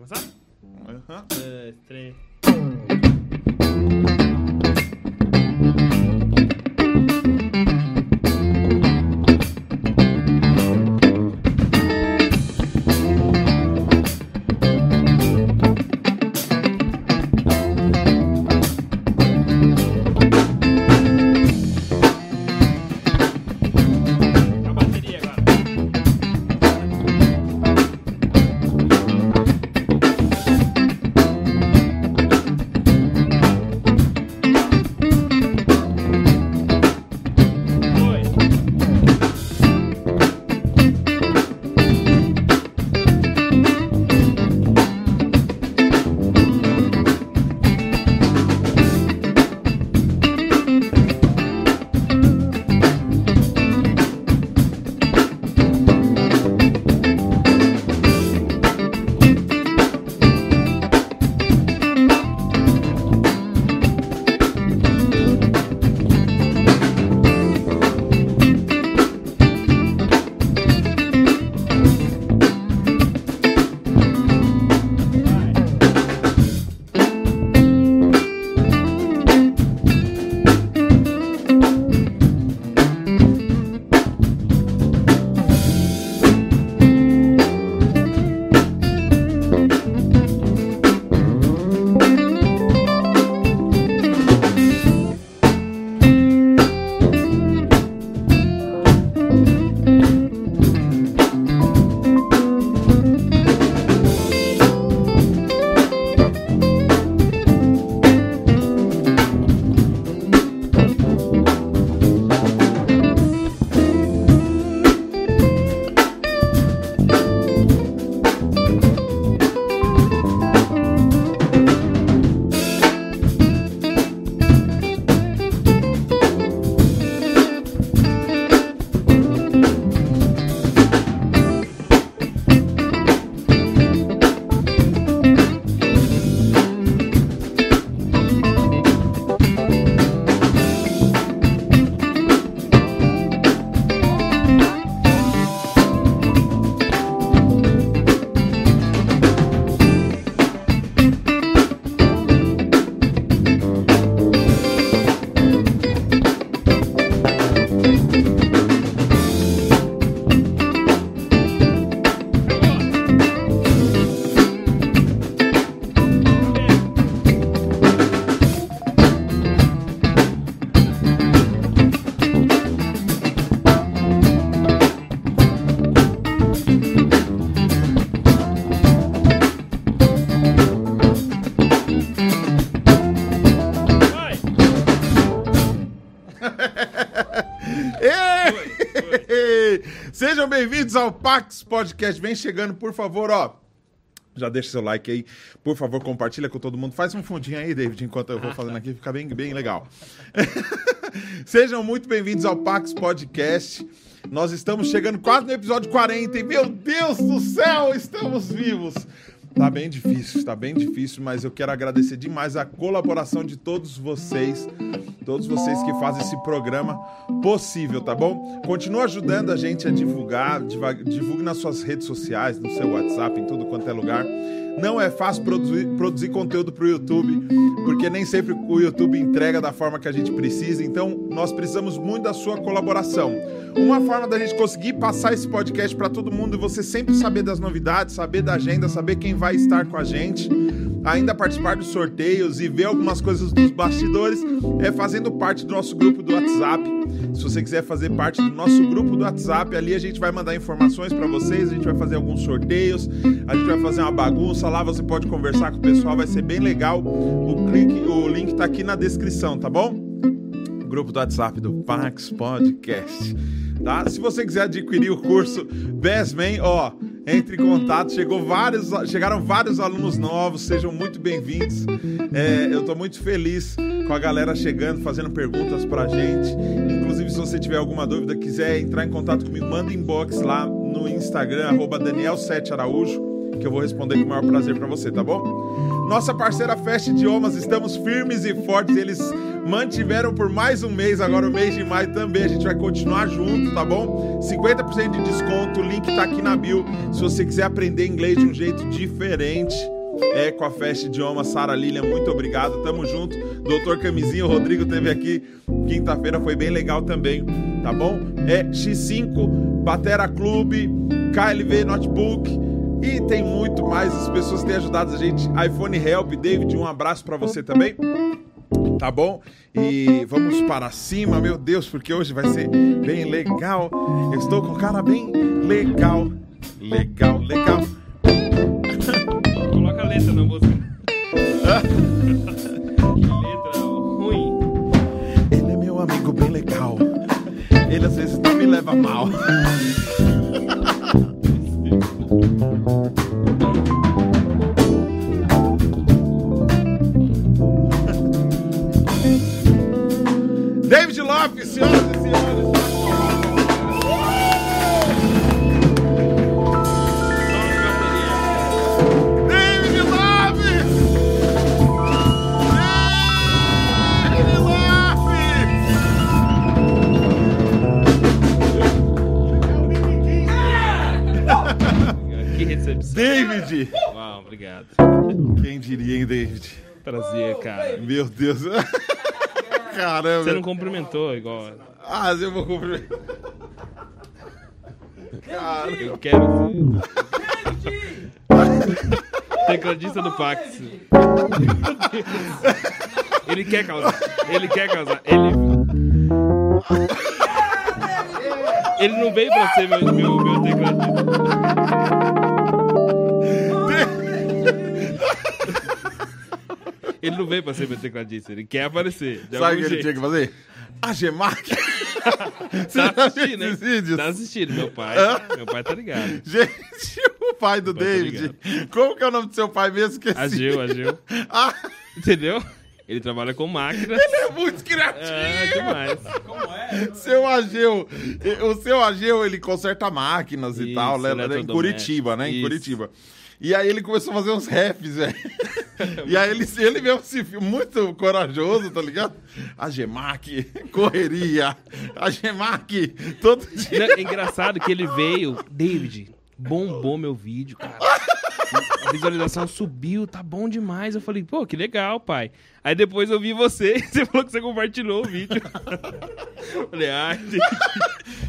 nessa. Pode começar? Aham. Dois, Sejam bem-vindos ao Pax Podcast. Vem chegando, por favor, ó. Já deixa seu like aí, por favor, compartilha com todo mundo. Faz um fundinho aí, David, enquanto eu vou fazendo aqui, fica bem, bem legal. Sejam muito bem-vindos ao Pax Podcast. Nós estamos chegando quase no episódio 40 e, meu Deus do céu, estamos vivos. Tá bem difícil, tá bem difícil, mas eu quero agradecer demais a colaboração de todos vocês, todos vocês que fazem esse programa possível, tá bom? Continua ajudando a gente a divulgar, divulgue nas suas redes sociais, no seu WhatsApp, em tudo quanto é lugar. Não é fácil produzir, produzir conteúdo para o YouTube, porque nem sempre o YouTube entrega da forma que a gente precisa, então nós precisamos muito da sua colaboração. Uma forma da gente conseguir passar esse podcast para todo mundo e você sempre saber das novidades, saber da agenda, saber quem vai estar com a gente, ainda participar dos sorteios e ver algumas coisas dos bastidores, é fazendo parte do nosso grupo do WhatsApp. Se você quiser fazer parte do nosso grupo do WhatsApp, ali a gente vai mandar informações para vocês, a gente vai fazer alguns sorteios, a gente vai fazer uma bagunça lá, você pode conversar com o pessoal, vai ser bem legal. O, clique, o link tá aqui na descrição, tá bom? grupo do WhatsApp do Pax Podcast. Tá? Se você quiser adquirir o curso Best Man, ó, entre em contato. Chegou vários, chegaram vários alunos novos, sejam muito bem-vindos. É, eu estou muito feliz com a galera chegando, fazendo perguntas pra gente. Inclusive, se você tiver alguma dúvida, quiser entrar em contato comigo, manda inbox lá no Instagram, arroba Daniel7Araújo, que eu vou responder com o maior prazer para você, tá bom? Nossa parceira Fest Idiomas, estamos firmes e fortes. Eles mantiveram por mais um mês, agora o mês de maio também. A gente vai continuar junto, tá bom? 50% de desconto, o link tá aqui na bio. Se você quiser aprender inglês de um jeito diferente. É com a Fest Idioma, Sara Lilian, muito obrigado, tamo junto. Doutor Camisinho, o Rodrigo teve aqui quinta-feira, foi bem legal também, tá bom? É X5, Batera Clube, KLV Notebook e tem muito mais. As pessoas têm ajudado a gente. iPhone Help, David, um abraço para você também. Tá bom? E vamos para cima, meu Deus, porque hoje vai ser bem legal. Eu estou com o cara bem legal. Legal, legal. Coloca a letra na música. letra ruim. Ele é meu amigo bem legal. Ele às vezes não me leva mal. David Lopes, senhoras e senhores. David! Uau, obrigado. Quem diria, hein, David? Prazer, cara. Meu Deus. Caramba. Você não cumprimentou igual. Ah, eu vou cumprimentar. Cara, Eu quero ser. Tecladista do Pax. Ele quer causar. Ele quer causar. Ele. Ele não veio pra ser meu, meu, meu tecladista. Ele não veio pra ser meu tecladista. Ele quer aparecer. De sabe o que ele jeito. tinha que fazer? A Gemac. Você Tá assistindo, né? esses vídeos? Tá assistindo, meu pai. Meu pai tá ligado. Gente, o pai do Pai tá David. Como que é o nome do seu pai mesmo? Esqueci. Agil, agil. Ah, Entendeu? Ele trabalha com máquinas. ele é muito criativo. É, demais. Seu Ageu, o seu Ageu, ele conserta máquinas e Isso, tal, né? Em eletrodoméstico. Curitiba, né? Em Isso. Curitiba. E aí ele começou a fazer uns raps, velho. E aí ele, ele mesmo se muito corajoso, tá ligado? A Gemac, correria. A Gemac, todo dia. É engraçado que ele veio, David, bombou meu vídeo, cara. A visualização subiu, tá bom demais. Eu falei, pô, que legal, pai. Aí depois eu vi você e você falou que você compartilhou o vídeo. falei, ai, David,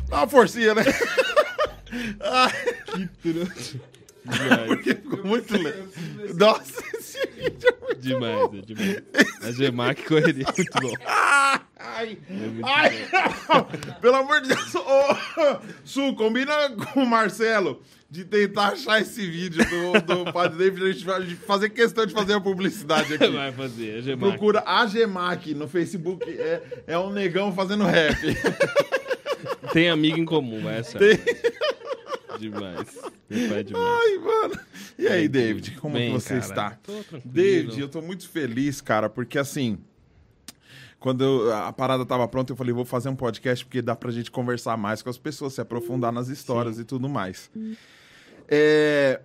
Dá uma forcinha, né? que trouxa. Demais, Porque ficou muito legal. Nossa, esse vídeo é muito demais, é demais. A Gemac correria, muito bom. Ai, É muito ai, pelo amor de Deus. Ô, Su, combina com o Marcelo de tentar achar esse vídeo do, do Padre David. A gente vai fazer questão de fazer a publicidade aqui. Vai fazer, a Gemac. Procura a Gemac no Facebook. É, é um negão fazendo rap. Tem amigo em comum, achar. Tem- Demais. Meu pai é demais. Ai, mano. E aí, David, como Bem, que você cara, está? tô tranquilo. David, eu tô muito feliz, cara, porque assim. Quando eu- a parada tava pronta, eu falei, vou fazer um podcast porque dá pra gente conversar mais com as pessoas, se aprofundar nas histórias e tudo mais. É,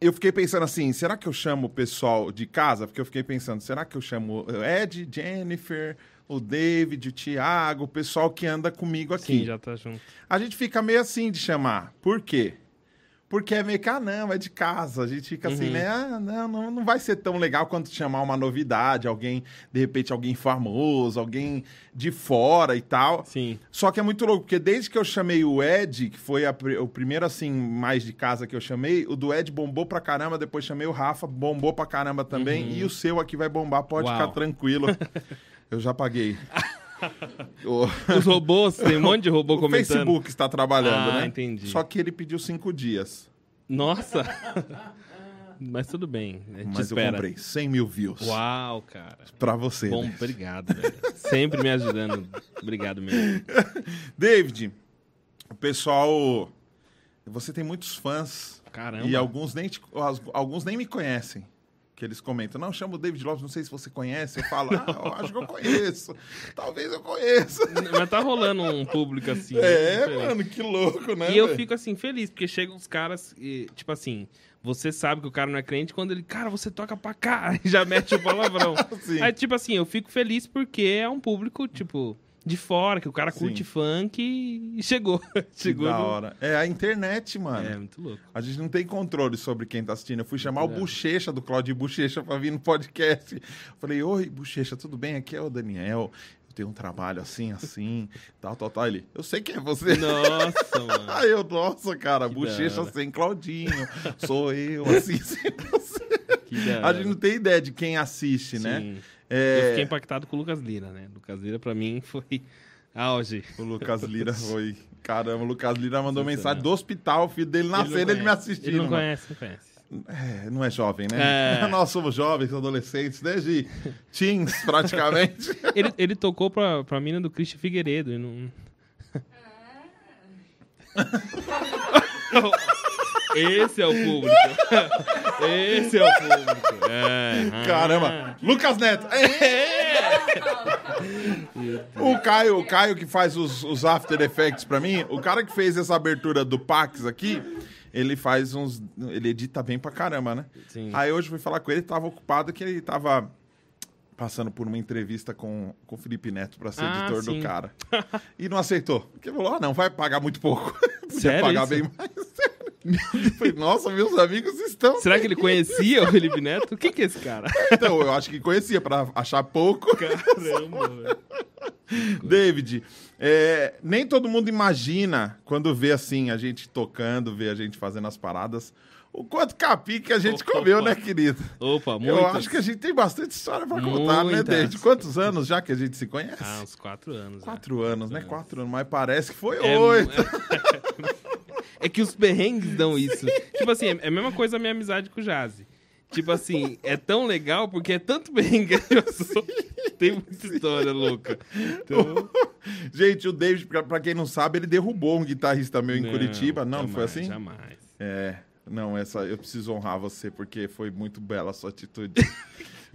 eu fiquei pensando assim, será que eu chamo o pessoal de casa? Porque eu fiquei pensando, será que eu chamo o Ed, Jennifer, o David, o Thiago, o pessoal que anda comigo aqui? Sim, já tá junto. A gente fica meio assim de chamar. Por quê? Porque é meio que, ah, não, é de casa. A gente fica assim, Uhum. né? Ah, não, não, não vai ser tão legal quanto chamar uma novidade, alguém, de repente, alguém famoso, alguém de fora e tal. Sim. Só que é muito louco, porque desde que eu chamei o Ed, que foi a o primeiro, assim, mais de casa que eu chamei, o do Ed bombou pra caramba, depois chamei o Rafa, bombou pra caramba também, e o seu aqui vai bombar, pode Uau. ficar tranquilo. eu já paguei. o... Os robôs, tem um monte de robô O comentando. Facebook está trabalhando, Ah, né? entendi. Só que ele pediu cinco dias. Nossa! Mas tudo bem. Mas eu espera. comprei 100 mil views Uau, cara. pra você. Bom, né? obrigado, velho. Sempre me ajudando. Obrigado mesmo. David, o pessoal... Você tem muitos fãs. Caramba. E alguns nem, te- alguns nem me conhecem. Que eles comentam, não, chama o David Lopes, não sei se você conhece. Eu falo, ah, eu acho que eu conheço. Talvez eu conheça. Mas tá rolando um público assim. né, É, diferente. mano, que louco, né? E eu velho? fico assim, feliz, porque chegam os caras, e, tipo assim, você sabe que o cara não é crente quando ele, cara, você toca pra cá, e já mete o palavrão. Aí, tipo assim, eu fico feliz porque é um público, tipo, de fora, que o cara curte Sim. funk e chegou. Chegou da no- hora. É a internet, mano. É, muito louco. A gente não tem controle sobre quem tá assistindo. Eu fui chamar o É. Bochecha, do Claudio Bochecha, pra vir no podcast. Falei, oi, Bochecha, tudo bem? Aqui é o Daniel. Eu tenho um trabalho assim, assim, tal, tal, tal. Ele, eu sei quem é você. Nossa, mano. Aí eu, nossa, cara, Que Bochecha sem Claudinho. Sou eu, assim, sem você. A gente não tem ideia de quem assiste, né? É, Eu fiquei impactado com o Lucas Lira, né? Lucas Lira, pra mim, foi auge. O Lucas Lira foi. Caramba, o Lucas Lira mandou mensagem do hospital, o filho dele não nascendo, ele, me assistindo. Ele não conhece, não conhece. É, não é jovem, né? É. Nós somos jovens, adolescentes, desde teens, praticamente. Ele, ele tocou pra, pra mina do Christian Figueiredo. E não... Esse é o público. Esse é o público. É. Caramba. Lucas Neto. o Caio, o Caio que faz os, os After Effects pra mim, o cara que fez essa abertura do Pax aqui, ele faz uns. Ele edita bem pra caramba, né? Sim. Aí hoje eu fui falar com ele, ele tava ocupado que ele tava passando por uma entrevista com, com o Felipe Neto pra ser Ah, editor sim. do cara. E não aceitou. Porque falou: ah, não, vai pagar muito pouco. Podia Sério pagar isso? bem mais. Falei, nossa, meus amigos estão. Será que ele conhecia o Felipe Neto? Quem que é esse cara? Então, eu acho que conhecia pra achar pouco. Caramba, velho. David, é, nem todo mundo imagina quando vê assim a gente tocando, vê a gente fazendo as paradas, o quanto capim que a gente Opa. comeu, né, querido? Opa, muito. Eu acho que a gente tem bastante história pra contar, né, Muitas. David? Quantos anos já que a gente se conhece? Ah, uns quatro anos. Quatro anos, né? Quatro anos, mas parece que foi É, oito. É que os perrengues dão isso. tipo assim, é a mesma coisa a minha amizade com o Jazzy. Tipo assim, é tão legal porque é tanto perrengue que eu sou. Tem muita história louca. Então, Gente, o David, pra, pra quem não sabe, ele derrubou um guitarrista meu em Não, Curitiba. Não, não foi jamais, assim? Jamais. É, não, essa eu preciso honrar você porque foi muito bela a sua atitude.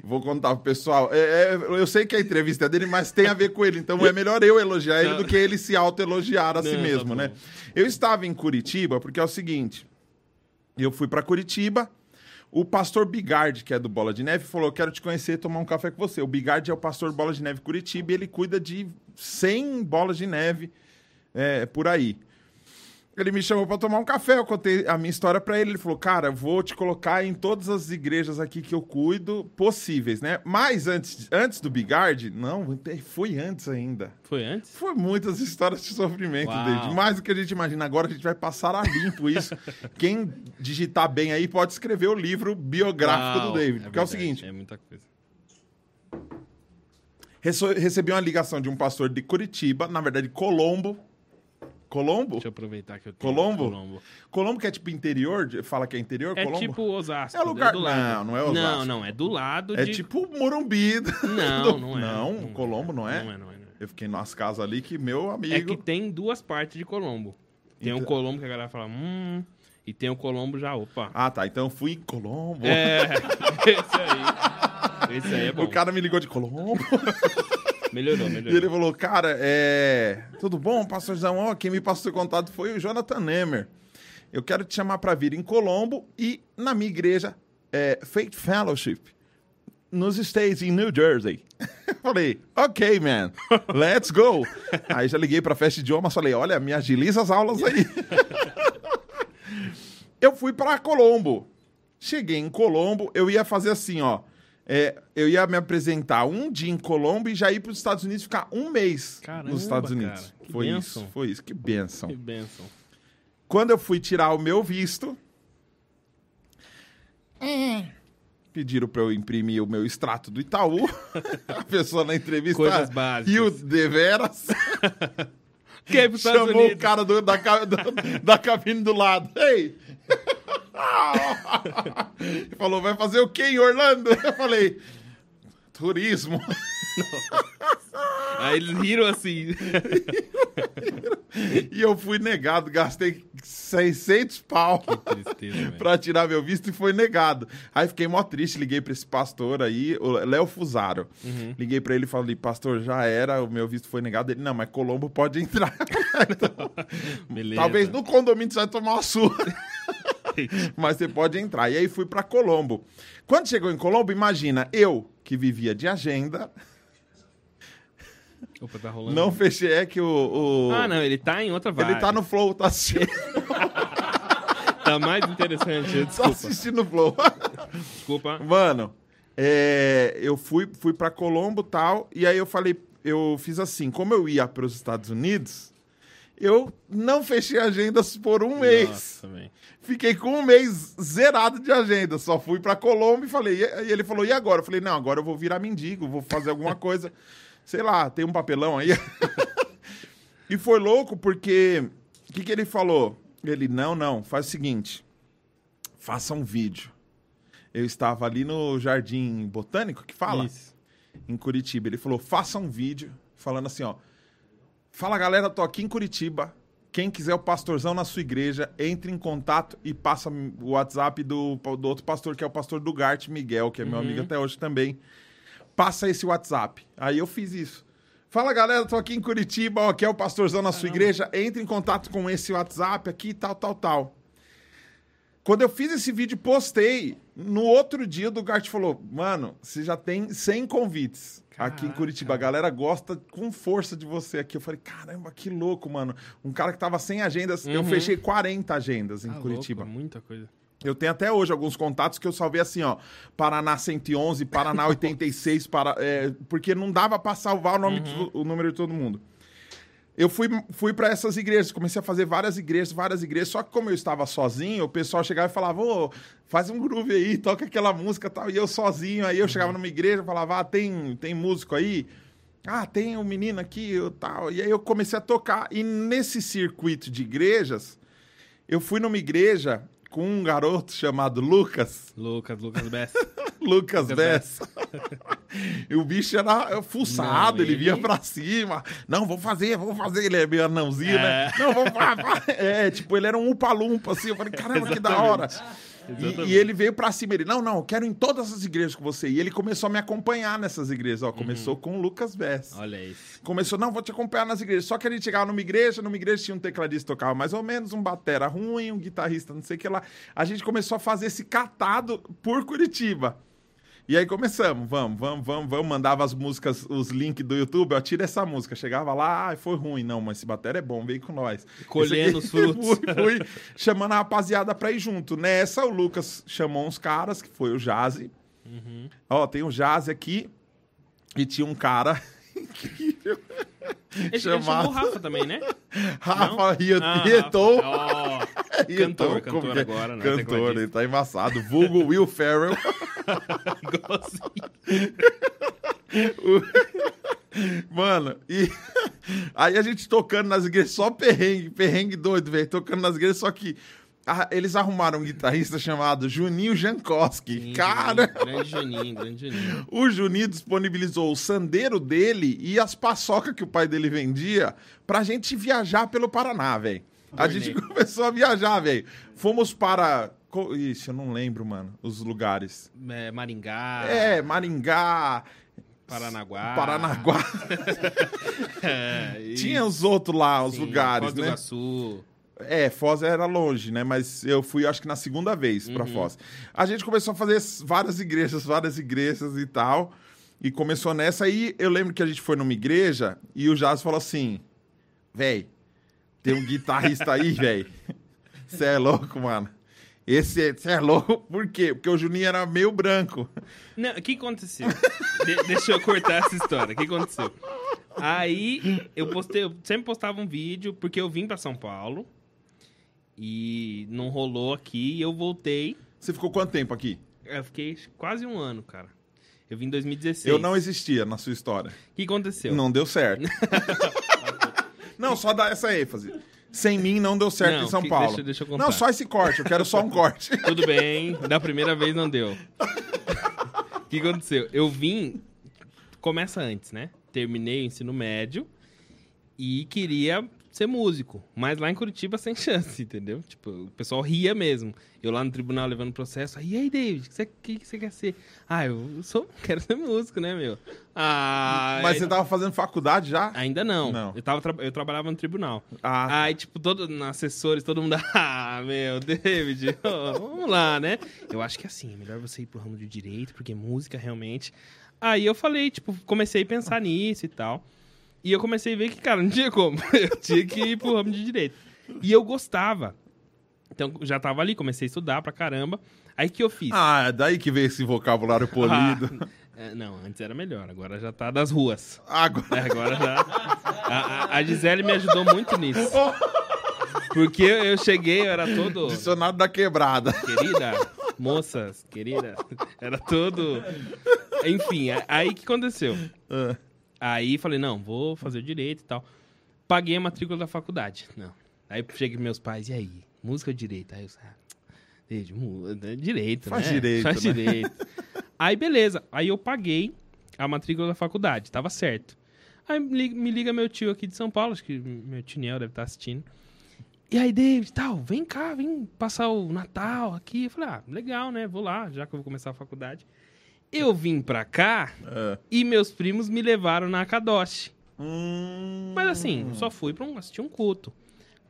Vou contar pro pessoal. É, é, eu sei que a entrevista é dele, mas tem a ver com ele. Então é melhor eu elogiar ele do que ele se auto-elogiar a si tá mesmo, né? Eu estava em Curitiba porque é o seguinte: eu fui pra Curitiba. O pastor Bigard, que é do Bola de Neve, falou: Quero te conhecer e tomar um café com você. O Bigard é o pastor Bola de Neve Curitiba e ele cuida de 100 bolas de neve é, por aí. Ele me chamou pra tomar um café, eu contei a minha história pra ele. Ele falou: Cara, vou te colocar em todas as igrejas aqui que eu cuido possíveis, né? Mas antes, antes do Bigard, não, foi antes ainda. Foi antes? Foi muitas histórias de sofrimento, Uau. David. Mais do que a gente imagina. Agora a gente vai passar a limpo isso. Quem digitar bem aí pode escrever o livro biográfico Uau, do David. porque é o verdade, seguinte: É muita coisa. recebi uma ligação de um pastor de Curitiba, na verdade, Colombo. Colombo? Deixa eu aproveitar que eu tenho Colombo? Colombo. Colombo que é tipo interior, fala que é interior, É Colombo? tipo Osasco. É lugar- do lado. não, não é Osasco. Não, não, é do lado É de... tipo Morumbi. Não, não é. Não, Colombo não é? Não é, não é. Não é. Eu fiquei nas casas ali que meu É amigo. que tem duas partes de Colombo. Tem o Então- Colombo que a galera fala, hum... E tem o Colombo já, opa. Ah, tá. Então eu fui em Colombo. É, esse aí. Esse aí é bom. O cara me ligou de Colombo. Melhorou, E melhorou. ele falou, cara, é... Tudo bom, pastorzão? Ó, quem me passou o contato foi o Jonathan Nemer. Eu quero te chamar para vir em Colombo e na minha igreja, é, Faith Fellowship, nos States, em New Jersey. Falei, ok, man, let's go. Aí já liguei para Festa Idiomas, falei, olha, me agiliza as aulas aí. eu fui para Colombo. Cheguei em Colombo, eu ia fazer assim, ó. É, eu ia me apresentar um dia em Colombo e já ir para os Estados Unidos ficar um mês Caramba, nos Estados Unidos. cara, que foi bênção. isso, foi isso, que benção. Que bênção. Quando eu fui tirar o meu visto, pediram para eu imprimir o meu extrato do Itaú. a pessoa na entrevista Coisas básicas. Rio de Veras Quer ir pros Estados chamou o Unidos? cara do- da, da, da cabine do lado. Ei! Ele falou, vai fazer o quê em Orlando? Eu falei, turismo. Aí eles riram assim. E eu fui negado, gastei 600 pau Tristeza, pra tirar meu visto e foi negado. Aí fiquei mó triste, liguei pra esse pastor aí, o Léo Fusaro. Uhum. Liguei pra ele e falei, pastor, já era, o meu visto foi negado. Ele, não, mas Colombo pode entrar. Então, Beleza. Talvez no condomínio você vai tomar uma surra. Mas você pode entrar. E aí fui pra Colombo. Quando chegou em Colombo, imagina, eu que vivia de agenda, Opa, tá rolando. não fechei, é que o... o- Ah, não, ele tá em outra vibe. Ele tá no Flow, tá assistindo, Tá mais interessante. tá Desculpa. assistindo o Flow. Desculpa. Mano, é, eu fui, fui pra Colombo e tal, e aí eu falei, eu fiz assim, como eu ia pros Estados Unidos, eu não fechei agendas por um mês. Nossa, velho. Fiquei com um mês zerado de agenda. Só fui pra Colômbia e falei. E ele falou: e agora? Eu falei: não, agora eu vou virar mendigo, vou fazer alguma coisa. Sei lá, tem um papelão aí. e foi louco porque. O que, que ele falou? Ele: não, não, faz o seguinte. Faça um vídeo. Eu estava ali no Jardim Botânico, que fala? Isso. em Curitiba. Ele falou: faça um vídeo falando assim, ó. Fala galera, tô aqui em Curitiba. Quem quiser o pastorzão na sua igreja, entre em contato e passa o WhatsApp do, do outro pastor, que é o pastor Dugarte Miguel, que é meu amigo até hoje também. Passa esse WhatsApp. Aí eu fiz isso. Fala galera, tô aqui em Curitiba, ó, aqui é o pastorzão na sua igreja, entre em contato com esse WhatsApp aqui, tal, tal, tal. Quando eu fiz esse vídeo, postei. No outro dia, o Dugarte falou: Mano, você já tem 100 convites aqui em. Curitiba. A galera gosta com força de você aqui. Eu falei: Caramba, que louco, mano. Um cara que tava sem agendas. Eu Uhum. fechei 40 agendas em Tá Curitiba. louco, muita coisa. Eu tenho até hoje alguns contatos que eu salvei assim, ó. Paraná 111, Paraná 86, para, é, porque não dava pra salvar o, nome de to- o número de todo mundo. Eu fui, fui para essas igrejas, comecei a fazer várias igrejas, várias igrejas, só que como eu estava sozinho, o pessoal chegava e falava, ô, faz um groove aí, toca aquela música e tal, e eu sozinho, aí eu chegava numa igreja falava, ah, tem, tem músico aí? Ah, tem um menino aqui e tal. E aí eu comecei a tocar, e nesse circuito de igrejas, eu fui numa igreja com um garoto chamado Lucas, Lucas, Lucas Bess. Lucas Lucas Bess. e o bicho era fuçado, Não, ele ele- vinha pra cima. Não, vou fazer, vou fazer. Ele é meio anãozinho, né? É. Não, vamos fazer. É, tipo, ele era um upalumpa, assim. Eu falei, caramba, que da hora. E, e ele veio pra cima, ele, não, não, eu quero em todas as igrejas com você. E ele começou a me acompanhar nessas igrejas, ó. Começou Uhum. com o Lucas Bess. Olha isso. Começou, não, vou te acompanhar nas igrejas. Só que a gente chegava numa igreja, numa igreja tinha um tecladista tocava mais ou menos, um batera ruim, um guitarrista, não sei o que lá. A gente começou a fazer esse catado por Curitiba. E aí começamos, vamos, vamos, vamos, vamos. Mandava as músicas, os links do YouTube, ó, tira essa música. Chegava lá, ah, foi ruim. Não, mas esse batera é bom, vem com nós. Colhendo os frutos. fui, fui chamando a rapaziada pra ir junto. Nessa, o Lucas chamou uns caras, que foi o Jazzy. Uhum. Ó, tem o Jazzy aqui. E tinha um cara incrível. Ele, ele Chamado- chamou o Rafa também, né? Rafa Rie- Ah, Rieton. Rafa. Ó, Rieton, cantor, cantor é? agora, né? Cantor, ele tá embaçado. Vulgo Will Ferrell. Mano, e aí a gente tocando nas igrejas, só perrengue, perrengue doido, velho. Tocando nas igrejas, só que ah, eles arrumaram um guitarrista chamado Juninho Jankowski. Sim, Cara, Grande Juninho, grande Juninho. o Juninho disponibilizou o sandeiro dele e as paçoca que o pai dele vendia pra gente viajar pelo Paraná, velho. A gente começou a viajar, velho. Fomos para. Ixi, eu não lembro, mano, os lugares. É, Maringá, É, Maringá, Paranaguá. Paranaguá. É, e- Tinha os outros lá, os sim, lugares, Foz do né? Iguaçu. É, Foz era longe, né? Mas eu fui, acho que na segunda vez pra Uhum. Foz. A gente começou a fazer várias igrejas, várias igrejas e tal. E começou nessa. Aí eu lembro que a gente foi numa igreja e o Jazz falou assim: Véi, tem um guitarrista aí, véi. Você é louco, mano. Esse você é louco, por quê? Porque o Juninho era meio branco. Não, o que aconteceu? De- deixa eu cortar essa história. O que aconteceu? Aí eu postei, eu sempre postava um vídeo porque eu vim pra São Paulo e não rolou aqui e eu voltei. Você ficou quanto tempo aqui? Eu fiquei quase um ano, cara. Eu vim em 2016. Eu não existia na sua história. O que aconteceu? Não deu certo. não, só dá essa ênfase. Sem mim não deu certo Não, em São que- Paulo. deixa- deixa eu contar. não, só esse corte, eu quero só um corte. Tudo bem, da primeira vez não deu. O que aconteceu? Eu vim. Começa antes, né? terminei o ensino médio e queria ser músico. Mas lá em Curitiba, sem chance, entendeu? Tipo, o pessoal ria mesmo. Eu lá no tribunal levando processo. E aí, David, o que, você- que, você quer ser? Ah, eu sou, quero ser músico, né, meu? Ah, Mas você tava fazendo faculdade já? Ainda não. Não. Eu, tava, eu trabalhava no tribunal. Ah, Aí, tipo, todo, assessores, todo mundo, ah, meu, David, ó, vamos lá, né? Eu acho que assim, é melhor você ir pro ramo de direito, porque música realmente. Aí eu falei, tipo, comecei a pensar nisso e tal. E eu comecei a ver que, cara, não tinha como. Eu tinha que ir pro ramo de direito. E eu gostava. Então, já tava ali, comecei a estudar pra caramba. Aí que eu fiz? Ah, é daí que veio esse vocabulário polido. Ah, é, não, antes era melhor, agora já tá das ruas. Agora. É, agora já. A, a- a Gisele me ajudou muito nisso. Porque eu cheguei, eu era todo. Dicionário da quebrada. Querida, moças, querida. Era todo. Enfim, aí que aconteceu? Aí falei, não, vou fazer o direito e tal. Paguei a matrícula da faculdade. Não. Aí cheguei meus pais, e aí? Música ou direito? Aí eu ah, David, mu- é direito, Faz né? direito, Faz né? direito. Aí beleza. Aí eu paguei a matrícula da faculdade, tava certo. Aí me liga, me liga meu tio aqui de São Paulo, acho que meu tio Niel deve estar assistindo. E aí, David, tal, vem cá, vem passar o Natal aqui. Eu falei, ah, legal, né? Vou lá, já que eu vou começar a faculdade. Eu vim pra cá ah. e meus primos me levaram na Kadoshi. Hum. Mas assim, só fui pra um, assistir um culto.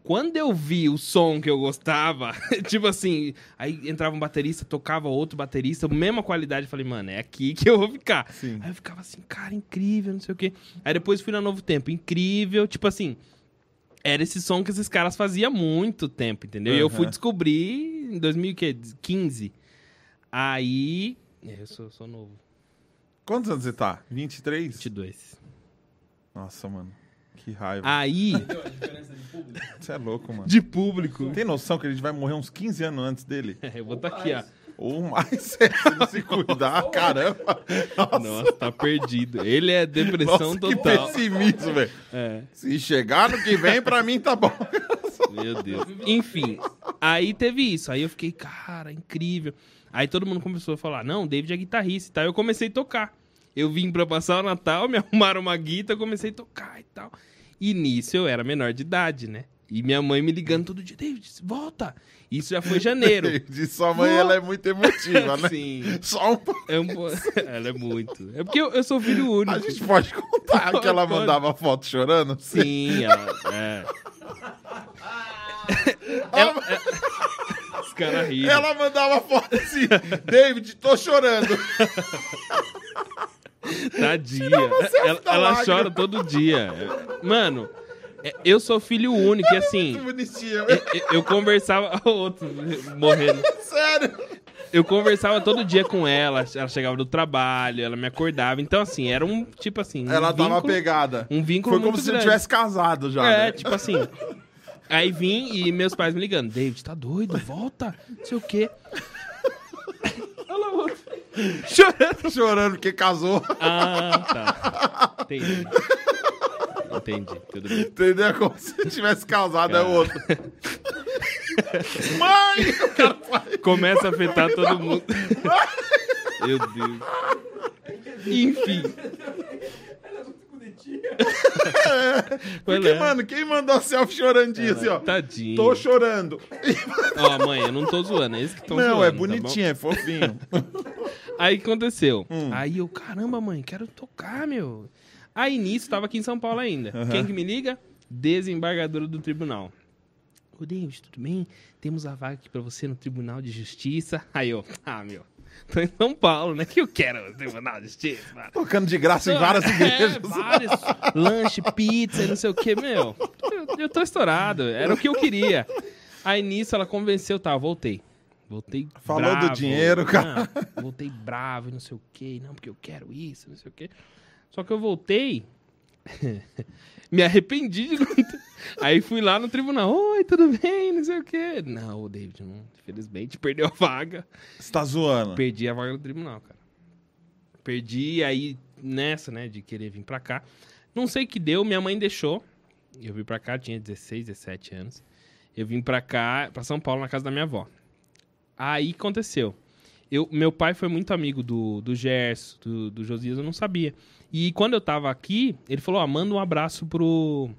Quando eu vi o som que eu gostava, tipo assim, aí entrava um baterista, tocava outro baterista, mesma qualidade, eu falei, mano, é aqui que eu vou ficar. Sim. Aí eu ficava assim, cara, incrível, não sei o quê. Aí depois fui na Novo Tempo, incrível, tipo assim, era esse som que esses caras faziam há muito tempo, entendeu? E eu fui descobrir em 2015. Aí, é, eu sou, sou novo, Quantos anos você tá? 23? 22. Nossa, mano. Que raiva. Aí, Você é louco, mano. de público, Tem noção que a gente vai morrer uns 15 anos antes dele? eu vou estar aqui, ó. Ou mais, se não se cuidar, caramba. Nossa, Nossa, tá perdido. Ele é depressão nossa, que total. pessimismo, velho. É, Se chegar no que vem, pra mim tá bom. meu Deus. Enfim, aí teve isso. Aí eu fiquei, cara, incrível. Aí todo mundo começou a falar, não, David é guitarrista e tal. Eu comecei a tocar. Eu vim pra passar o Natal, me arrumaram uma guitarra, eu comecei a tocar e tal. E nisso eu era menor de idade, né? E minha mãe me ligando todo dia, David, volta. Isso já foi janeiro. De sua mãe, ela é muito emotiva, né? Sim. Só um pouco. É um Ela é muito. É porque eu, eu sou filho único. A gente pode contar que ela mandava foto chorando? Sim, ela. É. Ela- é- Os caras riram. Ela mandava foto assim, David, tô chorando. Tadinha. Ela, ela chora todo dia. Mano, é- eu sou filho único e assim. Que bonitinha. eu- Eu conversava. Outro morrendo. Sério. Eu conversava todo dia com ela. Ela chegava do trabalho, ela me acordava. Então, assim, era um tipo assim. Um Ela vínculo- pegada. Um vínculo Foi como se grande. tivesse casado já. É, né? tipo assim. Aí vim e meus pais me ligando. David, tá doido? Volta. Não sei o quê. Olha lá o outro. Chorando. Chorando porque casou. Ah, tá. Entendi. Entendi. Tudo bem. Entendeu? Como se tivesse casado, é Cara. o outro. Mãe! O cara faz. Começa a afetar todo mundo. Meu Deus. Enfim. Porque, mano, quem mandou selfie chorandinho assim, ó? Tadinho. Tô chorando. Ó, mãe, eu não tô zoando, é esse que estão Não, zoando. é tá bonitinho, é fofinho. Aí o que aconteceu? Hum. Aí eu, caramba, mãe, quero tocar, meu. Aí nisso, tava aqui em São Paulo ainda. Quem que me liga? Desembargadora do tribunal. Ô, David, tudo bem? Temos a vaga aqui pra você no Tribunal de Justiça. Aí eu, ah, meu, tô em São Paulo, né? Que eu quero Tribunal de Justiça, mano. Tocando de graça em várias É, igrejas. vários. Lanche, pizza e não sei o que, meu. Eu, eu tô estourado. Era o que eu queria. Aí nisso ela convenceu, tá, voltei. Voltei Falou do bravo. dinheiro, cara. Não, voltei bravo e não sei o que. Não, porque eu quero isso, não sei o que. Só que eu voltei... Me arrependi de não ter... Aí fui lá no tribunal. Oi, tudo bem? Não sei o quê. Não, David, não, infelizmente, perdeu a vaga. Você tá zoando. Perdi a vaga no tribunal, cara. Perdi, aí nessa, né, de querer vir pra cá. Não sei o que deu, minha mãe deixou. Eu vim pra cá, tinha 16, 17 anos. Eu vim pra cá, pra São Paulo, na casa da minha avó. Aí aconteceu. Eu, meu pai foi muito amigo do, do Gerson, do, do Josias, eu não sabia. E quando eu tava aqui, ele falou, ó, manda um abraço pro,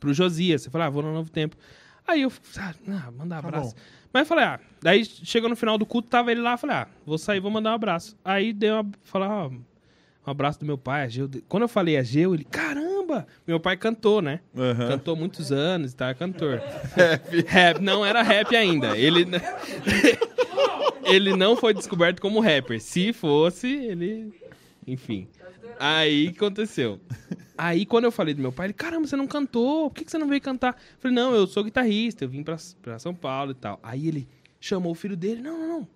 pro Josias. Eu falei, ah, vou no Novo Tempo. Aí eu, ah, manda um Tá abraço. bom. Mas eu falei, ah, daí chegou no final do culto, tava ele lá, eu falei, ah, vou sair, vou mandar um abraço. Aí deu uma, falar, ó, um abraço do meu pai, Ageu. Quando eu falei Ageu, ele, caramba! Meu pai cantou, né? Aham. Cantou muitos anos e tal, é cantor. Rap. Não era rap ainda. Ele, ele não foi descoberto como rapper. Se fosse, ele. Enfim. Aí aconteceu? Aí quando eu falei do meu pai, ele, caramba, você não cantou? Por que que você não veio cantar? Eu falei, não, eu sou guitarrista, eu vim pra, pra São Paulo e tal. Aí ele chamou o filho dele, não, não, não.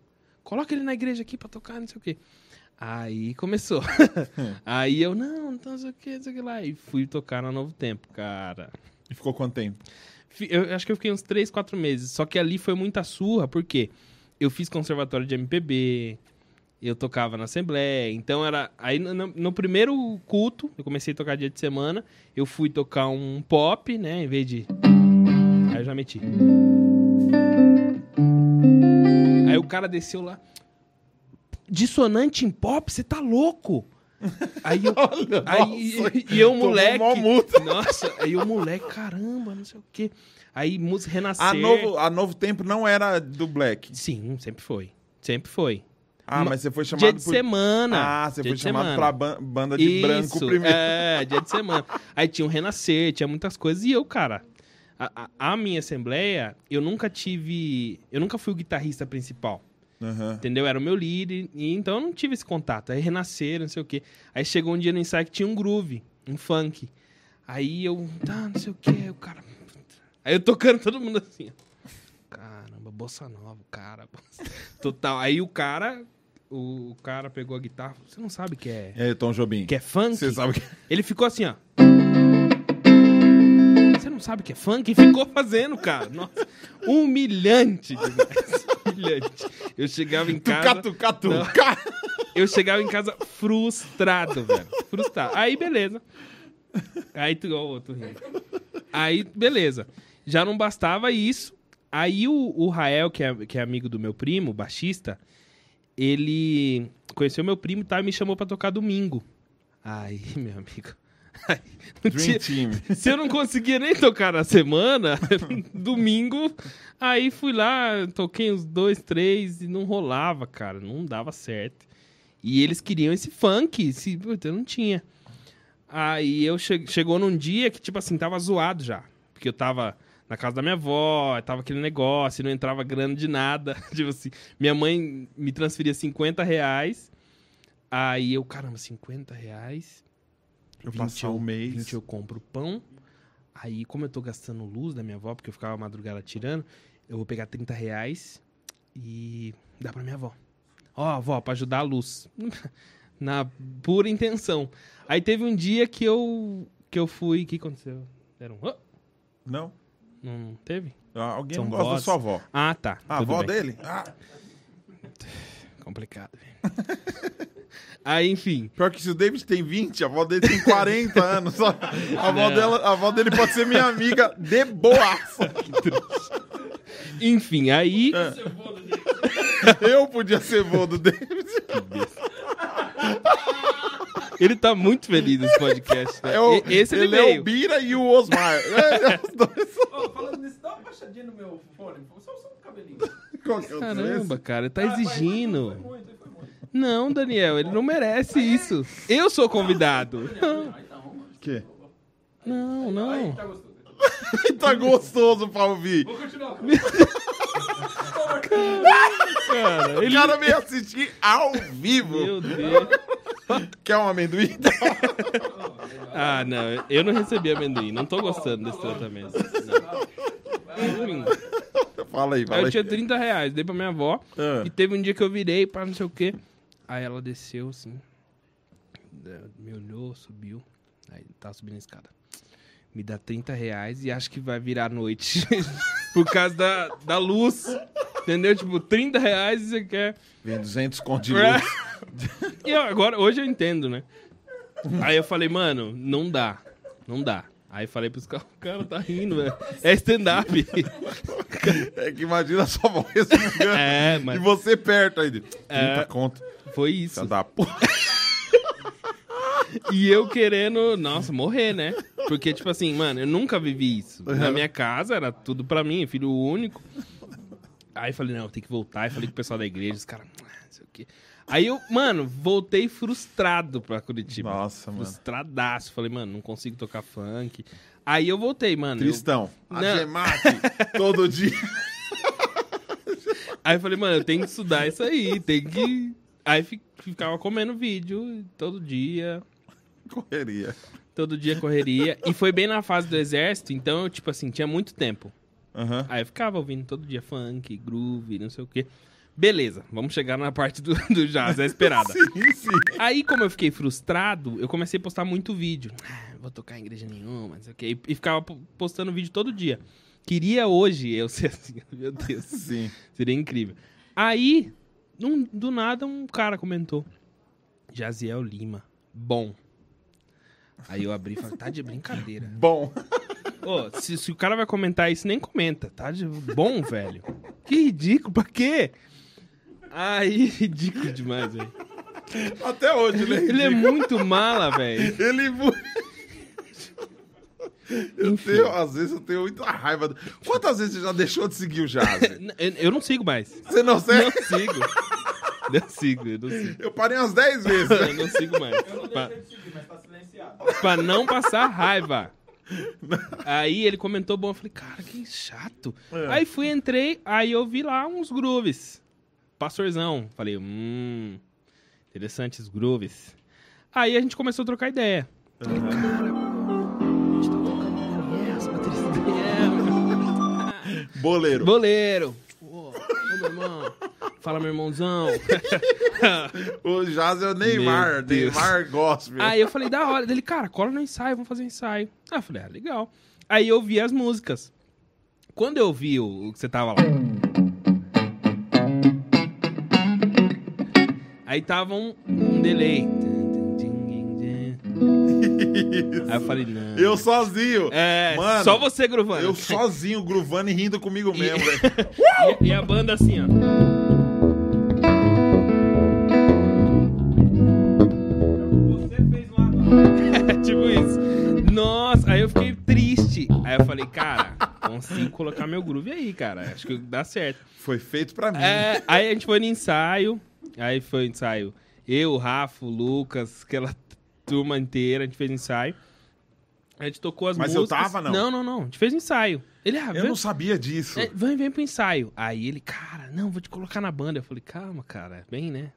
Coloca ele na igreja aqui pra tocar, não sei o quê. Aí começou. Aí eu, não, então não sei o que, não sei o que lá. E fui tocar no Novo Tempo, cara. E ficou quanto tempo? Eu acho que eu fiquei uns 3, 4 meses. Só que ali foi muita surra, porque eu fiz conservatório de MPB, eu tocava na Assembleia. Então era. Aí no, no- primeiro culto, eu comecei a tocar dia de semana, eu fui tocar um pop, né? Em vez de. Aí eu já meti. Aí o cara desceu lá. Dissonante em pop? Você tá louco? Aí eu. Olha, Aí, nossa, e eu, moleque. Nossa, aí o moleque, caramba, não sei o quê. Aí música renascer. A novo, a novo Tempo não era do Black. Sim, sempre foi. Sempre foi. Ah, Ma- mas você foi chamado dia de por... semana. Ah, você Dia foi chamado semana. pra ban- banda de branco Isso, primeiro. É, dia de semana. Aí tinha o Renascer, tinha muitas coisas. E eu, cara, a, a- a minha assembleia, eu nunca tive. Eu nunca fui o guitarrista principal. Aham. Entendeu? Era o meu líder, e então eu não tive esse contato. Aí renascer, não sei o quê. Aí chegou um dia no ensaio que tinha um groove, um funk. Aí eu, tá, não sei o quê, o cara. Aí eu tocando todo mundo assim, ó. Caramba, bossa nova, cara. Total. Aí o cara, o, o cara pegou a guitarra, você não sabe que é, aí, Tom Jobim? que é funk? Você sabe que... Ele ficou assim, ó. Você não sabe que é funk? E ficou fazendo, cara. Nossa, humilhante demais. Humilhante. Eu chegava em casa. Tuca, tuca, tuca. Eu chegava em casa frustrado, velho. Frustrado. Aí, beleza. Aí, tu, ó, outro rindo. Aí, beleza. Já não bastava isso. Aí, o, o Rael, que é, que é amigo do meu primo, baixista, ele conheceu meu primo e tal, e me chamou pra tocar domingo. Aí, meu amigo. Aí, Dream tinha- Team. se eu não conseguia nem tocar na semana, domingo, aí fui lá, toquei uns dois, três e não rolava, cara, não dava certo. E eles queriam esse funk, esse, eu não tinha. Aí eu che chegou num dia que, tipo assim, tava zoado já. Porque eu tava na casa da minha avó, tava aquele negócio, não entrava grana de nada. tipo assim, minha mãe me transferia 50 reais. Aí eu, caramba, 50 reais. Eu 20 passar um mês. 20 eu compro pão. Aí, como eu tô gastando luz da minha avó, porque eu ficava a madrugada tirando, eu vou pegar 30 reais e dá pra minha avó. Ó, avó, pra ajudar a luz. Na pura intenção. Aí teve um dia que eu que eu fui. O que aconteceu? Era um. "Hã?" Não? Não teve? Ah, Alguém São não gosta da vozes. sua avó. Ah, tá. A tudo avó bem. dele? Ah, Complicado. Aí, enfim. pior que se o David tem 20, a avó dele tem 40 anos. A avó, dela, a avó dele pode ser minha amiga de boaça. Enfim, aí. Eu podia ser vô do David. Ele tá muito feliz nesse podcast. Né? É o, Esse ele, ele é o Bira e o Osmar. É, os dois. Ô, falando nisso, dá uma baixadinha no meu fone. Só, só um cabelinho. Qual que é o Caramba, cara, tá Ah, exigindo. Foi muito, foi muito. Não, Daniel, ele não merece isso. Eu sou convidado. Não, Ah, então, Que? não, não. tá gostoso. tá gostoso pra ouvir. Vou continuar. Cara, O ele... cara veio assistir ao vivo. Meu Deus. Quer um amendoim? Ah, não, eu não recebi amendoim. Não tô gostando desse tratamento. Não. Fala aí, aí fala eu aí. tinha 30 reais, dei pra minha avó. Ah. E teve um dia que eu virei pra não sei o quê. Aí ela desceu assim. Me olhou, subiu. Aí tava subindo a escada. Me dá 30 reais e acho que vai virar noite. Por causa da, da luz. Entendeu? Tipo, 30 reais e você quer. Vem 200 conto de luz. E agora, hoje eu entendo, né? Aí eu falei, mano, não dá. Não dá. Aí falei pros caras, o cara tá rindo, velho. É stand-up. É que imagina sua voz é, e mas você perto aí. 30 É. conto. foi isso. Da porra. E eu querendo, nossa, morrer, né? Porque, tipo assim, mano, eu nunca vivi isso. Na minha casa era tudo pra mim, filho único. Aí falei, não, tenho que voltar. Aí falei com o pessoal da igreja, os caras, "Ah, não sei o quê. Aí eu, mano, voltei frustrado pra Curitiba. Nossa, mano. Frustradaço. Falei, mano, não consigo tocar funk. Aí eu voltei, mano. eu- Tristão. A Não. gemate todo dia. Aí eu falei, mano, eu tenho que estudar isso aí, tem que. Aí fi- ficava comendo vídeo todo dia. Correria. Todo dia correria. e foi bem na fase do exército, então, eu, tipo assim, tinha muito tempo. Aham. Aí eu ficava ouvindo todo dia funk, groove, não sei o quê. Beleza, vamos chegar na parte do, do jazz, é esperada. Sim, sim. Aí, como eu fiquei frustrado, eu comecei a postar muito vídeo. Ah, vou tocar em igreja nenhuma, não sei o quê. E, e ficava po- postando vídeo todo dia. Queria hoje eu ser assim, meu Deus. Sim. Seria incrível. Aí, num- do nada, um cara comentou. Jaziel Lima. Bom. Aí eu abri e falei, tá de brincadeira. Bom. Ô, se, se o cara vai comentar isso, nem comenta, tá? De bom, velho. Que ridículo, pra quê? Aí, ridículo demais, velho. Até hoje, né? Ele é muito mala, velho. Ele. mu- Eu tenho, às vezes eu tenho muita raiva. do- Quantas vezes você já deixou de seguir o Jazz? Eu, não sigo mais. Você não Não segue? sigo. Não sigo, eu não sigo. Eu parei umas 10 vezes. Eu não sigo mais. Eu não Pra, deixei de seguir, mas tá silenciado. pra não passar raiva. Aí ele comentou bom, eu falei, cara, que chato. É. Aí fui, entrei, aí eu vi lá uns grooves. Pastorzão. Falei, hum, interessantes grooves. Aí a gente começou a trocar ideia. Falei, cara, pô, a gente tá tocando baterista. Boleiro. Boleiro. Ô, meu irmão. Fala, meu irmãozão. O Jazz é o Neymar. Neymar gospel. Aí eu falei, da hora. Dele, cara, cola no ensaio, vamos fazer um ensaio. Aí eu falei, ah, legal. Aí eu vi as músicas. Quando eu vi o, o que você tava lá. Aí tava um, um delay. Aí eu falei, não. Eu sozinho. É, Mano, só você grovando. Eu sozinho, gruvando e rindo comigo mesmo, velho. E, e a banda assim, ó. Você fez tipo isso. Nossa, aí eu fiquei triste. Aí eu falei, cara, consigo colocar meu groove aí, cara. Acho que dá certo. Foi feito pra mim. É, aí a gente foi no ensaio. Aí foi ensaio. Eu, o Rafa, o Lucas, aquela turma inteira, a gente fez ensaio. A gente tocou as Mas eu músicas. tava, não? Não, não, não. A gente fez ensaio. Ele, ah, Eu vem, não sabia disso. é, vem, vem pro ensaio. Aí ele, cara, não, vou te colocar na banda. Eu falei, calma, cara, bem, né?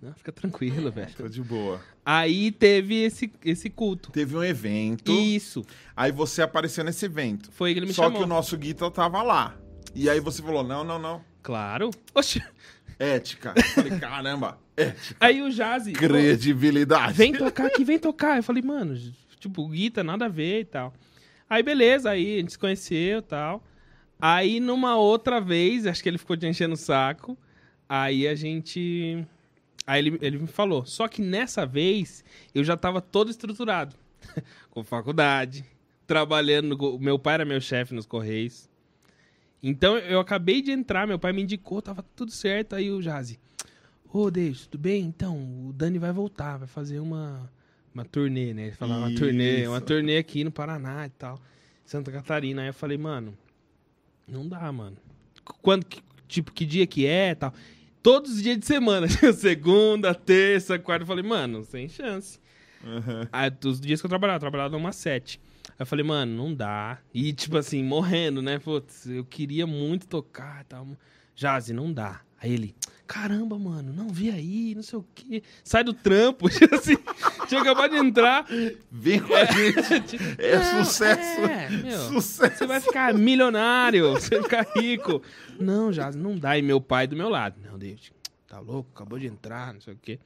Não, fica tranquilo, velho. Tô de boa. Aí teve esse, esse culto. Teve um evento. Isso. Aí você apareceu nesse evento. Foi que ele me Só chamou. que o nosso guitar tava lá. E aí você falou: não, não, não. Claro. Oxi. Ética. Eu falei, caramba, ética. Aí o Jazzy. Credibilidade. Vem tocar aqui, vem tocar. Eu falei, mano, tipo, Guita, nada a ver e tal. Aí, beleza, aí a gente se conheceu e tal. Aí, numa outra vez, acho que ele ficou te enchendo o saco. Aí a gente. Aí ele, ele me falou. Só que nessa vez, eu já tava todo estruturado. Com faculdade, trabalhando. Meu pai era meu chefe nos Correios. Então eu acabei de entrar, meu pai me indicou, tava tudo certo. Aí o Jazzy. Ô, Deus, tudo bem? Então, o Dani vai voltar, vai fazer uma, uma turnê, né? Ele falava uma turnê, uma turnê aqui no Paraná e tal. Santa Catarina. Aí eu falei, mano, não dá, mano. Quando, que- tipo, que dia que é e tal. Todos os dias de semana. Segunda, terça, quarta. Eu falei, mano, sem chance. Uhum. Aí, os dias que eu trabalhava, eu trabalhava numa sete. Aí eu falei, mano, não dá. E, tipo assim, morrendo, né? Putz, eu queria muito tocar e tal. Jazzy, não dá. Aí ele, caramba, mano, não vi aí, não sei o quê. Sai do trampo. Tipo assim, tinha acabado de entrar. Vem com a gente. É Não, sucesso. é, meu. Sucesso. Você vai ficar milionário, você vai ficar rico. Não, Jazzy, não dá. E meu pai do meu lado. Não, David, tá louco? Acabou de entrar, não sei o quê.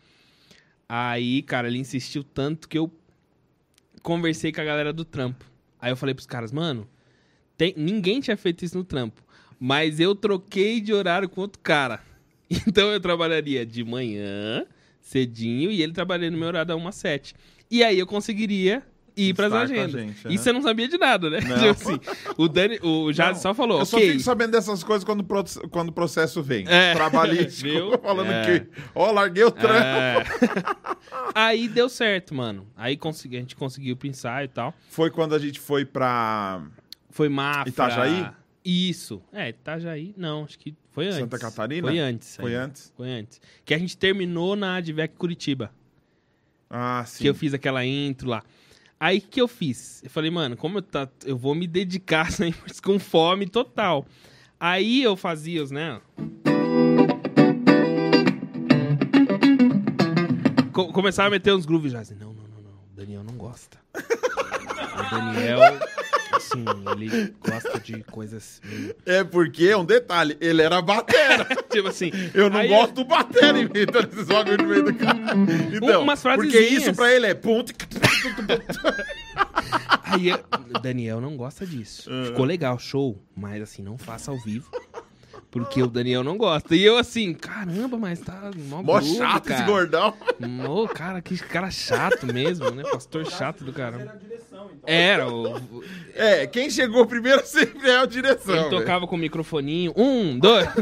Aí, cara, ele insistiu tanto que eu conversei com a galera do trampo. Aí eu falei pros caras, mano, tem- ninguém tinha feito isso no trampo. Mas eu troquei de horário com outro cara. Então eu trabalharia de manhã, cedinho, e ele trabalharia no meu horário da 1 às 7. E aí eu conseguiria ir pras agendas. gente, e aham. você não sabia de nada, né? Não. Tipo assim, o Dani, o Jazz só falou, Eu só ok. fico sabendo dessas coisas quando, quando o processo vem. É. Trabalhístico. Viu? Falando É. que, ó, larguei o trampo. É. Aí deu certo, mano. Aí consegui, a gente conseguiu pro ensaio e tal. Foi quando a gente foi pra Foi Mafra. Itajaí? Isso. É, Itajaí. Não, acho que foi antes. Santa Catarina? Foi antes. Foi aí. antes? Foi antes. Que a gente terminou na Advec Curitiba. Ah, sim. Que eu fiz aquela intro lá. Aí o que eu fiz? Eu falei, mano, como eu, tá, eu vou me dedicar assim, com fome total. Aí eu fazia os, né? Co- começava a meter uns grooves já. Assim, não, não, não, não. O Daniel não gosta. o Daniel, assim, ele gosta de coisas meio. É porque, um detalhe, ele era batera. Tipo assim. Eu não gosto do batera imitando esses bagulho no meio do cara. Então, Umas porque frasezinhas. isso pra ele é ponto. Aí eu- Daniel não gosta disso. Ah. Ficou legal, show. Mas assim, não faça ao vivo. Porque o Daniel não gosta. E eu assim, caramba, mas tá mó, Mó groove, chato esse cara. gordão. Ô, cara, que cara chato mesmo, né? Pastor chato do caramba. então. Era, o, É, quem chegou primeiro sempre é a direção. ele velho. tocava com o microfoninho. Um, dois.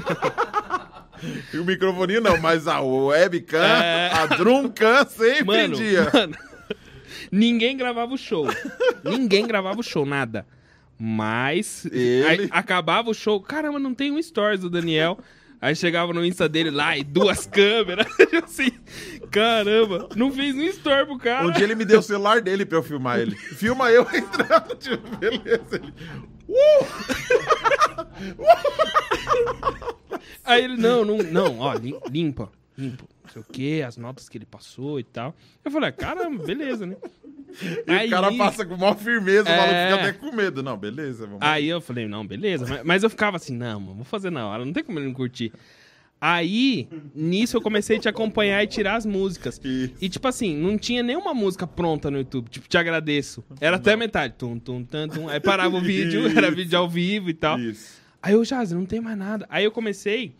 E o microfone não, mas a webcam, É. a drumcam sempre Mano, dia. mano, ninguém gravava o show. Ninguém gravava o show, nada. Mas Ele- aí acabava o show, caramba, não tem um stories do Daniel. Aí chegava no Insta dele lá e duas câmeras. Assim, caramba, não fez um story pro cara. Um dia ele me deu o celular dele pra eu filmar ele. Filma eu entrando, tipo, beleza. Ele, Aí ele, não, não, não, ó, lim- limpa, limpa. Não sei o quê, as notas que ele passou e tal. Eu falei, ah, caramba, beleza, né? E o cara passa com maior firmeza, o É. maluco fica até com medo. Não, beleza, vamos Aí eu falei, não, beleza. Mas, mas eu ficava assim, não, mano, vou fazer na hora, não tem como ele não curtir. Aí, nisso eu comecei a te acompanhar e tirar as músicas. Isso. E tipo assim, não tinha nenhuma música pronta no YouTube. Tipo, te agradeço. Era até a metade. Tum, tum, tum, tum. Aí parava o vídeo, era vídeo ao vivo e tal. Isso. Aí eu, Jaz, não tem mais nada. Aí eu comecei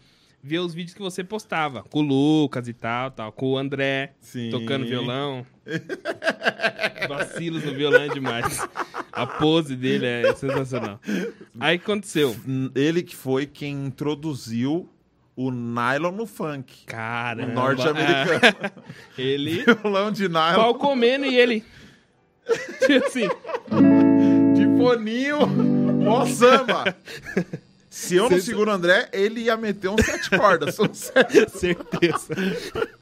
ver os vídeos que você postava. Com o Lucas e tal, tal. Com o André, Sim. tocando violão. Vacilos no violão é demais. A pose dele é sensacional. Aí aconteceu? Ele que foi quem introduziu o nylon no funk. Caramba. O norte-americano. ele, Violão de nylon, pau comendo e ele... Tipo assim, de foninho, mó samba. Se eu não seguro o André, ele ia meter um sete cordas. Um sete. certeza.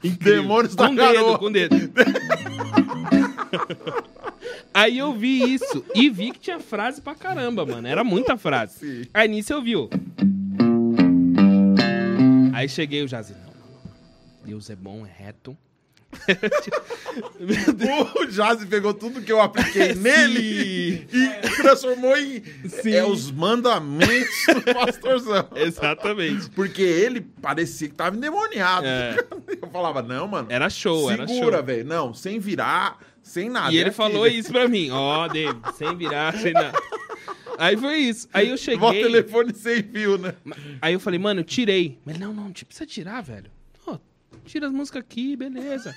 Incrível. Demônios da com dedo, garoa. com dedo. Aí eu vi isso e vi que tinha frase pra caramba, mano. Era muita frase. Sim. Aí nisso eu vi, ó. Aí cheguei o Jazi. Não, não, não. Deus é bom, é reto. O Jazzy pegou tudo que eu apliquei nele e transformou em Sim. é, os mandamentos do pastorzão. Exatamente. Porque ele parecia que tava endemoniado. É. Eu falava, não, mano. Era show, era segura, show. velho. Não, sem virar, sem nada. E É ele aqui, falou isso pra mim. Ó, David, sem virar, sem nada. Aí foi isso. Aí eu cheguei. O telefone sem fio, né? Aí eu falei, mano, eu tirei. Mas não, não, não precisa tirar, velho. Tira as músicas aqui, beleza.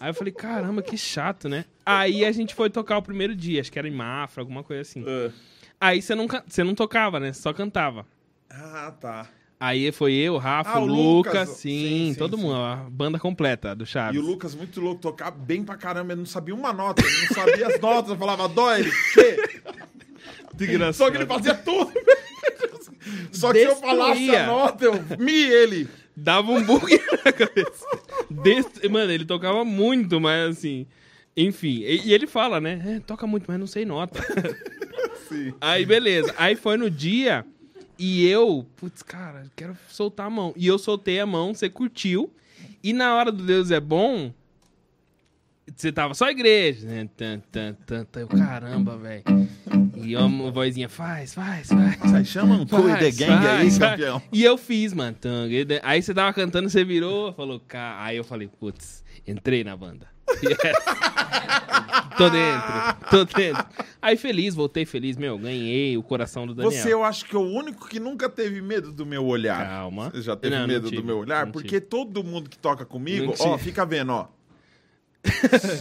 Aí eu falei, caramba, que chato, né? Aí a gente foi tocar o primeiro dia, acho que era em Mafra, alguma coisa assim. Aí você não, você não tocava, né? Você só cantava. Ah, tá. Aí foi eu, Rafa, Ah, o Lucas, Lucas. sim, Sim, todo sim. mundo, a banda completa do Chaves. E o Lucas, muito louco, tocar bem pra caramba. Ele não sabia uma nota, ele não sabia as notas. Eu falava, dó, ele, engraçado. Só que ele fazia tudo. Só que se eu falasse a nota, eu mi ele. Dava um bug na cabeça. Mano, ele tocava muito, mas assim. Enfim, e, ele fala, né? "É, toca muito, mas não sei nota. Sim. Aí, beleza. Aí foi no dia e eu, putz, cara, quero soltar a mão. E eu soltei a mão, você curtiu. E na hora do Deus é bom, você tava só igreja, né? Tan, tan, tan, tan. Eu, Caramba, velho. E a vozinha, faz, faz, faz. Aí chama um Cool the Faz, Gang aí, faz, faz. campeão. E eu fiz, mano. Aí você tava cantando, você virou, falou, cá. Aí eu falei, putz, entrei na banda. Yes. tô dentro, tô dentro. Aí feliz, voltei feliz, meu, ganhei o coração do Daniel. Você, eu acho que é o único que nunca teve medo do meu olhar. Calma. Você já teve Não, não medo tive, do meu olhar? não Porque todo mundo que toca comigo, Não ó, tive. fica vendo, ó.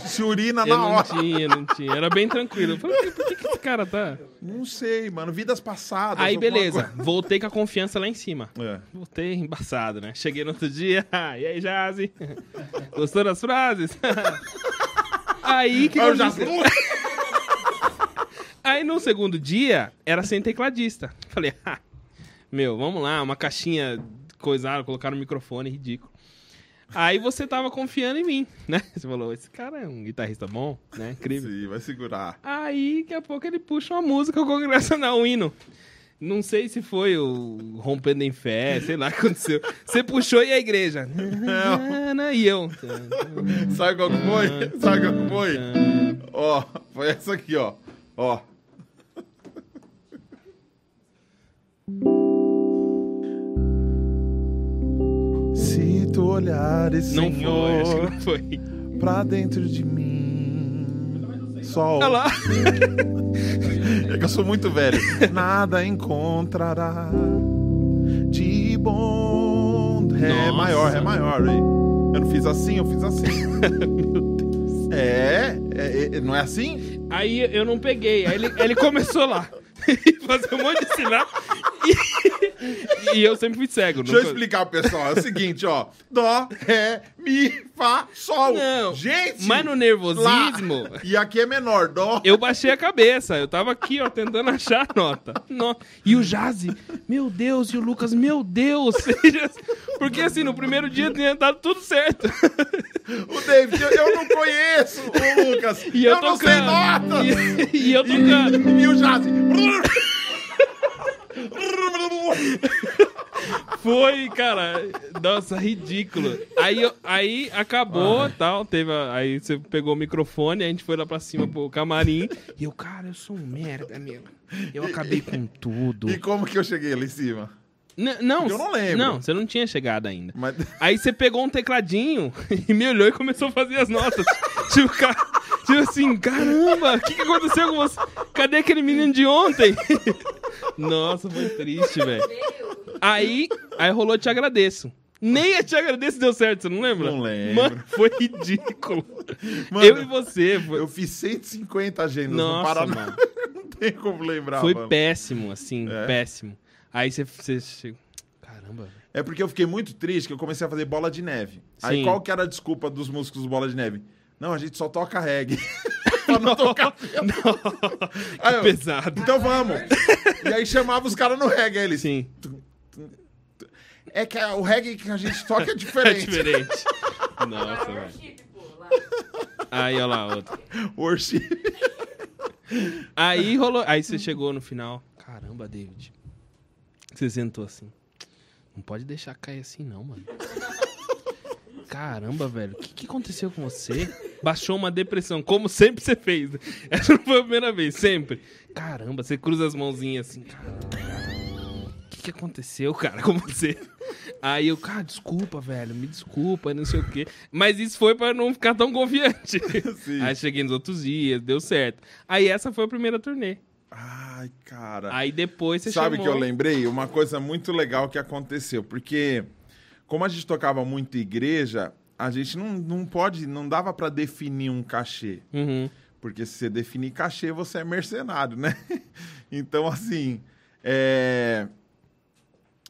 Se urina Eu na não hora. tinha, não tinha. Era bem tranquilo. Eu falei, por que, que esse cara tá. Não sei, mano. Vidas passadas. Aí, beleza. Voltei com a confiança lá em cima. coisa. É. Voltei embaçado, né? Cheguei no outro dia. e aí, Jazzy? Gostou das frases? aí que eu já-? Aí no segundo dia, era sem tecladista. Falei, ah, meu, vamos lá, uma caixinha coisada, colocaram um microfone, ridículo. Aí você tava confiando em mim, né? Você falou, esse cara é um guitarrista bom, né? Incrível. Sim, vai segurar. Aí, daqui a pouco, ele puxa uma música congregacional, um hino. Não sei se foi o Rompendo em Fé, sei lá o que aconteceu. Você puxou e a igreja. E eu. Sabe qual que foi? Sabe qual que foi? Ó, foi essa aqui, ó. Ó. Se tu olhares, Não foi, Senhor, não foi. pra dentro de mim, sol. Olha lá. É que eu sou muito velho. Nada encontrará de bom. Ré Nossa. maior, ré maior, aí. Eu não fiz assim, eu fiz assim. Meu Deus. É, é, é, não é assim? Aí eu não peguei. Aí ele, ele começou lá. Fazer um monte de sinal. E, e eu sempre fui cego. Deixa eu nunca- explicar, pessoal. É o seguinte, ó. Dó, ré, mi, fá, sol. Não, Gente! Mas no lá. nervosismo, E aqui é menor, dó. eu baixei a cabeça. Eu tava aqui, ó, tentando achar a nota. No- E o Jazzy, meu Deus, e o Lucas, meu Deus. Porque assim, no primeiro dia tinha dado tudo certo. O David, eu, eu não conheço o Lucas. E eu, eu não tocando. sei notas. E, e eu tocando. E, e o Jazzy. Foi, cara. Nossa, ridículo. Aí, aí acabou tal. Teve a- aí você pegou o microfone, a gente foi lá pra cima pro camarim. E eu, cara, eu sou um merda, meu. Eu acabei com tudo. E como que eu cheguei lá em cima? N- não, eu não lembro. Não, você não tinha chegado ainda. Mas... Aí você pegou um tecladinho e me olhou e começou a fazer as notas. tipo, cara, tipo assim, caramba, o que, que aconteceu com você? Cadê aquele menino de ontem? Nossa, foi triste, velho. Aí, aí rolou Te Agradeço. Nem a Te Agradeço deu certo, você não lembra? Não lembro. Mano, foi ridículo. Mano, eu e você. Foi, Eu fiz 150 agendas no Nossa, Paraná. mano. Não tem como lembrar, Foi mano. péssimo, assim, É? péssimo. Aí você, você chegou... Caramba, velho. É porque eu fiquei muito triste que eu comecei a fazer bola de neve. Aí Sim. qual que era a desculpa dos músicos do bola de neve? Não, a gente só toca reggae. pra não tocar. Aí eu, Pesado. então vamos. E aí chamava os caras no reggae. Eles, Sim, é que o reggae que a gente toca é é diferente. diferente. Nossa, velho. Worship, pô, lá. Aí, olha lá, outro. Worship. Aí rolou. Aí você chegou no final. Caramba, David. Você sentou assim. Não pode deixar cair assim, não, mano. Caramba, velho. O que, que aconteceu com você? Baixou uma depressão, como sempre você fez. Essa não foi a primeira vez, sempre. Caramba, você cruza as mãozinhas assim. O que, que aconteceu, cara, com você? Aí eu, cara, desculpa, velho, me desculpa, não sei o quê. Mas isso foi pra não ficar tão confiante. Sim. Aí cheguei nos outros dias, deu certo. Aí essa foi a primeira turnê. Ai, cara. Aí depois você Sabe chamou... que eu lembrei? Uma coisa muito legal que aconteceu. Porque, como a gente tocava muito igreja, a gente não, não pode, não dava pra definir um cachê. Uhum. Porque se você definir cachê, você é mercenário, né? Então, assim, é...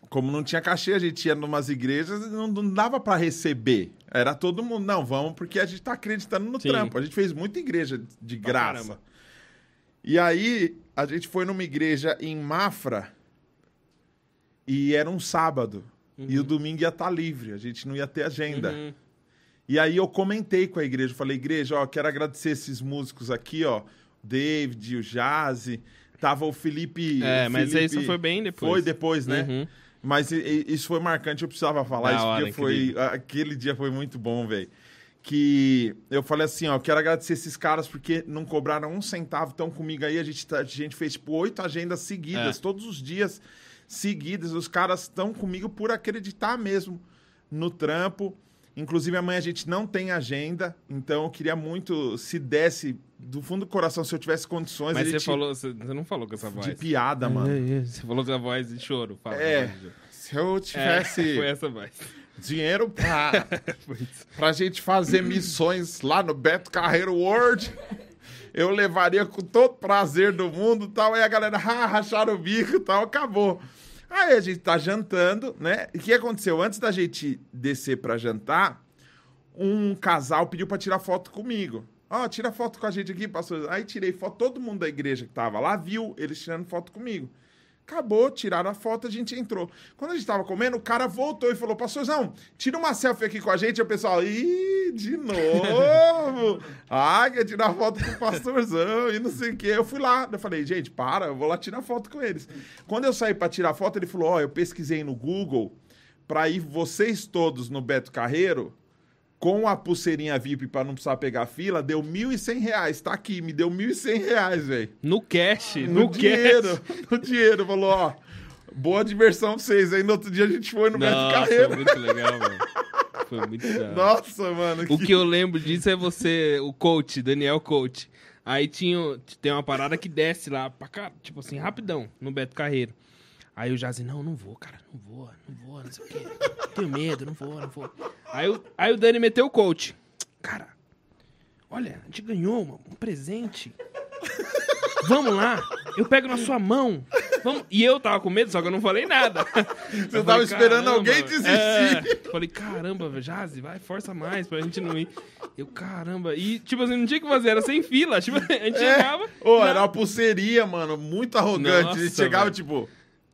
como não tinha cachê, a gente ia numas igrejas e não, não dava pra receber. Era todo mundo, não, vamos, porque a gente tá acreditando no Sim. trampo. A gente fez muita igreja de Pra graça. caramba. E aí, a gente foi numa igreja em Mafra e era um sábado. E o domingo ia estar livre, a gente não ia ter agenda. Uhum. E aí eu comentei com a igreja, falei, igreja, ó, quero agradecer esses músicos aqui, ó, o David, o Jazzy, tava o Felipe... É, o mas Felipe- isso foi bem depois. Foi depois, né? Uhum. Mas isso foi marcante, eu precisava falar Da isso, hora, porque foi... incrível. Aquele dia foi muito bom, velho. Que eu falei assim, ó, quero agradecer esses caras porque não cobraram um centavo, estão comigo aí, a gente, tá- a gente fez, tipo, oito agendas seguidas, É. todos os dias seguidas, os caras estão comigo por acreditar mesmo no trampo. Inclusive, amanhã a gente não tem agenda, então eu queria muito, se desse, do fundo do coração, se eu tivesse condições... Mas você gente- falou, você não falou com essa voz. De piada, mano. É, é, Você falou com a voz de choro. Fala, É. fala, Se eu É, tivesse... foi essa voz. dinheiro pra, pra gente fazer missões lá no Beto Carreiro World. Eu levaria com todo prazer do mundo e tal. Aí a galera, ah, racharam o bico e tal, acabou. Aí a gente tá jantando, né? E o que aconteceu? Antes da gente descer pra jantar, um casal pediu pra tirar foto comigo. Ó, tira foto com a gente aqui, pastor. Aí tirei foto, todo mundo da igreja que tava lá viu eles tirando foto comigo. Acabou, tiraram a foto, a gente entrou. Quando a gente tava comendo, o cara voltou e falou: Pastorzão, tira uma selfie aqui com a gente. E o pessoal, ih, de novo. ah, quer tirar foto com o pastorzão e não sei o quê. Eu fui lá, eu falei: gente, para, eu vou lá tirar foto com eles. Quando eu saí pra tirar foto, ele falou: ó, eu pesquisei no Google pra ir vocês todos no Beto Carreiro com a pulseirinha VIP pra não precisar pegar fila, deu 1.100 reais. Tá aqui, me deu 1.100 reais, velho. No cash, No, no, dinheiro, cash. no dinheiro. Falou, ó, boa diversão pra vocês. Aí no outro dia a gente foi no Beto Nossa, Carreiro. muito legal, velho. Foi muito legal. Nossa, mano. O que eu lembro disso é você, o coach, Daniel Coach. Aí tinha, tem uma parada que desce lá, pra cá, tipo assim, rapidão, no Beto Carreiro. Aí o Jazzy, não, não vou, cara, não vou, não vou, não sei o quê. Tenho medo, não vou, não vou. Aí, o- aí o Dani meteu o coach. Cara, olha, a gente ganhou um presente. Vamos lá, eu pego na sua mão. Vamos. E eu tava com medo, só que eu não falei nada. Você tava esperando alguém desistir. É, falei, caramba, Jazzy, vai, força mais pra gente não ir. Eu, caramba. E, tipo assim, não tinha o que fazer, era sem fila. Tipo, a gente chegava. Ô, já- era uma pulseirinha, mano, muito arrogante. a gente Nossa, chegava, tipo...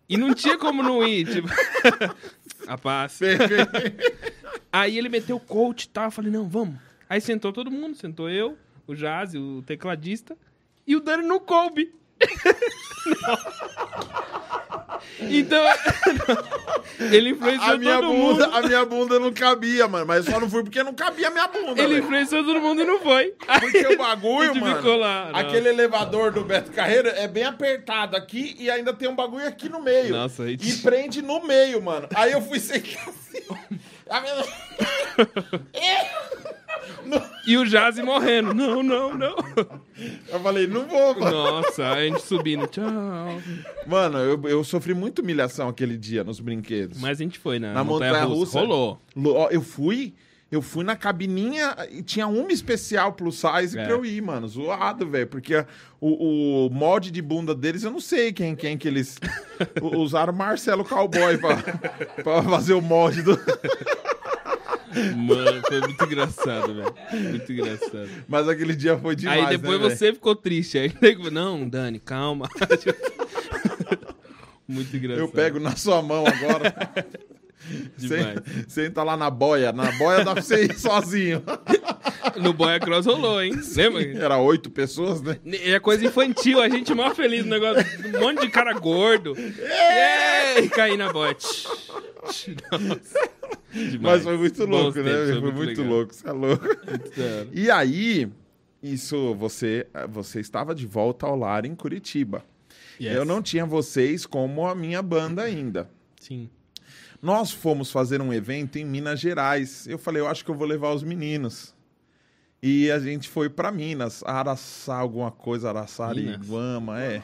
E não tinha como não ir, tipo. a paz. Aí ele meteu o coach e tal. Eu falei, não, vamos. Aí sentou todo mundo, sentou eu, o Jazzy, o tecladista, e o Dani não coube. Então, ele influenciou a minha todo bunda, mundo. a minha bunda não cabia, mano. Mas eu só não fui porque não cabia a minha bunda, Ele velho. influenciou todo mundo e não foi. Porque o bagulho, mano. ficou lá. Aquele elevador do Beto Carreiro é bem apertado aqui e ainda tem um bagulho aqui no meio. Nossa, E prende no meio, mano. Aí eu fui sentar assim. A minha- E o Jazzy morrendo. Não, não, não. Eu falei, não vou, mano. Nossa, a gente subindo. Tchau. Mano, eu, eu sofri muita humilhação aquele dia nos brinquedos. Mas a gente foi na, Na montanha, russa. Rolou. Eu fui, eu fui na cabininha e tinha uma especial plus size É. pra eu ir, mano. Zoado, velho. Porque o, o molde de bunda deles, eu não sei quem, quem que eles usaram Marcelo Cowboy pra, pra fazer o molde do. Mano, foi muito engraçado, velho. Muito engraçado. Mas aquele dia foi demais. Aí depois né, você ficou triste. Aí não, Dani, calma. muito engraçado. Eu pego na sua mão agora. Demais. Sen- Senta lá na boia. Na boia dá pra você ir sozinho. No Boia Cross rolou, hein? Lembra? Era oito pessoas, né? É coisa infantil, a gente mó feliz no negócio. Um monte de cara gordo. É! E cair na boia. Nossa. Demais. Mas foi muito Bons louco, né? tempos, Foi, muito, legal. louco, você é louco. E aí, isso, você, você estava de volta ao lar em Curitiba. Yes. Eu não tinha vocês como a minha banda ainda. Sim. Nós fomos fazer um evento em Minas Gerais. Eu falei, eu acho que eu vou levar os meninos. E a gente foi para Minas, Araçá, alguma coisa, Minas? Araçariguama, é.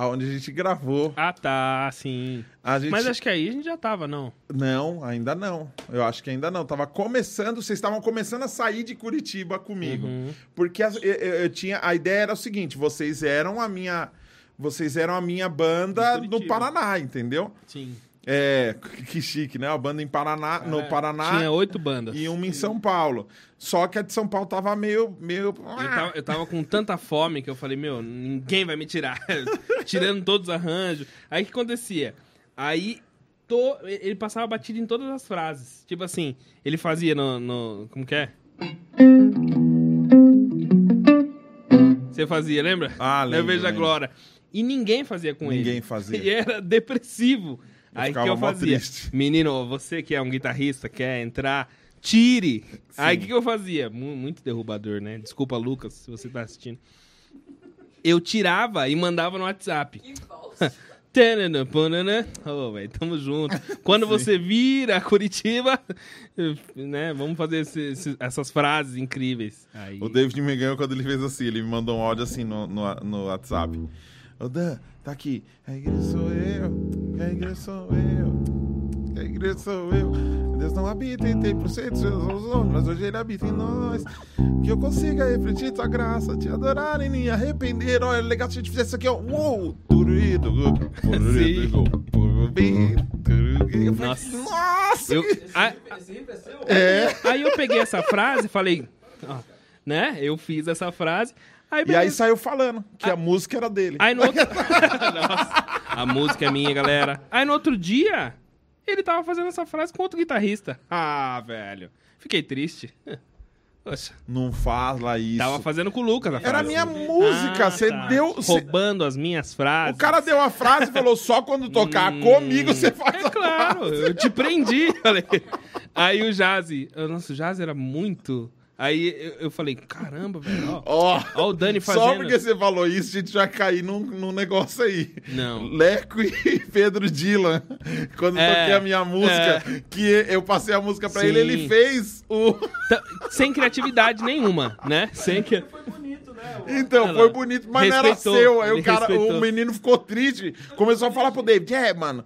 Aonde a gente gravou. Ah, tá, sim. Gente... Mas acho que aí a gente já tava, não. Não, ainda não. Eu acho que ainda não. Tava começando, vocês estavam começando a sair de Curitiba comigo. Uhum. Porque eu, eu- eu tinha. A ideia era o seguinte: vocês eram a minha. Vocês eram a minha banda no. Paraná, entendeu? Sim. É, que chique, né? A banda em Paraná, no É, Paraná Tinha oito bandas. e uma em São Paulo. Só que a de São Paulo tava meio. meio... Eu tava, eu tava com tanta fome que eu falei, meu, ninguém vai me tirar. Tirando todos os arranjos. Aí o que acontecia? Aí to- ele passava batido em todas as frases. Tipo assim, ele fazia no. no- como que é? Você fazia, lembra? Ah, Eu vejo a. Glória. E ninguém fazia com ele. Ninguém fazia. E era depressivo. Aí que ficava eu fazia? triste. Menino, você que é um guitarrista, quer entrar, tire. Aí o que, que eu fazia? Mu- Muito derrubador, né? Desculpa, Lucas, se você tá assistindo. Eu tirava e mandava no WhatsApp. E panana. Ô, velho, tamo junto. Quando você vira Curitiba, né? Vamos fazer esse- esse- essas frases incríveis. Aí, O David me ganhou quando ele fez assim. Ele me mandou um áudio assim no, no, no WhatsApp. Ô Dan, tá aqui. A igreja sou eu. A igreja sou eu. a igreja sou eu. Deus não habita em 100% dos seus homens, mas hoje ele habita em nós. Que eu consiga refletir tua graça, te adorar e me arrepender. Olha, é legal se a gente fizesse isso aqui, ó. Uou! Turuído, turuído, turuído. Nossa. Nossa! Eu, a- é? É. aí eu peguei essa frase e falei, ó, né? Eu fiz essa frase. Aí, E aí saiu falando que a música era dele. Aí no outro... Nossa, a música é minha, galera. Aí no outro dia, ele tava fazendo essa frase com outro guitarrista. Ah, velho. Fiquei triste. Poxa, Não fala isso. tava fazendo com o Lucas a frase. Era a minha música. Ah, Você tá. deu. você- Roubando as minhas frases. O cara deu a frase e falou: só quando tocar Hum, comigo você faz É a claro, eu te prendi. Falei. Aí o Jazzy, o nosso Jazzy era muito. Aí eu, falei, caramba, velho, ó. Ó. Ó o Dani fazendo. Só porque você falou isso, a gente vai cair num, num negócio aí. Não. Leco e Pedro Dylan. Quando É, toquei a minha música, que eu passei a música pra Sim. ele, ele fez o. Tá- Sem criatividade nenhuma, né? Sem que... Né? Então, foi bonito, mas não era Respeitou, seu. Aí o cara, respeitou. o menino ficou triste. Começou a falar pro David: É, mano,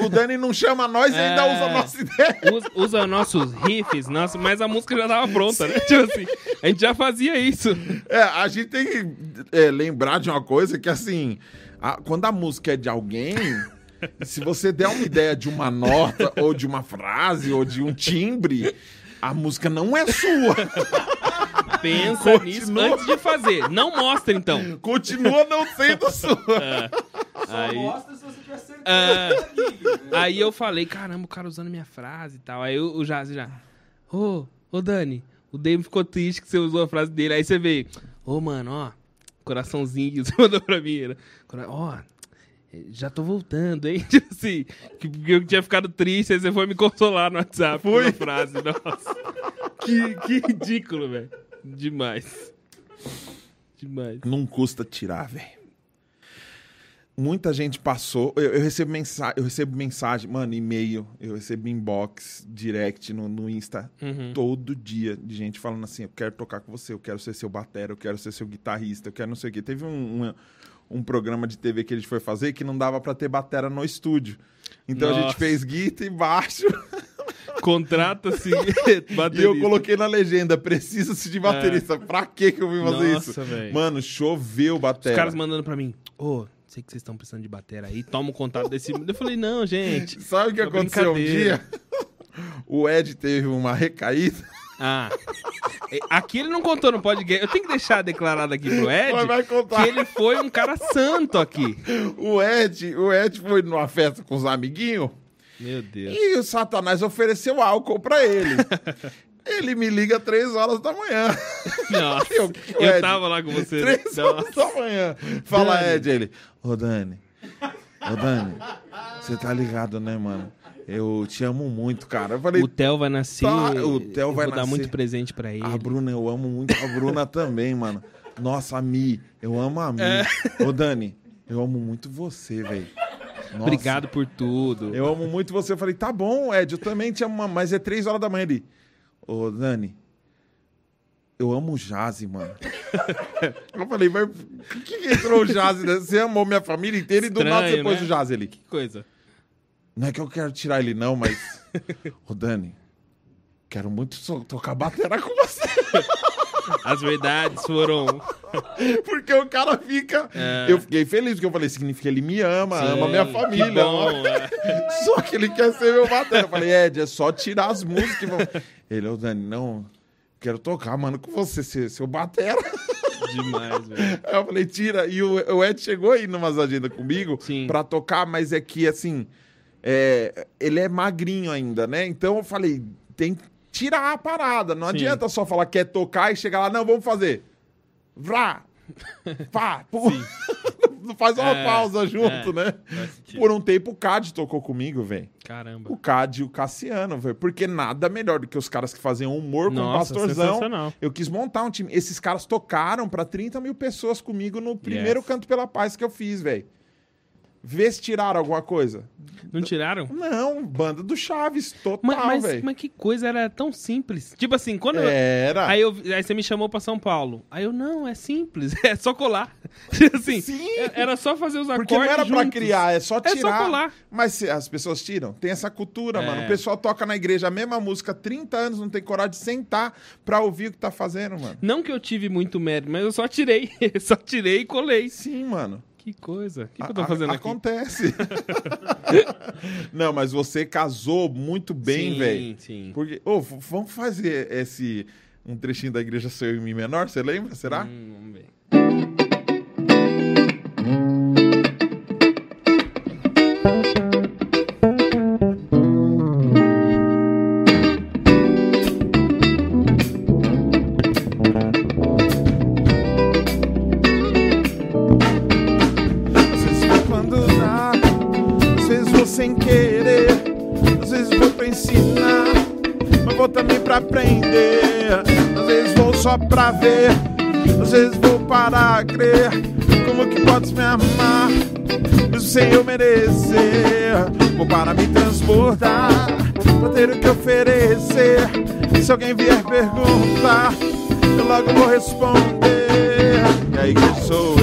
o, o Dani não chama nós e ainda É. usa a nossa ideia. Usa, usa nossos riffs, nossa, mas a música já tava pronta, né? Tipo assim, a gente já fazia isso. É, a gente tem que é, lembrar de uma coisa que, assim, a- quando a música é de alguém, se você der uma ideia de uma nota, ou de uma frase, ou de um timbre, a música não é sua. Pensa Continua. nisso antes de fazer. Não mostra, então. Continua não sendo sua. Só Aí- mostra se você tiver certeza. Ah. amigo. Aí eu falei, caramba, o cara usando minha frase e tal. Aí o, Jazz já, ô, ô Dani, o David ficou triste que você usou a frase dele. Aí você veio, ô mano, ó, coraçãozinho, você mandou pra mim. né? Cora- Ó, já tô voltando, hein? Tipo assim, que, que eu tinha ficado triste, aí você foi me consolar no WhatsApp a frase. Nossa, que, que ridículo, velho. Demais. Demais. Não custa tirar, velho. Muita gente passou. Eu, eu recebo mensagem, eu recebo mensagem, mano, e-mail, eu recebo inbox, direct no, no Insta Uhum. todo dia de gente falando assim: eu quero tocar com você, eu quero ser seu batera, eu quero ser seu guitarrista, eu quero não sei o quê. Teve um, um, um programa de TV que a gente foi fazer que não dava pra ter batera no estúdio. Então a gente Nossa. fez guitarra e baixo. Contrata-se E baterista. eu coloquei na legenda: precisa-se de baterista. Pra que que eu vim fazer Nossa, isso? velho. Mano, choveu batera. Os caras mandando pra mim, ô, sei que vocês estão precisando de bateria aí, toma o contato desse. Eu falei, não, gente. Sabe o que Uma aconteceu um dia? O Ed teve uma recaída. Ah. É, Aqui ele não contou no podcast. Eu tenho que deixar declarado aqui pro Ed Mas vai contar. que ele foi um cara santo aqui. O Ed, o Ed foi numa festa com os amiguinhos Meu Deus. e o Satanás ofereceu álcool pra ele. ele me liga três horas da manhã. Nossa. Eu- Eu, tava lá com você. Três horas da manhã. Fala, Dani. Ed, ele. Ô, Dani. Ô, Dani. Você tá ligado, né, mano? Eu te amo muito, cara. Eu falei, O Theo vai nascer. Tá, o Theo vai vou dar nascer. muito presente pra ele. A Bruna, eu amo muito a Bruna também, mano. Nossa, a Mi, eu amo a Mi. É. Ô, Dani, eu amo muito você, velho. Nossa, Obrigado por tudo. Eu amo muito você. Eu falei, tá bom, Ed, eu também te amo, mas é três horas da manhã. Ele, ô, Dani, eu amo o Jazzy, mano. eu falei, mas por que, que entrou o Jazzy? né? Você amou minha família inteira e do nada você Estranho, pôs né? o Jazzy ali. Que coisa. Não é que eu quero tirar ele, não, mas. Ô, Dani, quero muito tocar batera com você. As verdades foram. Porque o cara fica. É. Eu fiquei feliz, porque eu falei, significa que ele me ama, ama minha Sim, família. que bom, é. Só que ele quer ser meu batera. Eu falei, Ed, é só tirar as músicas. vamos- Ele, ô Dani, não, quero tocar, mano, com você, ser seu batera. Demais, velho. Aí eu falei, tira. E o, o Ed chegou aí numas agendas comigo Sim. pra tocar, mas é que, assim, é, ele é magrinho ainda, né? Então eu falei, tem que tirar a parada. Não Sim. adianta só falar que quer tocar e chegar lá, não, vamos fazer. Vrá! Pá! Faz uma É, pausa junto, é, né? Por um tempo o Cad tocou comigo, velho. Caramba. O Cad e o Cassiano, velho. Porque nada melhor do que os caras que faziam humor com o Nossa, Pastorzão. Eu quis montar um time. Esses caras tocaram pra 30 mil pessoas comigo no primeiro Yes. Canto pela Paz que eu fiz, velho. Vê se tiraram alguma coisa. Não tiraram? Não, banda do Chaves, total, Mas, mas, velho. mas que coisa, era tão simples. Tipo assim, quando eu, Era. Aí, eu, aí você me chamou pra São Paulo. Aí eu, não, é simples, é só colar. assim, Sim. é- era só fazer os acordes Porque não era pra juntos. criar, é só É só tirar. colar. Mas as pessoas tiram. Tem essa cultura, É. mano. O pessoal toca na igreja a mesma música há 30 anos, não tem coragem de sentar pra ouvir o que tá fazendo, mano. Não que eu tive muito mérito, mas eu só tirei. só tirei e colei. Sim, mano. Que coisa. O que, que eu tô fazendo a- aqui? Acontece. não, mas você casou muito bem, sim, velho. Sim, Porque, ô, v- vamos fazer esse um trechinho da igreja seu em mi menor, você lembra? Será? Hum, vamos ver. Pra ver, às vezes vou para crer. Como que podes me amar, mesmo sem eu merecer? Vou para me transbordar, pra ter o que oferecer. Se alguém vier perguntar, eu logo vou responder. E a igreja sou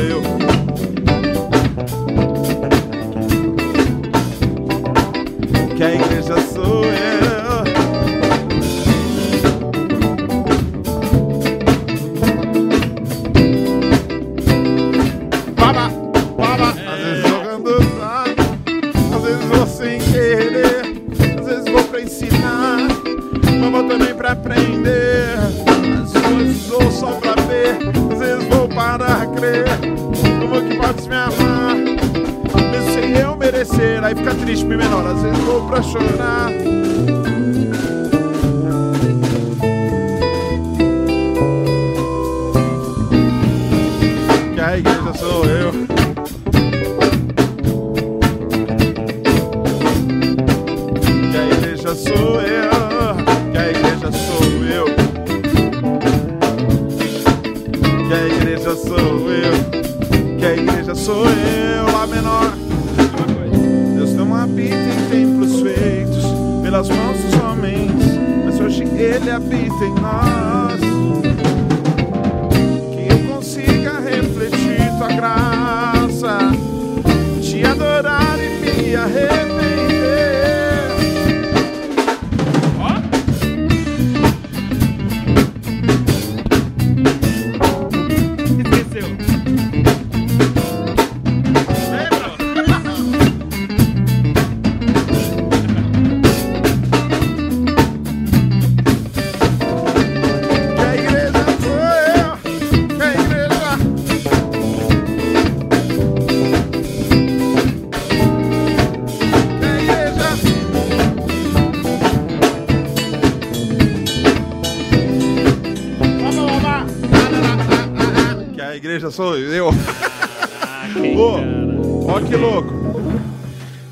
Que a igreja sou eu. Ô, ó que louco.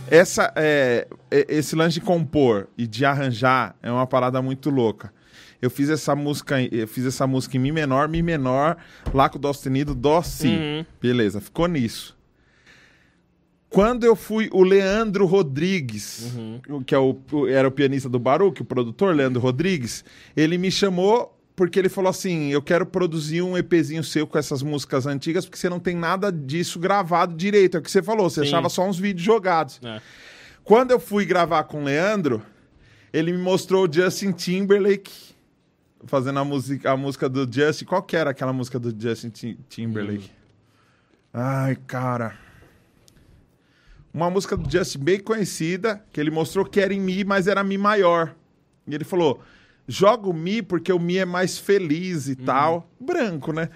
Essa, é, é- esse lance de compor e de arranjar é uma parada muito louca. Eu fiz essa música, eu fiz essa música em mi menor, mi menor, lá com o dó sustenido, dó si. Uhum. Beleza, ficou nisso. Quando eu fui o Leandro Rodrigues, o- que é o, o- era o pianista do Baruch, o produtor Leandro Rodrigues, ele me chamou porque ele falou assim: "Eu quero produzir um EPzinho seu com essas músicas antigas, porque você não tem nada disso gravado direito". É o que você falou, você Sim. achava só uns vídeos jogados. É. Quando eu fui gravar com o Leandro, ele me mostrou o Justin Timberlake fazendo a música, a música do Justin. Qual que era aquela música do Justin Tim- Timberlake? Ai, cara. Uma música do Justin bem conhecida, que ele mostrou que era em Mi, mas era Mi maior. E ele falou: joga o Mi porque o Mi é mais feliz e tal. Branco, né?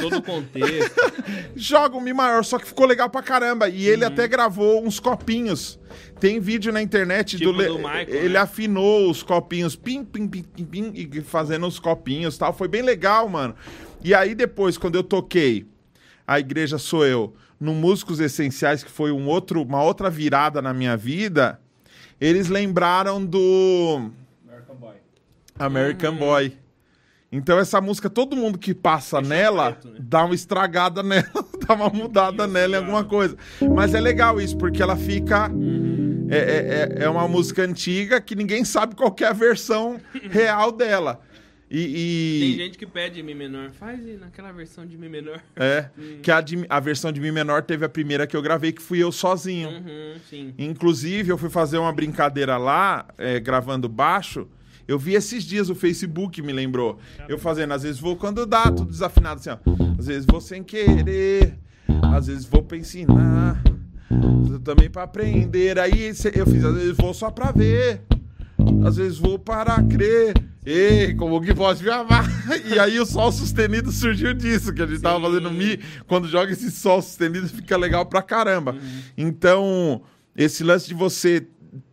Todo o contexto. joga um Mi maior, só que ficou legal pra caramba. E Uhum. ele até gravou uns copinhos. Tem vídeo na internet Tipo do, do Michael, Ele né? afinou os copinhos, pim, pim, pim, pim, pim, e fazendo os copinhos e tal. Foi bem legal, mano. E aí depois, quando eu toquei A Igreja Sou Eu, no Músicos Essenciais, que foi um outro, uma outra virada na minha vida, eles lembraram do American Uhum. Boy. Então essa música, todo mundo que passa nela, preto, né? dá uma estragada nela, dá uma mudada nela em alguma coisa. Mas é legal isso, porque ela fica. É, é, é- é uma música antiga que ninguém sabe qual que é a versão real dela. E. e- Tem gente que pede Mi menor. Faz naquela versão de Mi menor. É, que a, de- a versão de Mi menor teve a primeira que eu gravei, que fui eu sozinho. Uhum, sim. Inclusive, eu fui fazer uma brincadeira lá, é, gravando baixo. Eu vi esses dias o Facebook me lembrou. Eu fazendo, às vezes vou quando dá, tudo desafinado assim, ó. Às vezes vou sem querer, às vezes vou pra ensinar, também pra aprender. Aí eu fiz, às vezes vou só pra ver, às vezes vou para crer. Ei, como que pode me amar? E aí o sol sustenido surgiu disso, que a gente tava fazendo Mi. Quando joga esse sol sustenido, fica legal pra caramba. Então, esse lance de você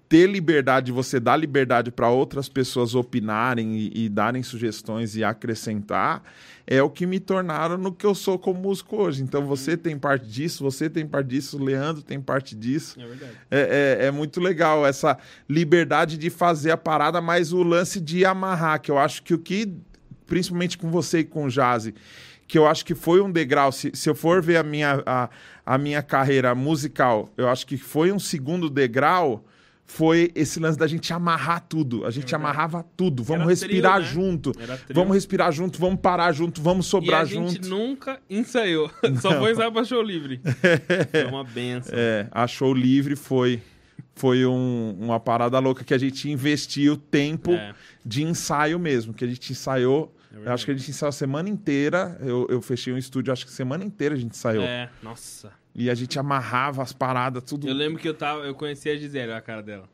ter liberdade, de você dar liberdade para outras pessoas opinarem e, e darem sugestões e acrescentar, é o que me tornaram no que eu sou como músico hoje. Então, você tem parte disso, você tem parte disso, o Leandro tem parte disso. É verdade. É, é- é muito legal essa liberdade de fazer a parada, mas o lance de amarrar, que eu acho que o que, principalmente com você e com o Jazzy, que eu acho que foi um degrau, se, se eu for ver a minha, a, a minha carreira musical, eu acho que foi um segundo degrau, foi esse lance da gente amarrar tudo. A gente amarrava tudo. Vamos Era respirar trio, né? junto. Vamos respirar junto, vamos parar junto, vamos E sobrar a gente junto. nunca ensaiou. Só foi ensaiar pra show livre. Foi uma benção. É, a show livre foi foi um- uma parada louca que a gente investiu tempo É. de ensaio mesmo, que a gente ensaiou. eu acho que a gente ensaiou a semana inteira. Eu, eu fechei um estúdio, acho que semana inteira a gente ensaiou. É, nossa. E a gente amarrava as paradas, tudo. Eu lembro que eu tava, eu conheci a Gisele, olha a cara dela.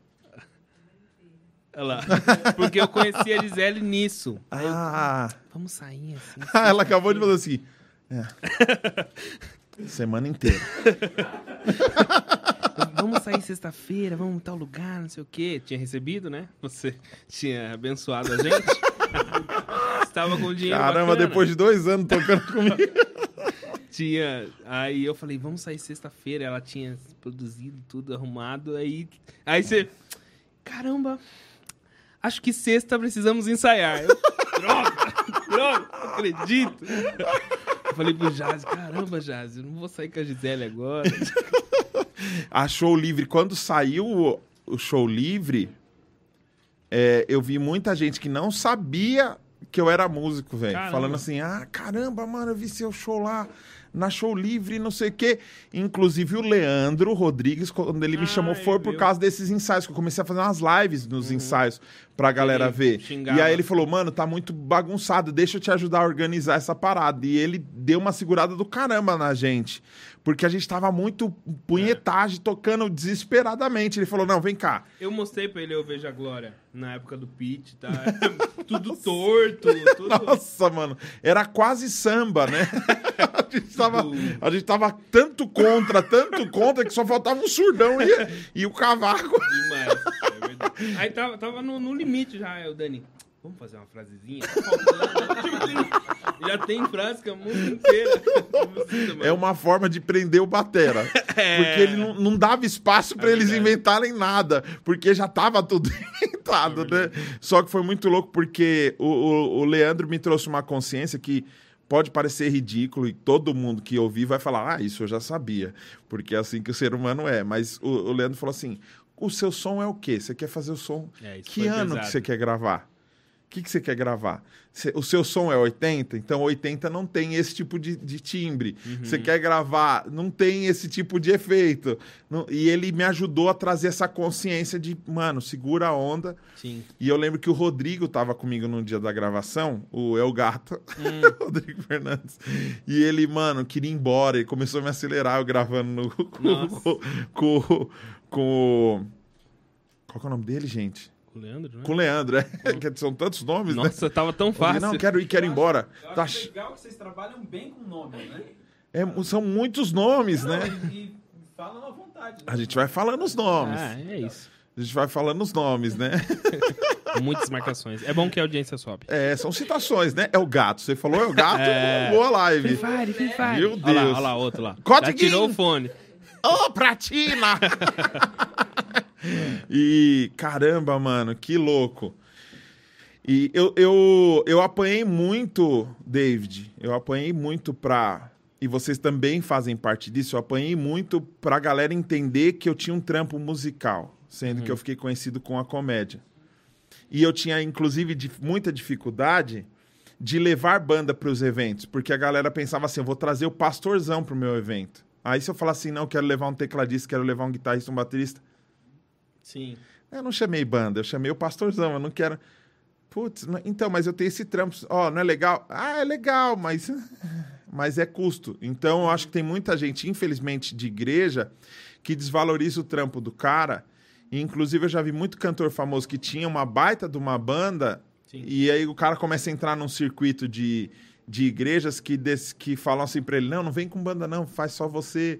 Olha lá. Porque eu conheci a Gisele nisso. Aí eu, Ah, vamos sair assim. ela acabou de fazer assim. É. Semana inteira. Vamos sair sexta-feira, vamos em tal lugar, não sei o quê. Tinha recebido, né? Você tinha abençoado a gente. Estava com dinheiro Caramba, bacana. depois de dois anos tocando comigo. Tinha. Aí eu falei, vamos sair sexta-feira. Ela tinha produzido tudo arrumado. Aí. Aí você. Caramba! Acho que sexta precisamos ensaiar. Eu, droga! droga! Não acredito! Eu falei pro Jazz, caramba, Jazz, eu não vou sair com a Gisele agora. a show livre, quando saiu o, show livre, é, eu vi muita gente que não sabia que eu era músico, velho. Falando assim: ah, caramba, mano, eu vi seu show lá na show livre, não sei o quê. Inclusive o Leandro Rodrigues, quando ele me Ah, chamou, foi por causa desses ensaios, que eu comecei a fazer umas lives nos ensaios pra galera Ele ver. xingava. E aí ele falou, mano, tá muito bagunçado, deixa eu te ajudar a organizar essa parada. E ele deu uma segurada do caramba na gente. Porque a gente tava muito punhetagem, tocando desesperadamente. Ele falou, não, vem cá. Eu mostrei pra ele Eu Vejo a Glória, na época do Pete, tá? tudo torto, tudo... Nossa, mano, era quase samba, né? a, gente tava, a gente tava tanto contra, tanto contra, que só faltava um surdão e, e o cavaco. Demais, é verdade. Aí tava, tava no, no limite já, o Dani. Vamos fazer uma frasezinha? Tá já tem frase que a música inteira. É uma forma de prender o Batera. Porque ele não, não dava espaço pra É eles inventarem nada. Porque já tava tudo inventado, né? Só que foi muito louco porque o, o, o Leandro me trouxe uma consciência que pode parecer ridículo e todo mundo que ouvir vai falar, ah, isso eu já sabia. Porque é assim que o ser humano é. Mas o, o Leandro falou assim, o seu som é o quê? Você quer fazer o som... É, que ano pesado. que você quer gravar? O que, que você quer gravar? O seu som é 80? Então 80 não tem esse tipo de, de timbre. Você quer gravar? Não tem esse tipo de efeito. Não- e ele me ajudou a trazer essa consciência de, mano, segura a onda. Sim. E eu lembro que o Rodrigo tava comigo no dia da gravação, o El Gato, Rodrigo Fernandes. E ele, mano, queria ir embora. Ele começou a me acelerar, eu gravando no, com, com, com, com- Qual é o nome dele, gente? Com o Leandro, né? Com o Leandro, é. Que São tantos nomes, né? Nossa, tava tão fácil. Não, quero ir, quero ir embora. Eu Tá acho ch- legal que vocês trabalham bem com nomes, né? é, são muitos nomes, né? E, e falam à vontade. Né? A gente vai falando os nomes. Ah, é isso. A gente vai falando os nomes, né? Muitas marcações. É bom que a audiência sobe. É, são citações, né? É o gato. Você falou é o gato, É. boa live. Fire, Free Fire. Meu Olha lá, Deus. olha lá, outro lá. Cotiguinho. Já tirou o fone. Ô, Pratina! e caramba, mano, que louco. E eu, eu, eu apanhei muito, David, eu apanhei muito pra. E vocês também fazem parte disso. Eu apanhei muito pra galera entender que eu tinha um trampo musical, sendo que eu fiquei conhecido com a comédia. E eu tinha, inclusive, muita dificuldade de levar banda para os eventos, porque a galera pensava assim: eu vou trazer o pastorzão pro meu evento. Aí se eu falar assim, não, eu quero levar um tecladista, quero levar um guitarrista, um baterista. Sim. Eu não chamei banda, eu chamei o pastorzão, eu não quero. Putz, então, mas eu tenho esse trampo. Ó, não é legal? Ah, é legal, mas. Mas é custo. Então, eu acho que tem muita gente, infelizmente, de igreja, que desvaloriza o trampo do cara. E, inclusive, eu já vi muito cantor famoso que tinha uma baita de uma banda, Sim. e aí o cara começa a entrar num circuito de, de igrejas que, des- que falam assim pra ele: não, não vem com banda, não, faz só você.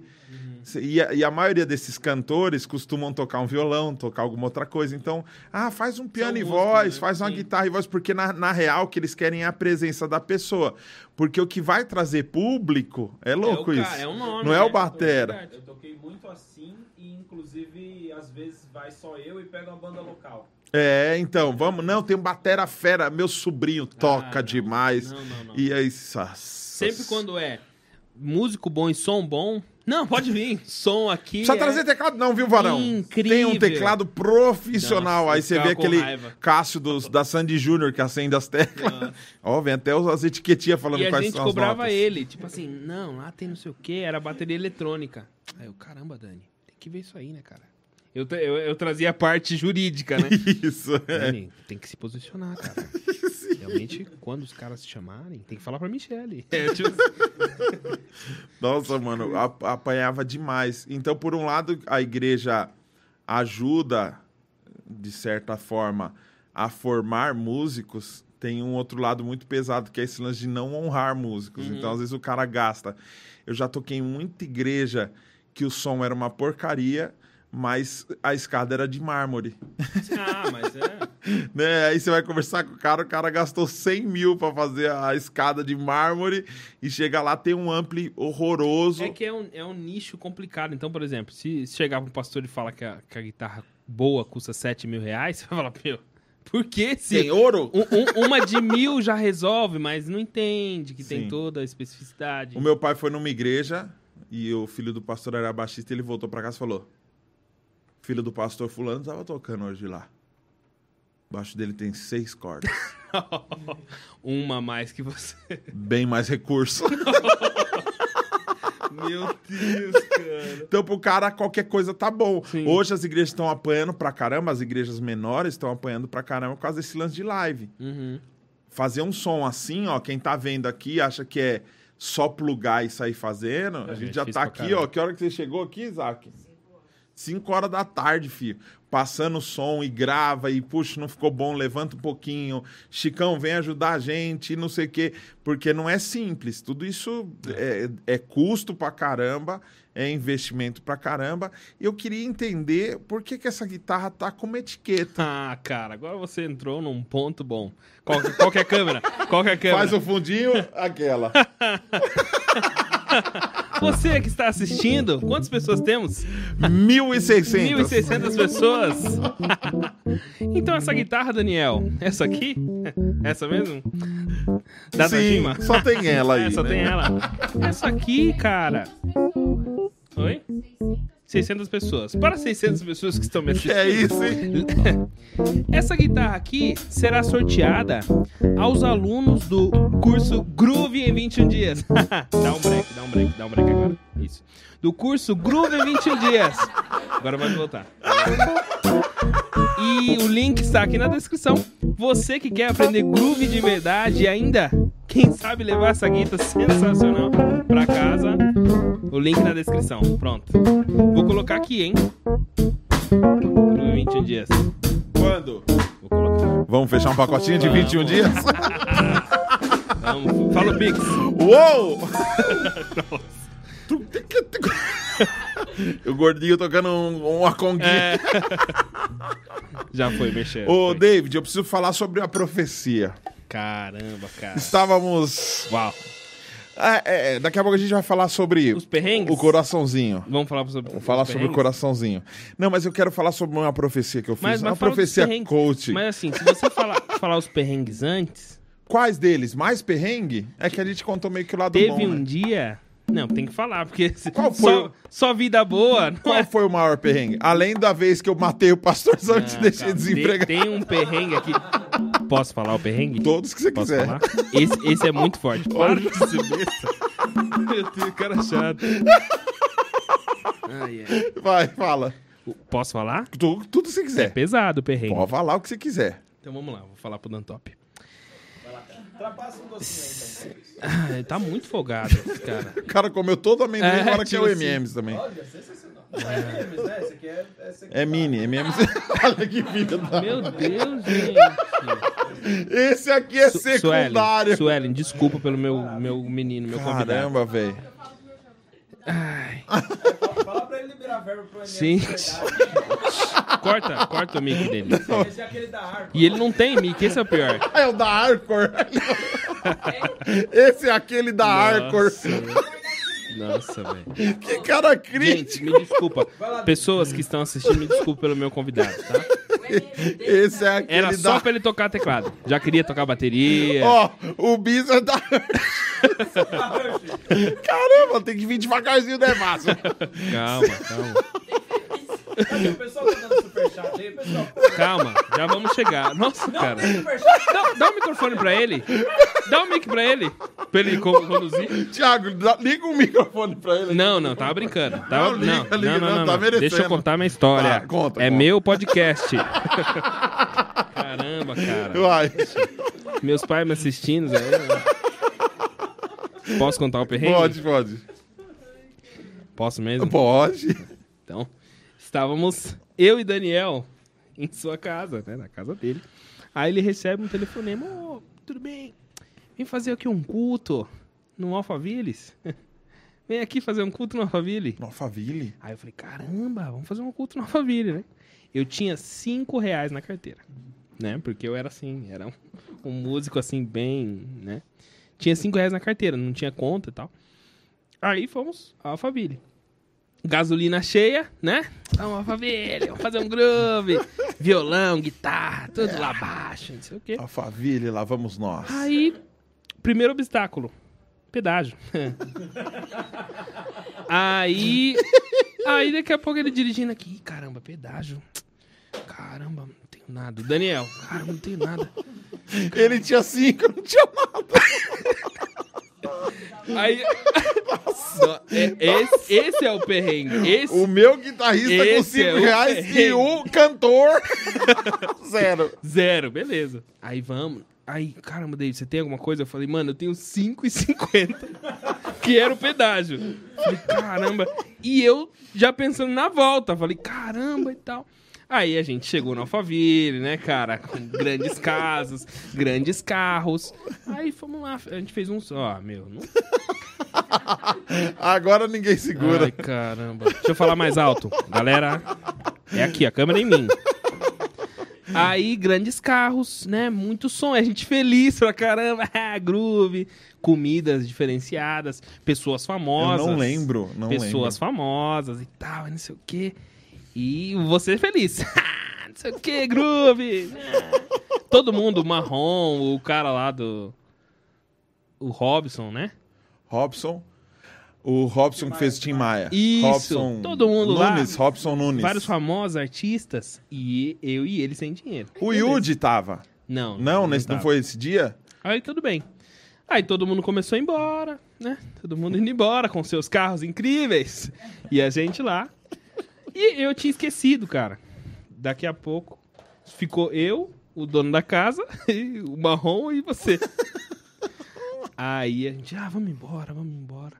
Cê- E, a, e a maioria desses cantores costumam tocar um violão, tocar alguma outra coisa. Então, ah, faz um piano e voz, né? faz uma Sim. guitarra e voz, porque na, na real o que eles querem é a presença da pessoa. Porque o que vai trazer público é louco é o isso. cara, é um nome, Não é né? o batera. Eu toquei muito assim e inclusive às vezes vai só eu e pega uma banda local. É, então, vamos. Não, tem um batera fera, meu sobrinho toca Ah, demais. Não, não, não. E aí, nossa. Sempre quando é músico bom e som bom. Não, pode vir. Som aqui. Precisa é- trazer teclado, não, viu, Varão? Incrível. Tem um teclado profissional. Nossa, Aí você vê aquele raiva. Cássio dos, da Sandy Júnior que acende as teclas. Ó, vem até as etiquetinhas falando E a quais gente são as cobrava notas. ele, tipo assim, não, lá tem não sei o que, era bateria eletrônica. Aí eu, caramba, Dani, tem que ver isso aí, né, cara? Eu, eu, eu trazia a parte jurídica, né? Isso, é. Dani, tem que se posicionar, cara. Realmente, quando os caras se chamarem, tem que falar pra Michelle. É, tipo, Nossa, mano, apanhava demais. Então, por um lado, a igreja ajuda, de certa forma, a formar músicos. Tem um outro lado muito pesado, que é esse lance de não honrar músicos. Uhum. Então, às vezes, o cara gasta. Eu já toquei em muita igreja que o som era uma porcaria, mas a escada era de mármore. ah, mas é. né? Aí você vai conversar com o cara, o cara gastou 100 mil pra fazer a escada de mármore e chega lá, tem um ampli horroroso. É que é um, é um nicho complicado. Então, por exemplo, se, se chegar pra um pastor e falar que a, que a guitarra boa custa 7 mil reais, você vai falar, meu, por que se. Tem ouro? Um- um- uma de mil já resolve, mas não entende que Sim. tem toda a especificidade. O meu pai foi numa igreja e o filho do pastor era baixista, ele voltou pra casa e falou: Filho do pastor fulano tava tocando hoje lá. Embaixo dele tem seis cordas. Uma a mais que você. Bem mais recurso. Meu Deus, cara. Então, pro cara, qualquer coisa tá bom. Sim. Hoje as igrejas estão apanhando pra caramba, as igrejas menores estão apanhando pra caramba por causa desse lance de live. Uhum. fazer um som assim, ó, quem tá vendo aqui acha que é só plugar e sair fazendo. A É gente já tá aqui, ó. Que hora que você chegou aqui, Isaac? 5 horas da tarde, filho. Passando o som e grava e, puxa, não ficou bom, levanta um pouquinho. Chicão, vem ajudar a gente não sei o quê. Porque não é simples. Tudo isso é, é custo pra caramba, é investimento pra caramba. E eu queria entender por que, que essa guitarra tá com uma etiqueta. Ah, cara, agora você entrou num ponto bom. Qual, qual que é a câmera? Qual que é a câmera? Faz o fundinho, aquela. Você que está assistindo, quantas pessoas temos? 1.600. 1.600 pessoas. então essa guitarra, Daniel, essa aqui? Essa mesmo? Da Sim, Tajima? só tem ela aí. É, só né? tem ela. Essa aqui, cara. Oi? 600 pessoas. Para 600 pessoas que estão me assistindo. é isso, hein? Essa guitarra aqui será sorteada aos alunos do curso Groove em 21 dias. dá um break, dá um break, dá um break agora. Isso. Do curso Groove em 21 dias. Agora vai voltar. E o link está aqui na descrição. Você que quer aprender groove de verdade ainda, quem sabe levar essa guitarra sensacional pra casa, o link na descrição. Pronto. Vou colocar aqui, hein? Groove em 21 dias. Quando? Vou colocar. Vamos fechar um pacotinho de 21 dias? Vamos. Fala o Pix. Uou! o gordinho tocando um, uma conguinha. É. Já foi, mexer. Ô, Foi. David, eu preciso falar sobre a profecia. Caramba, cara. Estávamos Uau. Ah, é, é, daqui a pouco a gente vai falar sobre Os perrengues? o coraçãozinho. Vamos falar sobre Vamos falar sobre o coraçãozinho. Não, mas eu quero falar sobre uma profecia que eu fiz. Mas, uma mas dos profecia coach. Mas assim, se você falar, falar os perrengues antes, Quais deles? Mais perrengue? É que a gente contou meio que o lado teve bom, um né? dia. Não, tem que falar, porque se- Qual foi só, o- só vida boa. Não Qual é... foi o maior perrengue? Além da vez que eu matei o pastorzão e te Ah, deixei calma. desempregado. Tem, tem um perrengue aqui. Posso falar o perrengue? Todos que você Posso quiser. falar? Esse, esse é muito forte. Para de ser besta. Meu Deus, cara chato. Ai, ai. Vai, fala. Posso falar? Tu- tudo que você É quiser. pesado o perrengue. Pode falar o que você quiser. Então vamos lá, vou falar pro Dantop. Ultrapassa um docinho aí, então. Ah, ele tá muito folgado, esse cara. O cara comeu todo amendoim, É, agora que é o assim. M&M's também. Olha, sensacional. Não é memes, né? Esse aqui é... Esse aqui É mini, M&M's. Olha que filho da... Meu Deus, gente. Esse aqui é Su- secundário. Suelen, Suelen, desculpa pelo meu, meu menino, meu convidado. Caramba, velho. Ai, Fala pra ele liberar verbo pro MM Sim. verdade. corta, corta o mic dele. Esse é aquele da harpa. E ele não tem mic, esse é o pior. É o da Arcor. Esse é aquele da Arcor. Nossa, velho. Que cara Gente, crítico. me desculpa. Pessoas que estão assistindo, me desculpa pelo meu convidado, tá? Esse é aquele Era só da... pra ele tocar teclado. Já queria tocar bateria. Ó, o bis é da... Caramba, tem que vir devagarzinho, né, Márcio? Calma, calma. O pessoal tá dando superchat aí, pessoal. Calma, já vamos chegar. Nossa, cara. Tem superchat. Dá, dá o microfone pra ele. Dá o mic pra ele. Pra ele co- conduzir. Thiago, dá- liga um microfone pra ele. Não, não, tava brincando. Tava, Não, não, liga, não, liga, não, não, não, tá não. merecendo. Deixa eu contar minha história. Tá, conta, é conta. meu podcast. Caramba, cara. Vai. Meus pais me assistindo, Zé. Posso contar o perrengue? Pode, pode. Posso mesmo? Pode. Então, estávamos eu e Daniel em sua casa, né? Na casa dele. Aí ele recebe um telefonema. Ô, tudo bem? Vem fazer aqui um culto no Alphavilles. Vem aqui fazer um culto no Alphaville. No Alphaville? Aí eu falei, caramba, vamos fazer um culto no Alphaville, né? Eu tinha cinco reais na carteira, né? Porque eu era assim, era um, um músico assim, bem, né? Tinha cinco reais na carteira, não tinha conta e tal. Aí fomos ao Alphaville. Gasolina cheia, né? Vamos, Alphaville, vamos fazer um groove. Violão, guitarra, tudo lá abaixo, não sei o quê. Alphaville, lá vamos nós. Aí, primeiro obstáculo, pedágio. aí, aí daqui a pouco ele dirigindo aqui, "Ih, caramba, pedágio. Caramba, não tenho nada. Daniel, caramba, não tenho nada. Ele tinha cinco, eu não tinha nada. Aí, Não, é- esse, esse é o perrengue. Esse, O meu guitarrista com Esse cinco é o reais e perrengue. o cantor zero. Zero, beleza. Aí vamos. Aí, caramba, David, você tem alguma coisa? Eu falei, mano, eu tenho 5,50. que era o pedágio. Falei, caramba. E eu já pensando na volta. Falei, caramba e tal. Aí a gente chegou no Alphaville, né, cara? Com grandes casas, grandes carros. Aí fomos lá, a gente fez um só. meu, não. Agora ninguém segura. Ai, caramba. Deixa eu falar mais alto. Galera, é aqui, a câmera é em mim. Aí, grandes carros, né? Muito som. A gente feliz pra caramba. Ah, groove, comidas diferenciadas, pessoas eu famosas. não lembro, não pessoas lembro. famosas e tal, não sei o quê. E você feliz. não sei o quê, groove. Todo mundo, marrom, o cara lá do. O Robson, né? Robson. O Robson que fez o Tim Maia. Isso, Robson todo mundo lá. Nunes, Robson Nunes. Vários famosos artistas e eu e ele sem dinheiro. O Yudi tava. Não. Não, nesse, não tava. foi esse dia? Aí tudo bem. Aí todo mundo começou a ir embora, né? Todo mundo indo embora com seus carros incríveis. E a gente lá. E eu tinha esquecido, cara. Daqui a pouco ficou eu, o dono da casa, o marrom e você. Aí a gente, ah, vamos embora, vamos embora.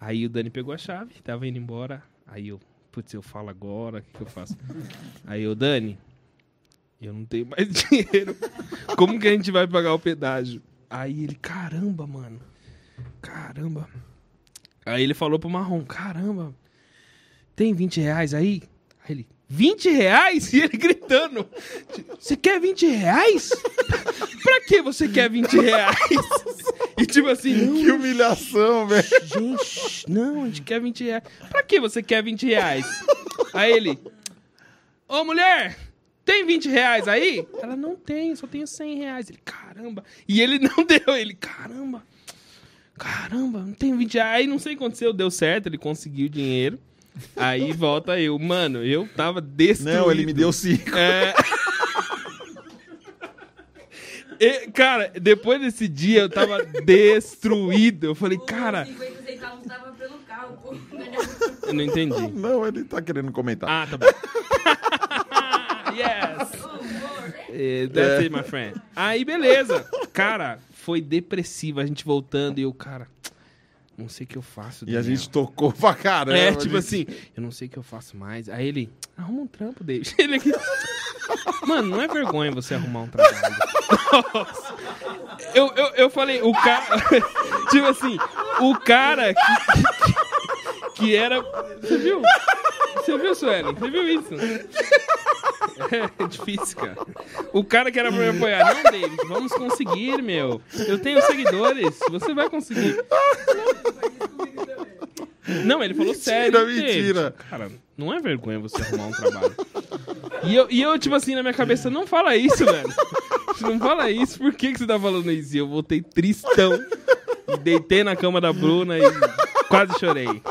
Aí o Dani pegou a chave, tava indo embora. Aí eu, putz, eu falo agora, o que, que eu faço? Aí eu, Dani, eu não tenho mais dinheiro. Como que a gente vai pagar o pedágio? Aí ele, caramba, mano. Caramba. Aí ele falou pro Marrom, caramba, tem 20 reais aí? Aí ele, 20 reais? E ele gritando, você quer 20 reais? pra que você quer 20 reais? E tipo assim, Que humilhação, velho. gente, não, a gente quer 20 reais. Pra que você quer 20 reais? Aí ele, ô mulher, tem 20 reais aí? Ela, não tem, só tenho 100 reais. Ele, caramba. E ele não deu, ele, caramba. Caramba, não tem 20 reais. Aí não sei o que aconteceu, deu certo, ele conseguiu o dinheiro. Aí volta eu, mano, eu tava destruído. Não, ele me deu cinco. É. E, cara, depois desse dia eu tava destruído. Eu falei, cara, 50 centavos tava pelo carro, pô. eu não entendi. Não, ele tá querendo comentar. Ah, tá bom. yes. Eh, That's it, my friend. Aí, beleza. Cara, foi depressivo. A gente voltando e eu, cara, não sei o que eu faço. E a Daniel. gente tocou pra caramba. É, tipo gente- assim, eu não sei o que eu faço mais. Aí ele, arruma um trampo, David. Ele aqui. Mano, não é vergonha você arrumar um trabalho. Nossa. Eu, eu, eu falei, o cara. tipo assim, o cara que, que, que era. Você viu? Você viu, Suelen? Você viu isso? É difícil, cara. O cara que era pra me apoiar. Não, David, vamos conseguir, meu. Eu tenho seguidores. Você vai conseguir. Não, ele falou sério. David. mentira. Cara, não é vergonha você arrumar um trabalho. E eu, e eu, tipo assim, na minha cabeça, não fala isso, velho. Não fala isso, por que, que você tá falando isso? E eu voltei tristão. E deitei na cama da Bruna e quase chorei.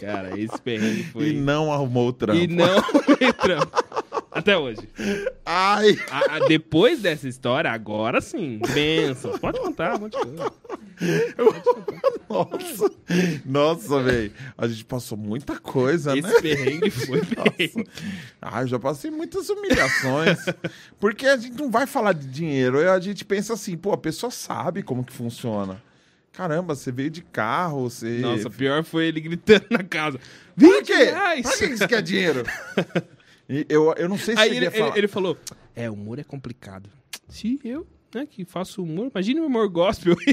Cara, esse perrengue foi. E não arrumou o trampo. E não arrumei trampo. Até hoje. Ai, A- a- depois dessa história, agora sim. Benção. Pode contar, pode contar. nossa. Nossa, velho. A gente passou muita coisa, né? Esse perrengue foi perrengue. Ah, eu já passei muitas humilhações. porque a gente não vai falar de dinheiro. A gente pensa assim, pô, a pessoa sabe como que funciona. Caramba, você veio de carro, você. Nossa, pior foi ele gritando na casa. Pra 20 quê? reais! Pra que você quer dinheiro? E eu, eu não sei se Aí ele, ele, ele falou: É, humor é complicado. Se eu, né, que faço humor, imagine o humor gospel.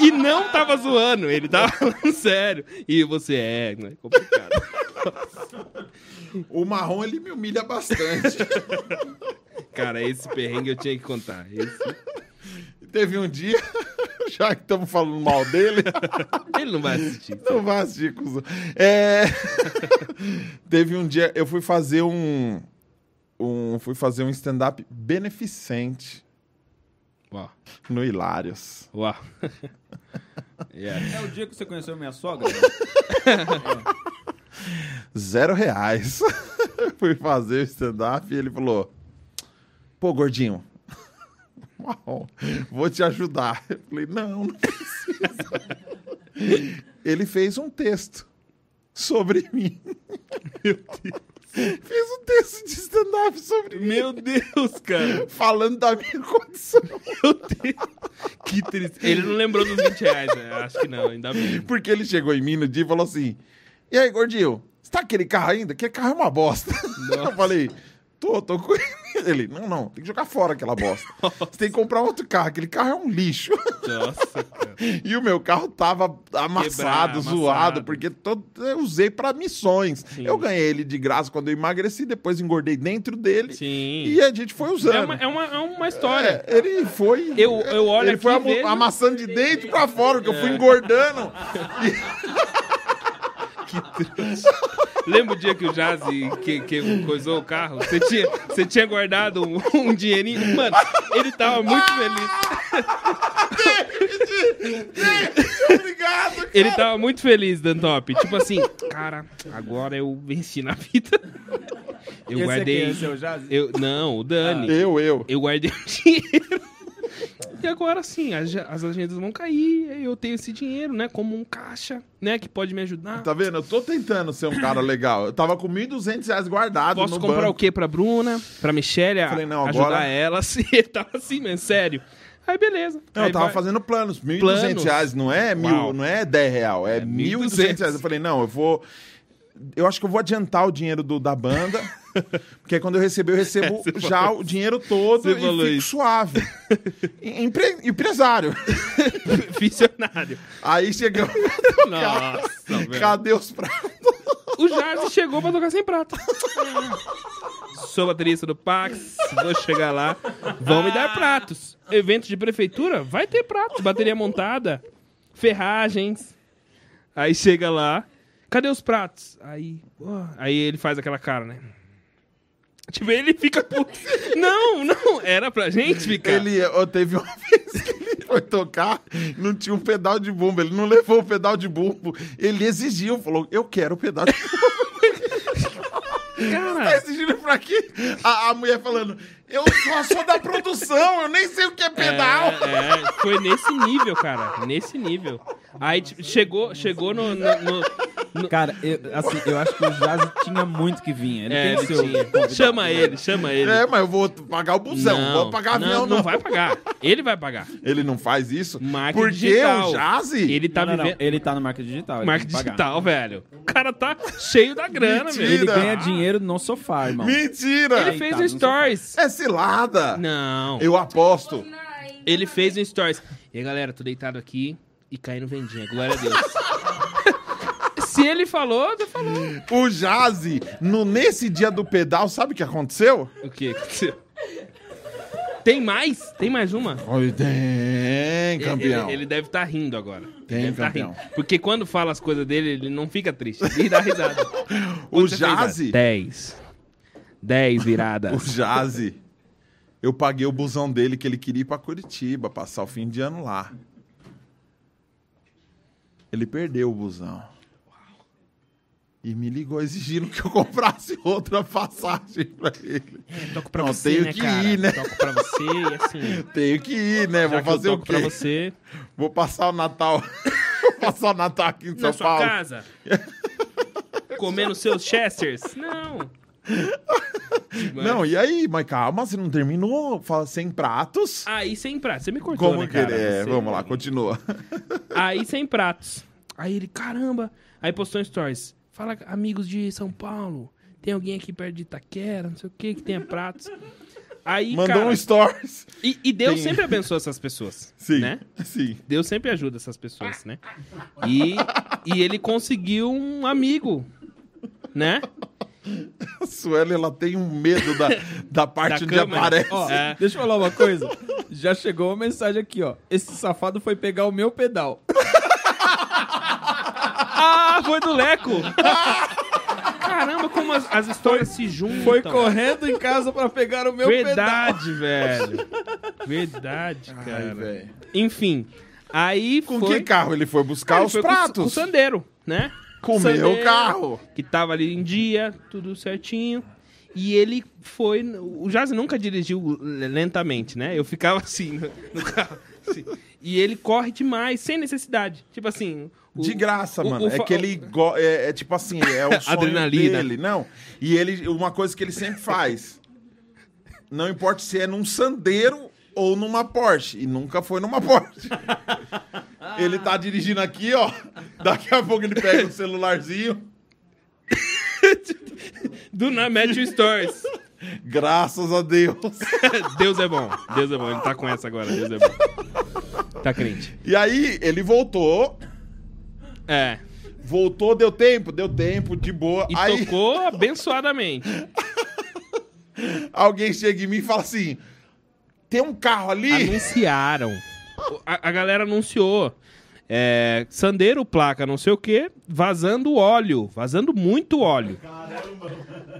E, não tava zoando, ele tava falando sério. E você é, né? Complicado. O marrom, ele me humilha bastante. Cara, esse perrengue eu tinha que contar. Esse- Teve um dia, já que estamos falando mal dele, Ele não vai assistir. não vai assistir, cuzão. É... Teve um dia, eu fui fazer um, um fui fazer um stand-up beneficente Uau. no Hilários. Uau. Yes. É o dia que você conheceu minha sogra? Zero reais. fui fazer o stand-up e ele falou: Pô, gordinho, vou te ajudar. Eu falei: Não, não precisa. ele fez um texto sobre mim. Meu Deus. Fez um texto de stand-up sobre mim. Meu Deus, cara. Falando da minha condição. Meu Deus. Que triste. Ele não lembrou dos 20 reais, né? Acho que não, ainda bem. Porque ele chegou em mim no dia e falou assim: E aí, gordinho, você tá aquele carro ainda? Aquele carro é uma bosta. Eu falei: Tô, tô com ele. Ele: Não, não, tem que jogar fora aquela bosta. Você tem que comprar outro carro. Aquele carro é um lixo. Nossa, cara. E o meu carro tava amassado, zoado, amassado. porque todo, eu usei pra missões. Sim. Eu ganhei ele de graça quando eu emagreci, depois engordei dentro dele. Sim. E a gente foi usando. É uma, é uma, é uma história. É, ele foi. Eu- eu olho Ele foi e vejo- amassando de dentro pra fora, porque eu fui engordando. Lembra o dia que o Jazz que, que coisou o carro? Você tinha, você tinha guardado um, um dinheirinho? Mano, ele tava muito feliz. Obrigado, cara. Ele tava muito feliz, Dantop. Tipo assim, cara, agora eu venci na vida. Eu Esse guardei. aqui é seu Jazz? Eu, não, o Dani. Eu, eu. Eu guardei o dinheiro. E agora sim, as, as agendas vão cair, eu tenho esse dinheiro, né? Como um caixa, né? Que pode me ajudar. Tá vendo? Eu tô tentando ser um cara legal. Eu tava com 1.200 reais guardado Posso comprar banco. o quê pra Bruna? Pra Michelle? a- Falei, não, ajudar agora- ela? Assim, ele tava assim, mesmo, sério. Aí, beleza. Não, Aí eu tava vai- fazendo planos. 1.200 Planos? reais não é, mil, Uau. não é 10 real, é, É 1.200 1.200. reais. Eu falei, não, eu vou... Eu acho que eu vou adiantar o dinheiro do, da banda, porque quando eu receber, eu recebo Você já o dinheiro todo e fico isso. suave. Empre- empresário. Visionário. Aí chegamos, Nossa, velho. cadê os pratos? O Jardim chegou pra tocar sem prata. sou baterista do Pax, vou chegar lá, vão me dar pratos. Evento de prefeitura, vai ter pratos, bateria montada, ferragens. Aí chega lá, cadê os pratos? Aí, pô, aí ele faz aquela cara, né? Tipo, ele fica puto. Não, não, era pra gente ficar. Ele teve uma vez que ele foi tocar, não tinha um pedal de bumbo, ele não levou o pedal de bumbo. Ele exigiu, falou: Eu quero o pedal de bumbo. Tá Cara, exigindo pra quê? A, a mulher falando: Eu só sou da produção, eu nem sei o que é pedal. É, é, foi nesse nível, cara. Nesse nível. Aí tipo, chegou, chegou no. no- no- Cara, eu, assim, eu acho que o Jazz tinha muito que vir. Ele é, tem ele tinha. convidado. Chama ele, chama ele. É, mas eu vou pagar o busão, não, vou pagar não, avião, não. não vai pagar. Ele vai pagar. Ele não faz isso? Marketing Porque digital. o Jazzy. Ele tá Não, não, não. vivendo. Ele tá no marketing digital. pagar. digital, velho. O cara tá cheio da grana, Mentira. velho. Ele ganha dinheiro no sofá, irmão. Mentira! Ele fez um sofá. stories. É cilada! Não. Eu aposto. Ele fez um stories. E aí, galera, tô deitado aqui e caindo vendinha. Glória a Deus. Se ele falou, você falou. O Jazzy, no, nesse dia do pedal, sabe o que aconteceu? O que aconteceu? Tem mais? Tem mais uma? Oi, tem, campeão. Ele, ele deve estar rindo agora. Ele Tem, deve tá campeão. rindo. Porque quando fala as coisas dele, ele não fica triste. Ele dá risada. o Jazzy, 10. 10 o viradas. Jazzy, eu paguei o busão dele que ele queria ir pra Curitiba, passar o fim de ano lá. Ele perdeu o busão. E me ligou exigindo que eu comprasse outra passagem pra ele. Toco pra Não, você, tenho né, que cara? ir, né? Toco pra você e assim... Tenho que ir, né? já Vou fazer o toco pra quê? você Vou passar o Natal. Vou passar o Natal aqui em São na sua Paulo. casa. Comendo seus chesters? Não. Não, e aí? Mas calma, você não terminou? Fala sem pratos? Aí sem pratos. Você me cortou, Como né, que cara? é? Você- Vamos lá, continua. Aí sem pratos. Aí ele, caramba. Aí postou um stories. Fala, amigos de São Paulo. Tem alguém aqui perto de Itaquera, não sei o que, que tenha pratos. Aí, Mandou cara, um stories. e, e Deus Tem- sempre abençoa essas pessoas, Sim, né? sim. Deus sempre ajuda essas pessoas, né? E, e ele conseguiu um amigo, né? A Sueli, ela tem um medo da, da parte Da onde câmera. aparece. Ó, É. deixa eu falar uma coisa. Já chegou uma mensagem aqui, ó. Esse safado foi pegar o meu pedal. Ah, foi do Leco! Caramba, como as, as histórias se juntam. Foi correndo em casa pra pegar o meu. Verdade, velho. Verdade, Ai, cara. velho. Enfim, aí Com foi... que carro ele foi buscar Ele os foi com pratos? Com o Sandeiro, né? Com o Sandeiro, meu carro. Que tava ali em dia, tudo certinho. E ele foi... O Jazzy nunca dirigiu lentamente, né? Eu ficava assim no, no carro. assim. E ele corre demais, sem necessidade. Tipo assim... o- De graça, o- mano. o é fa- que ele go- é, é tipo assim, é o sonho Adrenalina. dele. Não. E ele, uma coisa que ele sempre faz. Não importa se é num Sandeiro ou numa Porsche. E nunca foi numa Porsche. ele tá dirigindo aqui, ó. Daqui a pouco ele pega o celularzinho. Do na Matthew Stories. Graças a Deus. Deus é bom. Deus é bom. Ele tá com essa agora. Deus é bom. Tá crente. E aí, ele voltou. É. Voltou, deu tempo, deu tempo, de boa. E aí tocou abençoadamente. alguém chega em mim e fala assim: tem um carro ali. Anunciaram. A, a galera anunciou. É, Sandeiro, placa, não sei o que, vazando óleo. Vazando muito óleo.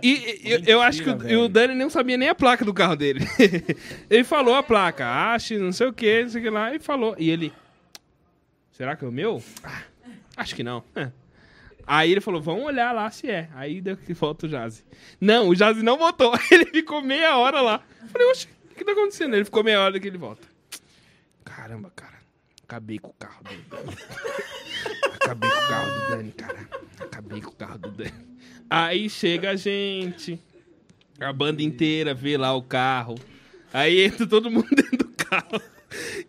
E, e- eu, eu acho que o, o Dani não sabia nem a placa do carro dele. ele falou a placa, ache, não sei o que, não sei o que lá, e falou. E ele. Será que é o meu? Ah, acho que não. Aí ele falou, vamos olhar lá se é. Aí deu que volta o Jazzy. Não, o Jazzy não voltou. Ele ficou meia hora lá. Falei, oxe, o que tá acontecendo? Ele ficou meia hora que ele volta. Caramba, cara. Acabei com o carro do Dani. Acabei com o carro do Dani, cara. Acabei com o carro do Dani. Aí chega a gente. A banda inteira vê lá o carro. Aí entra todo mundo dentro do carro.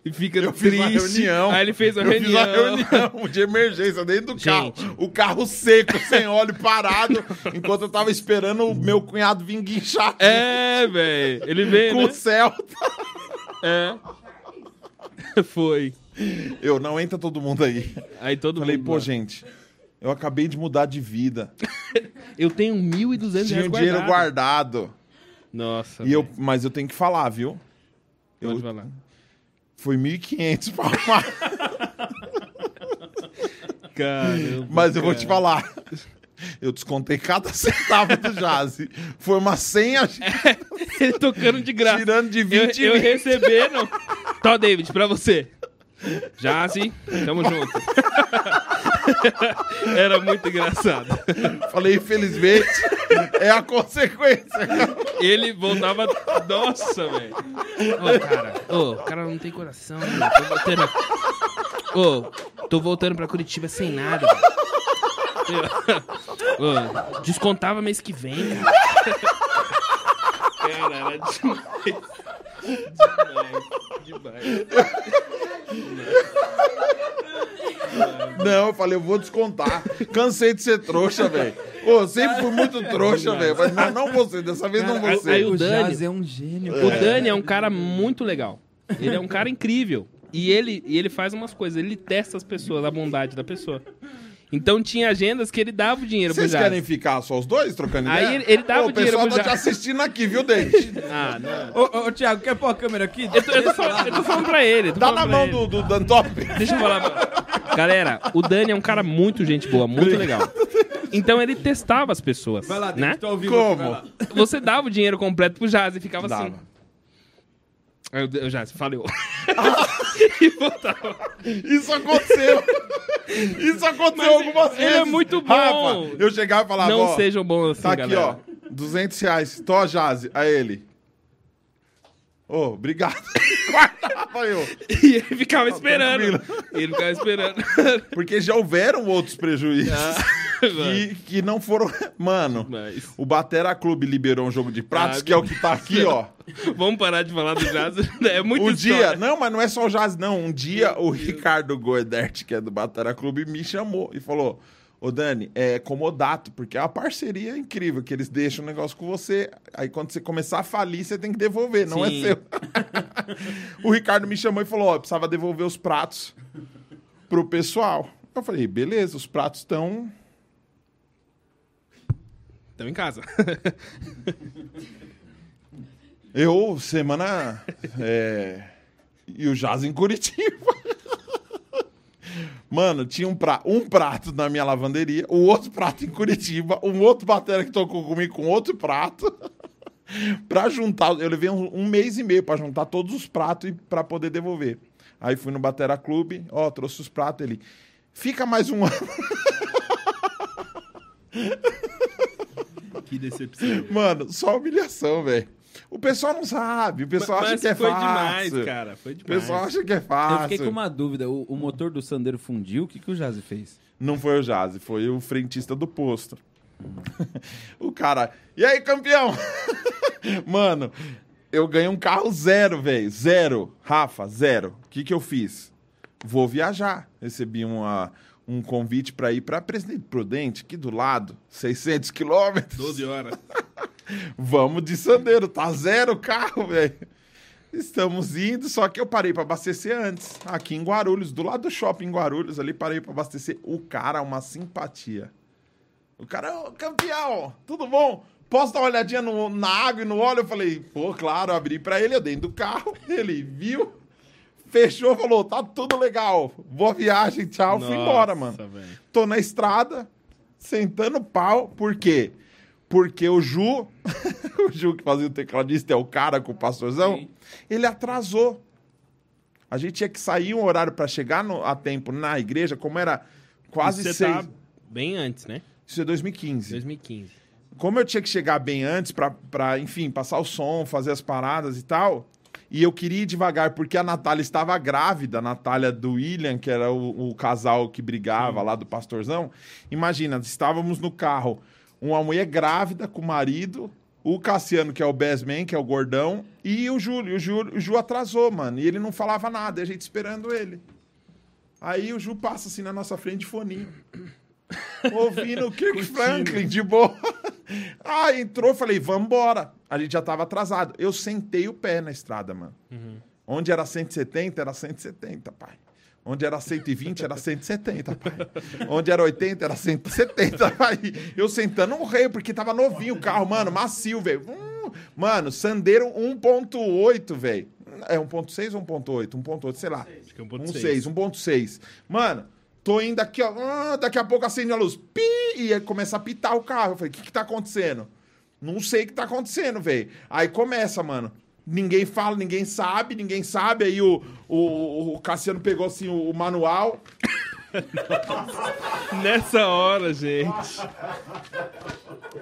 E fica Eu fiz triste. uma reunião. Aí ele fez uma eu reunião. fiz uma reunião de emergência dentro do Gente. carro. O carro seco, sem óleo, parado. enquanto eu tava esperando o meu cunhado vir guinchar É, velho. Ele veio, com né? o Celta. É. Foi. Eu, não entra todo mundo aí. Aí todo Falei, mundo... pô, gente, eu acabei de mudar de vida. Eu tenho 1.200 Tinha reais o dinheiro guardado. guardado. Nossa. E eu, mas eu tenho que falar, viu? Pode Eu, falar. Foi 1.500 pra arrumar. Caramba, Mas eu vou te falar. Eu descontei cada centavo do Jazz. Foi uma senha Ele tocando de graça. tirando de Eu, 20 eu mil. recebendo. Tó, David, pra você. Sim. Tamo junto. Era muito engraçado. Falei, infelizmente, é a consequência. Ele voltava. Nossa, velho. Ô, cara. Ô, o cara não tem coração, né? Tô voltando. Ô, tô voltando pra Curitiba sem nada. Ô, descontava mês que vem, cara. Cara, era demais. Demais. Demais. Não, eu falei, eu vou descontar. Cansei de ser trouxa, velho. Pô, sempre fui muito trouxa, velho. Mas não, não você, dessa vez não você. aí o O Dani- Jazz é um gênio. O Dani é um cara muito legal. Ele é um cara incrível. E ele, e ele faz umas coisas, ele testa as pessoas, a bondade da pessoa. Então tinha agendas que ele dava o dinheiro pro Vocês querem ficar só os dois trocando Aí ideia? ele- ele dava Pô, o dinheiro O pessoal pro tá te assistindo aqui, viu, David? Ah, não. Ô, ô, ô, Thiago, quer pôr a câmera aqui? Eu tô, eu tô falando, eu tô falando pra ele. tô Dá falando na pra mão ele. do, do Dantop. Deixa eu falar. pra- Galera, o Dani é um cara muito gente boa, muito legal. Então ele testava as pessoas. Vai lá, né? David, tô vivo Como? aqui, vai lá. Você dava o dinheiro completo pro Jazz e ficava assim. Dava. O o Jazz, falhou. e voltava. Isso aconteceu. Isso aconteceu algumas ele vezes. é muito bom. Rafa, eu chegava e falava, Não ó, sejam bons assim, tá aqui, galera. ó, 200 reais. Tó, Jazzy. A ele. Ô, obrigado. Guardava eu. E ele ficava esperando. tranquilo. Ele ficava esperando. Porque já houveram outros prejuízos. que, que não foram... Mano, Mas, o Batera Clube liberou um jogo de pratos, Ah, que é o que tá aqui, ó. vamos parar de falar do Jazz. É muito Um história. dia, não, mas não é só o Jazz, não. Um dia o Ricardo Goedert, que é do Batera Clube, me chamou e falou: Ô Dani, é comodato, porque é uma parceria incrível, que eles deixam o negócio com você. Aí quando você começar a falir, você tem que devolver, não Sim. é seu. o Ricardo me chamou e falou: Ó, precisava devolver os pratos pro pessoal. Eu falei: beleza, os pratos estão. Estamos em casa. Eu, semana. é, E o Jazz em Curitiba. Mano, tinha um, pra... um prato na minha lavanderia, o outro prato em Curitiba, um outro batera que tocou comigo com outro prato. pra juntar. Eu levei um, um mês e meio pra juntar todos os pratos e pra poder devolver. Aí fui no Batera Clube, ó, trouxe os pratos. Ele. Fica mais um ano. que decepção. Mano, só humilhação, velho. O pessoal não sabe, o pessoal acha Mas que é foi fácil. demais, cara. Foi O demais. pessoal acha que é fácil. Eu fiquei com uma dúvida. O, o motor do Sandero fundiu? O que, que o Jazz fez? Não foi o Jazzy, foi o frentista do posto. o cara, e aí, campeão? Mano, eu ganhei um carro zero, velho. Zero. Rafa, zero. O que, que eu fiz? Vou viajar. Recebi uma, um convite para ir para Presidente Prudente, aqui do lado, 600 quilômetros. 12 horas. Vamos de Sandeiro, tá zero o carro, velho. Estamos indo, só que eu parei para abastecer antes, aqui em Guarulhos, do lado do shopping em Guarulhos, ali parei para abastecer. O cara, uma simpatia. O cara, ô, campeão, tudo bom? Posso dar uma olhadinha no- na água e no óleo? Eu falei, pô, claro, abri para ele, eu dentro do carro, ele viu, fechou, falou, tá tudo legal, boa viagem, tchau, fui embora, mano. Nossa, velho. Tô na estrada, sentando pau. Por quê? Porque o Ju, o Ju que fazia o tecladista, é o cara com o pastorzão, Sim. ele atrasou. A gente tinha que sair um horário para chegar no- a tempo na igreja, como era quase Você seis. tá bem antes, né? Isso é 2015. 2015. Como eu tinha que chegar bem antes pra, enfim, passar o som, fazer as paradas e tal, e eu queria ir devagar porque a Natália estava grávida, a Natália do William, que era o, o casal que brigava lá do pastorzão. Imagina, estávamos no carro, uma mulher grávida com o marido, o Cassiano, que é o best man, que é o gordão, e o Júlio. O Ju, o Ju atrasou, mano, e ele não falava nada, a gente esperando ele. Aí o Ju passa assim na nossa frente foninho. Ouvindo o Kirk Franklin, de boa. Ah, entrou, falei, vambora. A gente já tava atrasado. Eu sentei o pé na estrada, mano. Onde era 170, era 170, pai. Onde era 120, era 170, pai. Onde era 80, era 170, pai. Eu sentando um rei, porque tava novinho o carro, mano, macio, velho. Hum, Mano, Sandeiro 1.8, velho. É 1.6 ou 1.8? 1.8, sei lá. Acho que é 1.6. 1.6, 1.6. Mano, tô indo aqui, ó. ah, daqui a pouco acende a luz. Pi! E aí começa a pitar o carro. Eu falei, o que que tá acontecendo? Não sei o que tá acontecendo, velho. Aí começa, mano. Ninguém fala, ninguém sabe, ninguém sabe. Aí o, o, o Cassiano pegou assim o, o manual. Nessa hora, gente.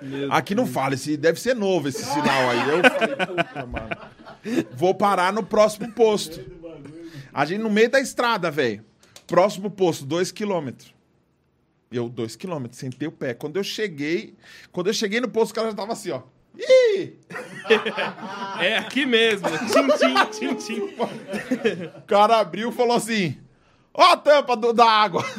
Meu Aqui não fala, esse, deve ser novo esse sinal aí. Eu falei, puta, mano. Vou parar no próximo posto. A gente no meio da estrada, velho. Próximo posto, dois quilômetros. Eu, dois quilômetros, sentei o pé. Quando eu cheguei, quando eu cheguei no posto, o cara já tava assim, ó. Ih! É aqui mesmo. Tim, tim, tim, tim. O cara abriu e falou assim: Ó a tampa do- da água.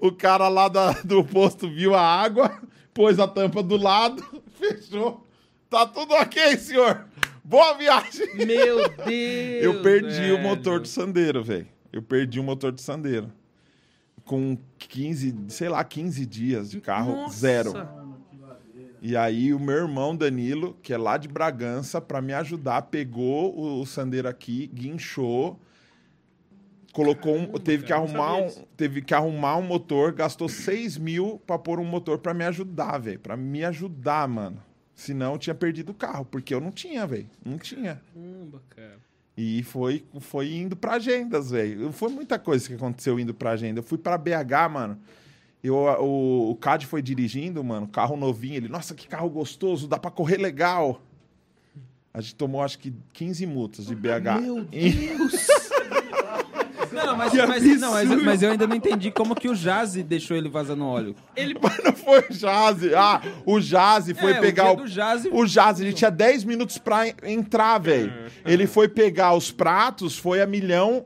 O, o cara lá da- do posto viu a água, pôs a tampa do lado, fechou. Tá tudo ok, senhor. Boa viagem. Meu Deus. Eu perdi o velho. motor do Sandeiro, velho. Eu perdi o motor do Sandeiro. Com 15, sei lá, 15 dias de carro, Nossa. zero. E aí o meu irmão Danilo, que é lá de Bragança, pra me ajudar, pegou o, o Sandeiro aqui, guinchou, colocou um, teve que arrumar um, teve que arrumar um motor, gastou 6 mil pra pôr um motor pra me ajudar, velho, Pra me ajudar, mano. Senão eu tinha perdido o carro, porque eu não tinha, velho, não tinha. Caramba, cara. E foi, foi indo pra agendas, velho. Foi muita coisa que aconteceu indo pra agenda. Eu fui pra BH, mano. Eu, o, o Cad foi dirigindo, mano, carro novinho. Ele, nossa, que carro gostoso, dá pra correr legal. A gente tomou, acho que, 15 multas de BH. Meu E- Deus. Não, mas, mas, não, mas, mas eu ainda não entendi como que o Jazzy deixou ele vazando óleo. Ele Mas não foi o Jazzy. Ah, o Jazzy foi É, pegar o o. Jazzy- O Jazzy, ele tinha 10 minutos pra en- entrar, velho. Ele foi pegar os pratos, foi a milhão,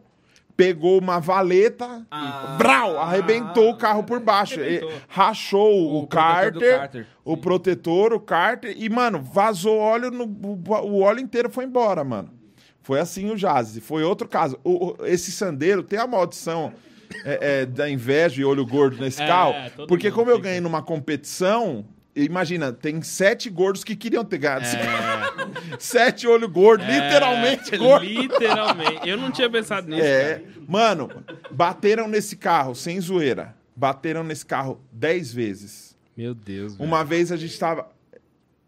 pegou uma valeta, Ah. brau, arrebentou o carro por baixo. Arrebentou. E rachou o, O cárter, o sim. protetor, o cárter, e, mano, vazou óleo, no, o óleo inteiro foi embora, mano. Foi assim o Jazzy. Foi outro caso. O- esse Sandeiro tem a maldição é, é, da inveja e olho gordo nesse É, carro. Porque como eu ganhei numa competição, imagina, tem sete gordos que queriam ter ganhado. esse carro. Sete olho gordo, literalmente É, gordo. Literalmente. Eu não tinha pensado nisso. É, cara. mano, bateram nesse carro, sem zoeira. Bateram nesse carro dez vezes. Meu Deus. velho. Uma vez a gente tava.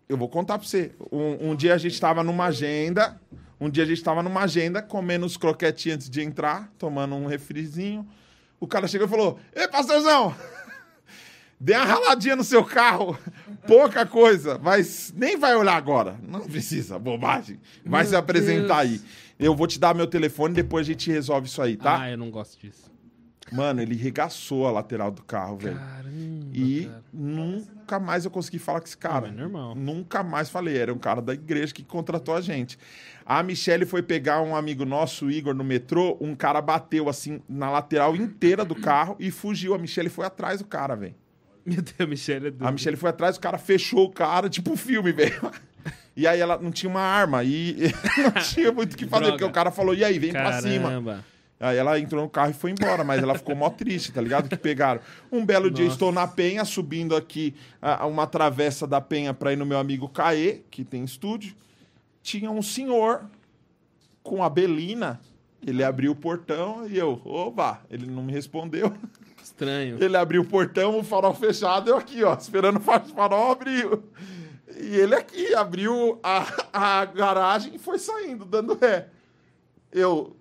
Eu vou contar pra você. Um, um dia a gente tava numa agenda. Um dia a gente tava numa agenda, comendo os croquetinhos antes de entrar, tomando um refrizinho. O cara chegou e falou: Ei, pastorzão! Dê uma raladinha no seu carro. Pouca coisa, mas nem vai olhar agora. Não precisa, bobagem. Vai Meu se apresentar Deus. aí. Eu vou te dar meu telefone depois a gente resolve isso aí, tá? Ah, eu não gosto disso. Mano, ele regaçou a lateral do carro, velho. Caramba. E cara. nunca mais eu consegui falar com esse cara. Não, é normal. Nunca mais falei. Era um cara da igreja que contratou a gente. A Michelle foi pegar um amigo nosso, o Igor, no metrô. Um cara bateu assim na lateral inteira do carro e fugiu. A Michelle foi atrás do cara, velho. Meu Deus, a Michelle é doida. A Michelle foi atrás, o cara fechou o cara, tipo um filme, velho. E aí ela não tinha uma arma e não tinha muito o que fazer, Droga. porque o cara falou: e aí, vem pra cima. Caramba. Aí ela entrou no carro e foi embora, mas ela ficou mó triste, tá ligado? Que pegaram. Um belo dia, Nossa. estou na Penha, subindo aqui a, a uma travessa da Penha pra ir no meu amigo Caê, que tem estúdio. Tinha um senhor com a Belina. Ele abriu o portão e eu, oba, ele não me respondeu. Estranho. Ele abriu o portão, o farol fechado, eu aqui, ó, esperando o farol abrir. E ele aqui abriu a, a garagem e foi saindo, dando ré. Eu.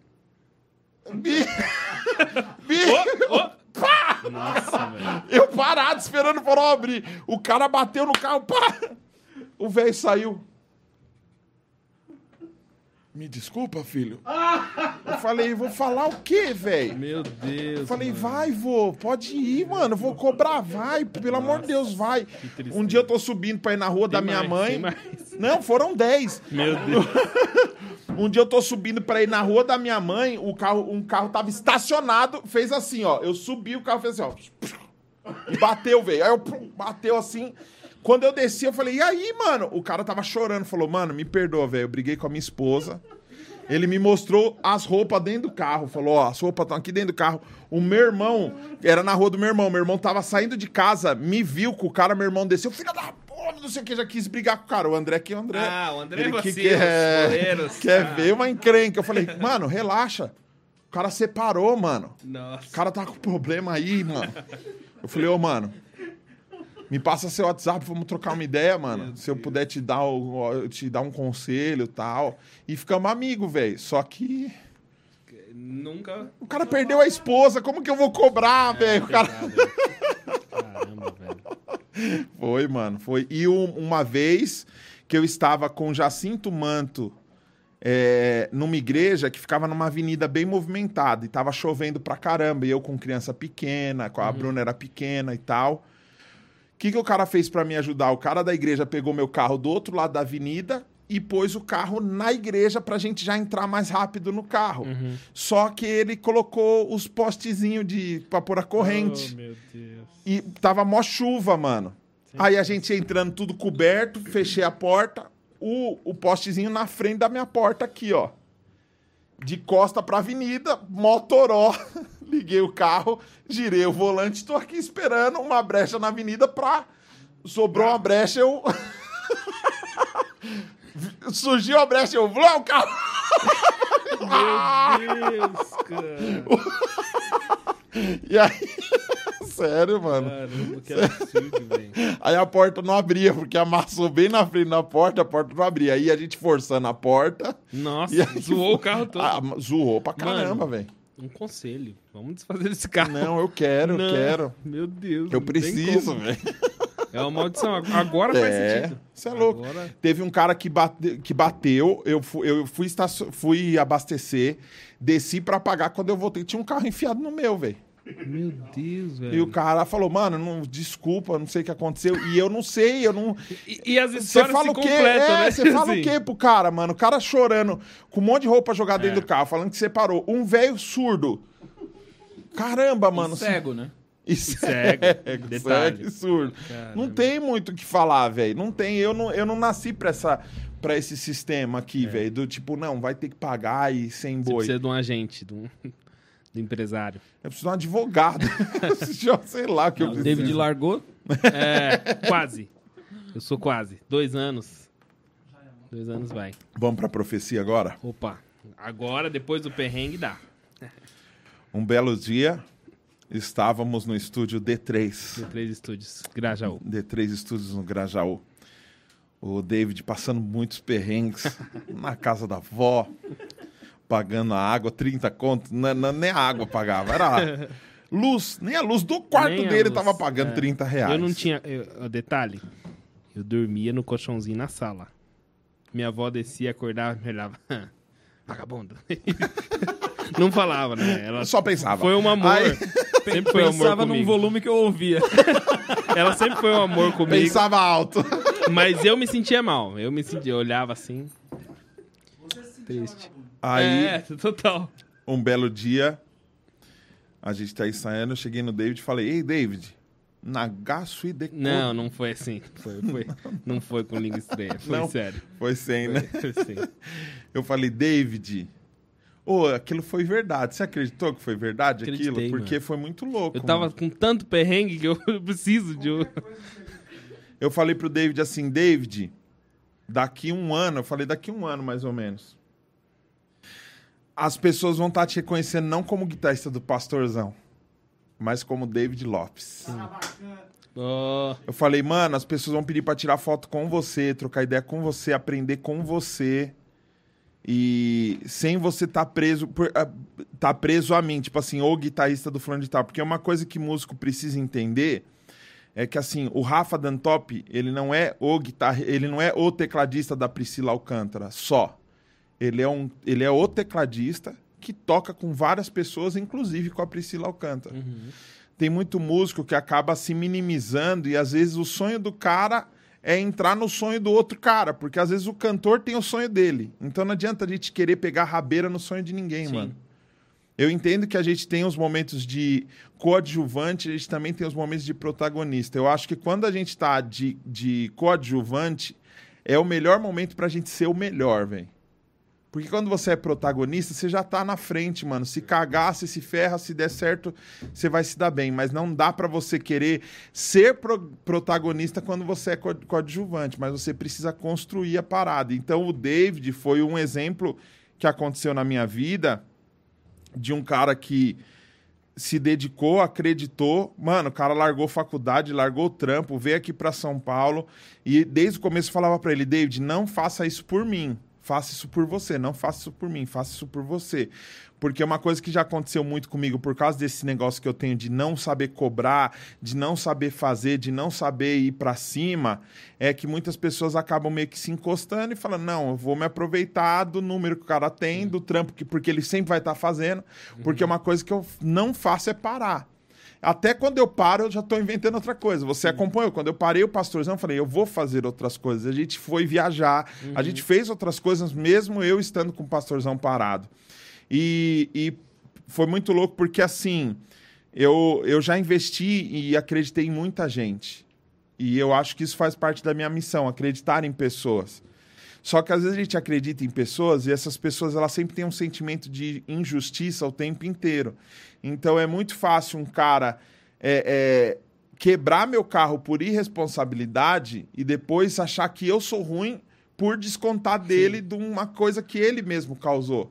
Bi! Bi! Pá! Nossa, velho. Eu parado esperando o farol abrir. O cara bateu no carro, pá! O velho saiu. Me desculpa, filho. Eu falei, vou falar o quê, velho? Meu Deus. Eu falei, mano. vai, vô, pode ir, mano, vou cobrar, vai, pelo amor de Deus, vai. Um dia eu tô subindo pra ir na rua da Tem minha mais, mãe. Não, foram 10. Meu Deus. Um dia eu tô subindo pra ir na rua da minha mãe, o carro, um carro tava estacionado, fez assim, ó. Eu subi, o carro fez assim, ó. E bateu, velho. Aí eu pum, bateu assim. Quando eu desci, eu falei, e aí, mano? O cara tava chorando, falou, mano, me perdoa, velho. Eu briguei com a minha esposa. Ele me mostrou as roupas dentro do carro. Falou, ó, as roupas estão aqui dentro do carro. O meu irmão, era na rua do meu irmão. Meu irmão tava saindo de casa, me viu com o cara, meu irmão desceu. Filha da porra! não sei o que, já quis brigar com o cara. O André que é o André. Ah, o André Ele é que você, quer, goleiros. quer Ah. ver uma encrenca. Eu falei, mano, relaxa. O cara separou, mano. O Nossa. cara tá com problema aí, mano. Eu falei, ô, mano, me passa seu WhatsApp, vamos trocar uma ideia, mano. Se eu puder te dar, o- te dar um conselho e tal. E ficamos amigos, velho. Só que Nunca. o cara perdeu a esposa, como que eu vou cobrar, velho? O cara... Caramba, velho. Foi, mano, foi. E um- uma vez que eu estava com Jacinto Manto é, numa igreja que ficava numa avenida bem movimentada e tava chovendo pra caramba. E eu com criança pequena, com a Bruna era pequena e tal. O que, que o cara fez pra me ajudar? O cara da igreja pegou meu carro do outro lado da avenida e pôs o carro na igreja pra gente já entrar mais rápido no carro. Só que ele colocou os postezinhos de pra pôr a corrente. Oh, meu Deus. E tava mó chuva, mano. Aí a gente entrando tudo coberto, fechei a porta, o, o postezinho na frente da minha porta aqui, ó. De costa pra avenida, motoró. Liguei o carro, girei o volante, tô aqui esperando uma brecha na avenida pra. Sobrou uma brecha, eu. Surgiu a brecha, eu. Vlá, o carro. Meu Deus, cara. E aí. Sério, mano. Caramba, que absurdo, velho. Aí a porta não abria, porque amassou bem na frente da porta, a porta não abria. Aí a gente forçando a porta. Nossa, aí, zoou o carro todo. Ah, zoou pra caramba, velho. Um conselho. Vamos desfazer desse carro. Não, eu quero, eu Não. quero. Meu Deus. Eu preciso, velho. É uma maldição. Agora faz É, sentido. você é louco. Agora... Teve um cara que, bate, que bateu, eu, fui, eu fui, fui abastecer, desci pra pagar, quando eu voltei tinha um carro enfiado no meu, velho. Meu Deus, velho. E o cara falou, mano, não, desculpa, não sei o que aconteceu. E eu não sei, eu não... E, e as Você histórias fala se o quê? completam, É, né? você fala Assim. o quê pro cara, mano? O cara chorando, com um monte de roupa jogada dentro É. do carro, falando que separou. Um velho surdo. Caramba, mano. E cego, né? E cego, cego, detalhe. cego e surdo. Caramba. Não tem muito o que falar, velho. Não tem. Eu não, eu não nasci pra, essa, pra esse sistema aqui, velho. Do tipo, não, vai ter que pagar e sem É. Você boi. precisa de um agente, de um, do empresário. Eu preciso de um advogado. Sei lá o que eu O preciso. David largou. É, quase. Eu sou quase. Dois anos. Dois anos vai. Vamos pra profecia agora? Opa. Agora, depois do perrengue, dá. Um belo dia, estávamos no estúdio D3. Tem três estúdios. Grajaú. D3 Estúdios no Grajaú. O David passando muitos perrengues na casa da avó, pagando a água, 30 contos. Não, não, nem a água pagava, era luz. Nem a luz do quarto Nem dele tava pagando é. 30 reais. Eu não tinha. eu- detalhe, eu dormia no colchãozinho na sala. Minha avó descia, acordava e me olhava. "Hã, Vagabundo. não falava, né? Ela só pensava. foi um amor. Aí- sempre foi um amor Pensava num comigo. volume que eu ouvia. Ela sempre foi um amor comigo. Pensava alto. Mas eu me sentia mal. Eu me sentia, eu olhava assim. Triste. Aí, É, total. um belo dia, a gente tá ensaiando, eu cheguei no David e falei, ei, David, Nagaço e Deco. Não, não foi assim. Foi, foi, não foi com língua estranha. Foi Não. sério. Foi sem, né? Foi assim. Eu falei, David, ô, aquilo foi verdade. Você acreditou que foi verdade aquilo? Acreditei, Porque mano. foi muito louco. Eu tava mano. com tanto perrengue que eu preciso de. Eu falei pro David assim, David, daqui um ano, eu falei daqui um ano mais ou menos, as pessoas vão estar te reconhecendo não como guitarrista do Pastorzão, mas como David Lopes. Ó, Eu falei, mano, as pessoas vão pedir pra tirar foto com você, trocar ideia com você, aprender com você. E sem você tá preso, por, ah, tá preso a mim, tipo assim, ou guitarrista do fulano de tal. Porque uma coisa que músico precisa entender é que assim, o Rafa Dantop, ele não é o guitarra, ele não é o tecladista da Priscila Alcântara só. Ele é um, ele é o tecladista que toca com várias pessoas, inclusive com a Priscila Alcântara tem muito músico que acaba se minimizando e às vezes o sonho do cara é entrar no sonho do outro cara, porque às vezes o cantor tem o sonho dele. Então não adianta a gente querer pegar rabeira no sonho de ninguém, Sim. mano. Eu entendo que a gente tem os momentos de coadjuvante, a gente também tem os momentos de protagonista. Eu acho que quando a gente tá de, de coadjuvante, é o melhor momento pra gente ser o melhor, velho. Porque quando você é protagonista, você já tá na frente, mano. Se cagar, se se ferra, se der certo, você vai se dar bem. Mas não dá pra você querer ser pro- protagonista quando você é co- coadjuvante. Mas você precisa construir a parada. Então o David foi um exemplo que aconteceu na minha vida de um cara que se dedicou, acreditou. Mano, o cara largou faculdade, largou o trampo, veio aqui pra São Paulo e desde o começo falava pra ele, David, não faça isso por mim. Faça isso por você, não faça isso por mim, faça isso por você. Porque é uma coisa que já aconteceu muito comigo por causa desse negócio que eu tenho de não saber cobrar, de não saber fazer, de não saber ir pra cima, é que muitas pessoas acabam meio que se encostando e falando: "Não, eu vou me aproveitar do número que o cara tem, do trampo que porque ele sempre vai estar fazendo, porque uma coisa que eu não faço é parar. Até quando eu paro, eu já estou inventando outra coisa. Você acompanhou? Quando eu parei o pastorzão, eu falei, eu vou fazer outras coisas. A gente foi viajar, a gente fez outras coisas, mesmo eu estando com o pastorzão parado. E, e foi muito louco, porque assim, eu, eu já investi e acreditei em muita gente. E eu acho que isso faz parte da minha missão, acreditar em pessoas. Só que às vezes a gente acredita em pessoas e essas pessoas elas sempre têm um sentimento de injustiça o tempo inteiro. Então é muito fácil um cara é, é, quebrar meu carro por irresponsabilidade e depois achar que eu sou ruim por descontar dele de uma coisa que ele mesmo causou.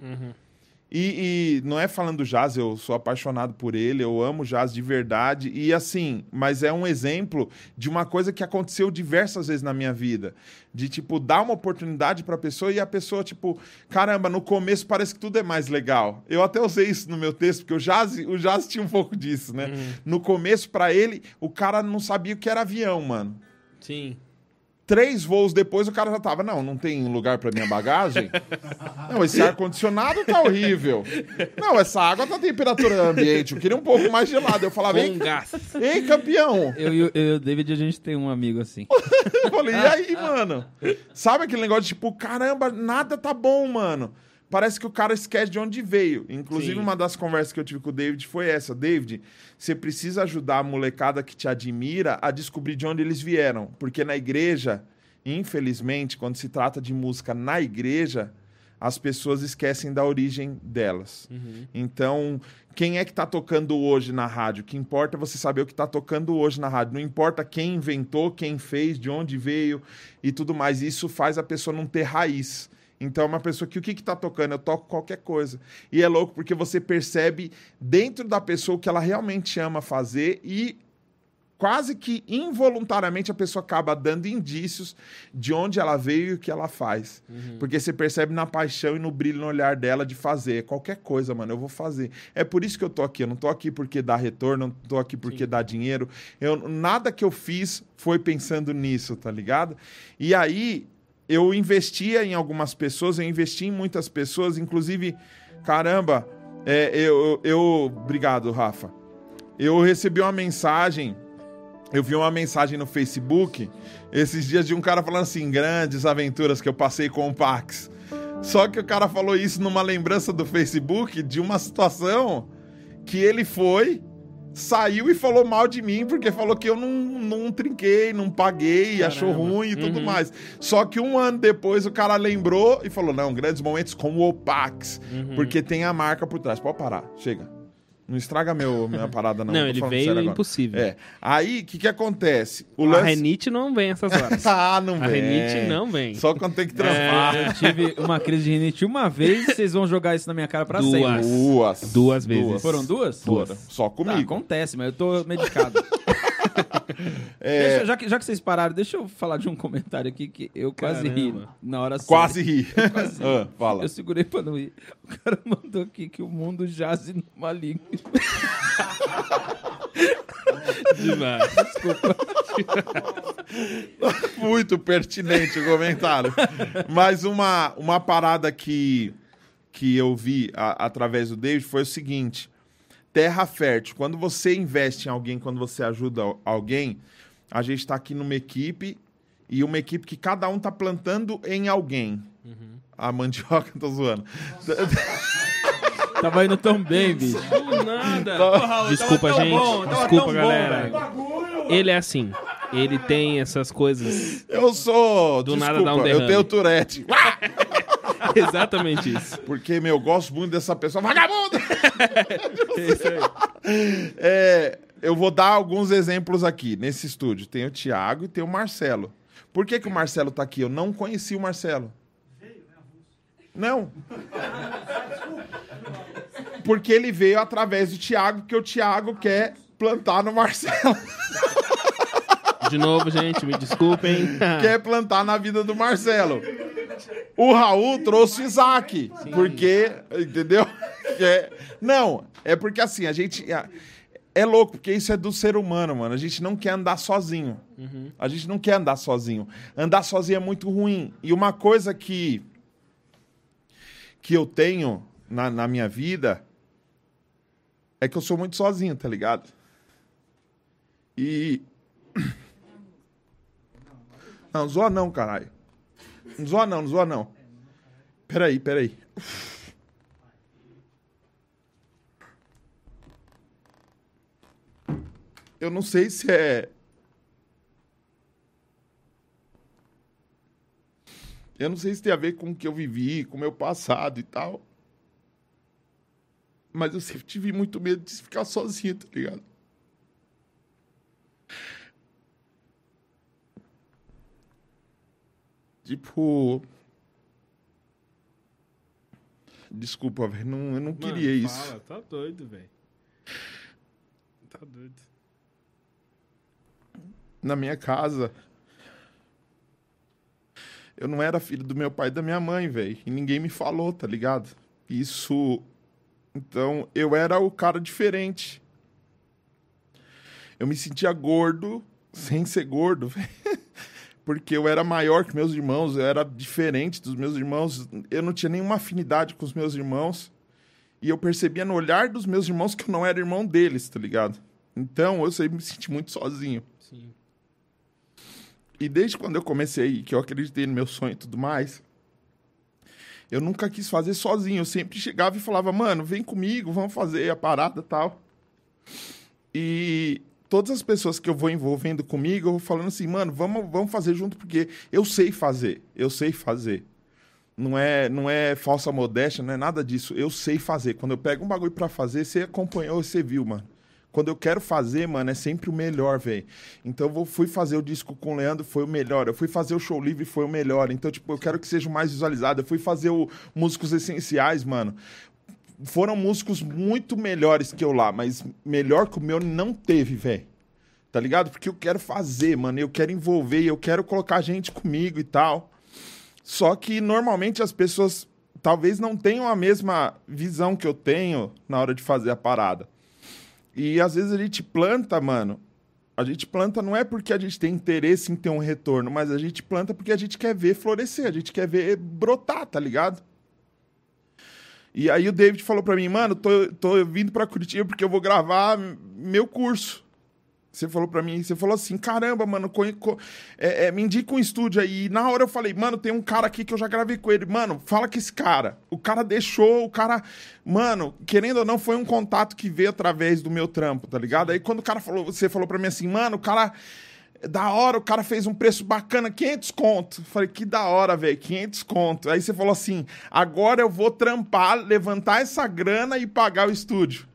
E, e não é falando do jazz, eu sou apaixonado por ele, eu amo jazz de verdade. E assim, mas é um exemplo de uma coisa que aconteceu diversas vezes na minha vida. De, tipo, dar uma oportunidade pra pessoa e a pessoa, tipo, caramba, no começo parece que tudo é mais legal. Eu até usei isso no meu texto, porque o jazz, o jazz tinha um pouco disso, né? No começo, pra ele, o cara não sabia o que era avião, mano. Sim. Três voos depois, o cara já tava, não, não tem lugar pra minha bagagem? não, esse ar-condicionado tá horrível. Não, essa água tá temperatura ambiente, eu queria um pouco mais gelado. Eu falava, ei, ei campeão. E eu e o David, a gente tem um amigo assim. Eu falei, e aí, mano? Sabe aquele negócio de tipo, caramba, nada tá bom, mano. Parece que o cara esquece de onde veio. Inclusive, Sim. uma das conversas que eu tive com o David foi essa. David, você precisa ajudar a molecada que te admira a descobrir de onde eles vieram. Porque na igreja, infelizmente, quando se trata de música na igreja, as pessoas esquecem da origem delas. Então, quem é que tá tocando hoje na rádio? O que importa é você saber o que tá tocando hoje na rádio. Não importa quem inventou, quem fez, de onde veio e tudo mais. Isso faz a pessoa não ter raiz. Então, é uma pessoa que o que, que tá tocando? Eu toco qualquer coisa. E é louco porque você percebe dentro da pessoa o que ela realmente ama fazer e quase que involuntariamente a pessoa acaba dando indícios de onde ela veio e o que ela faz. Porque você percebe na paixão e no brilho no olhar dela de fazer qualquer coisa, mano, eu vou fazer. É por isso que eu tô aqui, eu não tô aqui porque dá retorno, não tô aqui porque dá dinheiro. Eu nada que eu fiz foi pensando nisso, tá ligado? E aí eu investia em algumas pessoas, eu investi em muitas pessoas, inclusive, caramba, é, eu, eu, obrigado, Rafa. Eu recebi uma mensagem eu vi uma mensagem no Facebook esses dias de um cara falando assim: grandes aventuras que eu passei com o Pax. Só que o cara falou isso numa lembrança do Facebook de uma situação que ele foi, saiu e falou mal de mim, porque falou que eu não, não trinquei, não paguei, achou Caramba. ruim e tudo Uhum. mais. Só que um ano depois o cara lembrou e falou: não, grandes momentos com o Pax, Uhum. porque tem a marca por trás. Pode parar, chega. Não estraga meu, minha parada, não. Não, ele veio agora. impossível. É. Aí, o que que acontece? O A lance... renite não vem essas horas. ah, não A vem. renite não vem. Só quando tem que trampar. Eu tive uma crise de rinite uma vez, vocês vão jogar isso na minha cara pra Duas. sempre. Duas. Duas vezes. Foram duas? Foram. Só Tá, comigo. acontece, mas eu tô medicado. É, Deixa- já, que, já que vocês pararam, deixa eu falar de um comentário aqui que eu quase ri Caramba. na hora quase ri. Quase ri. Ah, fala. Eu segurei pra não ir. O cara mandou aqui que o mundo jaze no maligno. Demais. Muito pertinente o comentário. Mas uma, uma parada que, que eu vi a- através do David foi o seguinte: terra fértil. Quando você investe em alguém, quando você ajuda al- alguém, a gente está aqui numa equipe e uma equipe que cada um tá plantando em alguém. A mandioca, tô zoando. Tava indo tão bem, bicho. Do nada. Porra, Desculpa, gente. bom, tava Desculpa, tão bom, galera. velho. Ele é assim. Ele tem essas coisas. Eu sou. Do desculpa, nada dá um eu derrame. tenho Tourette. Exatamente isso. Porque, meu, eu gosto muito dessa pessoa. Vagabundo! É. É, eu vou dar alguns exemplos aqui. Nesse estúdio tem o Thiago e tem o Marcelo. Por que, que o Marcelo tá aqui? Eu não conheci o Marcelo. Não. Porque ele veio através do Thiago, que o Thiago quer plantar no Marcelo. De novo, gente, me desculpem. quer plantar na vida do Marcelo. O Raul trouxe o Isaac. Porque, entendeu? É- não, é porque assim, a gente. É louco, porque isso é do ser humano, mano. A gente não quer andar sozinho. A gente não quer andar sozinho. Andar sozinho é muito ruim. E uma coisa que. que eu tenho na, na minha vida é que eu sou muito sozinho, tá ligado? E. Não, zoa não, caralho. Não zoa não, não zoa não. Peraí, peraí. Eu não sei se é. Eu não sei se tem a ver com o que eu vivi, com o meu passado e tal. Mas eu sempre tive muito medo de ficar sozinho, tá ligado? Tipo. Desculpa, velho. Não, eu não queria Mano, isso. Fala, tá doido, velho. Tá doido. na minha casa. Eu não era filho do meu pai e da minha mãe, velho. E ninguém me falou, tá ligado? Isso. Então, eu era o cara diferente. Eu me sentia gordo sem ser gordo, velho. Porque eu era maior que meus irmãos, eu era diferente dos meus irmãos. Eu não tinha nenhuma afinidade com os meus irmãos. E eu percebia no olhar dos meus irmãos que eu não era irmão deles, tá ligado? Então, eu sempre me senti muito sozinho. Sim. E desde quando eu comecei, que eu acreditei no meu sonho e tudo mais, eu nunca quis fazer sozinho. Eu sempre chegava e falava, mano, vem comigo, vamos fazer a parada tal. E todas as pessoas que eu vou envolvendo comigo, eu vou falando assim, mano, vamos, vamos fazer junto, porque eu sei fazer, eu sei fazer. Não é, não é falsa modéstia, não é nada disso. Eu sei fazer. Quando eu pego um bagulho pra fazer, você acompanhou, você viu, mano. Quando eu quero fazer, mano, é sempre o melhor, velho. Então eu fui fazer o disco com o Leandro, foi o melhor. Eu fui fazer o show livre, foi o melhor. Então, tipo, eu quero que seja o mais visualizado. Eu fui fazer o Músicos Essenciais, mano. Foram músicos muito melhores que eu lá, mas melhor que o meu não teve, velho. Tá ligado? Porque eu quero fazer, mano. Eu quero envolver, eu quero colocar gente comigo e tal. Só que normalmente as pessoas talvez não tenham a mesma visão que eu tenho na hora de fazer a parada. E às vezes a gente planta, mano. A gente planta não é porque a gente tem interesse em ter um retorno, mas a gente planta porque a gente quer ver florescer, a gente quer ver brotar, tá ligado? E aí o David falou pra mim, mano, tô, tô vindo pra Curitiba porque eu vou gravar meu curso. Você falou pra mim, você falou assim, caramba, mano, co- co- é, é, me indica um estúdio aí. E na hora eu falei, mano, tem um cara aqui que eu já gravei com ele. Mano, fala com esse cara. O cara deixou, o cara. Mano, querendo ou não, foi um contato que veio através do meu trampo, tá ligado? Aí quando o cara falou, você falou pra mim assim, mano, o cara. Da hora, o cara fez um preço bacana, 500 conto. Falei, que da hora, velho, 500 conto. Aí você falou assim, agora eu vou trampar, levantar essa grana e pagar o estúdio.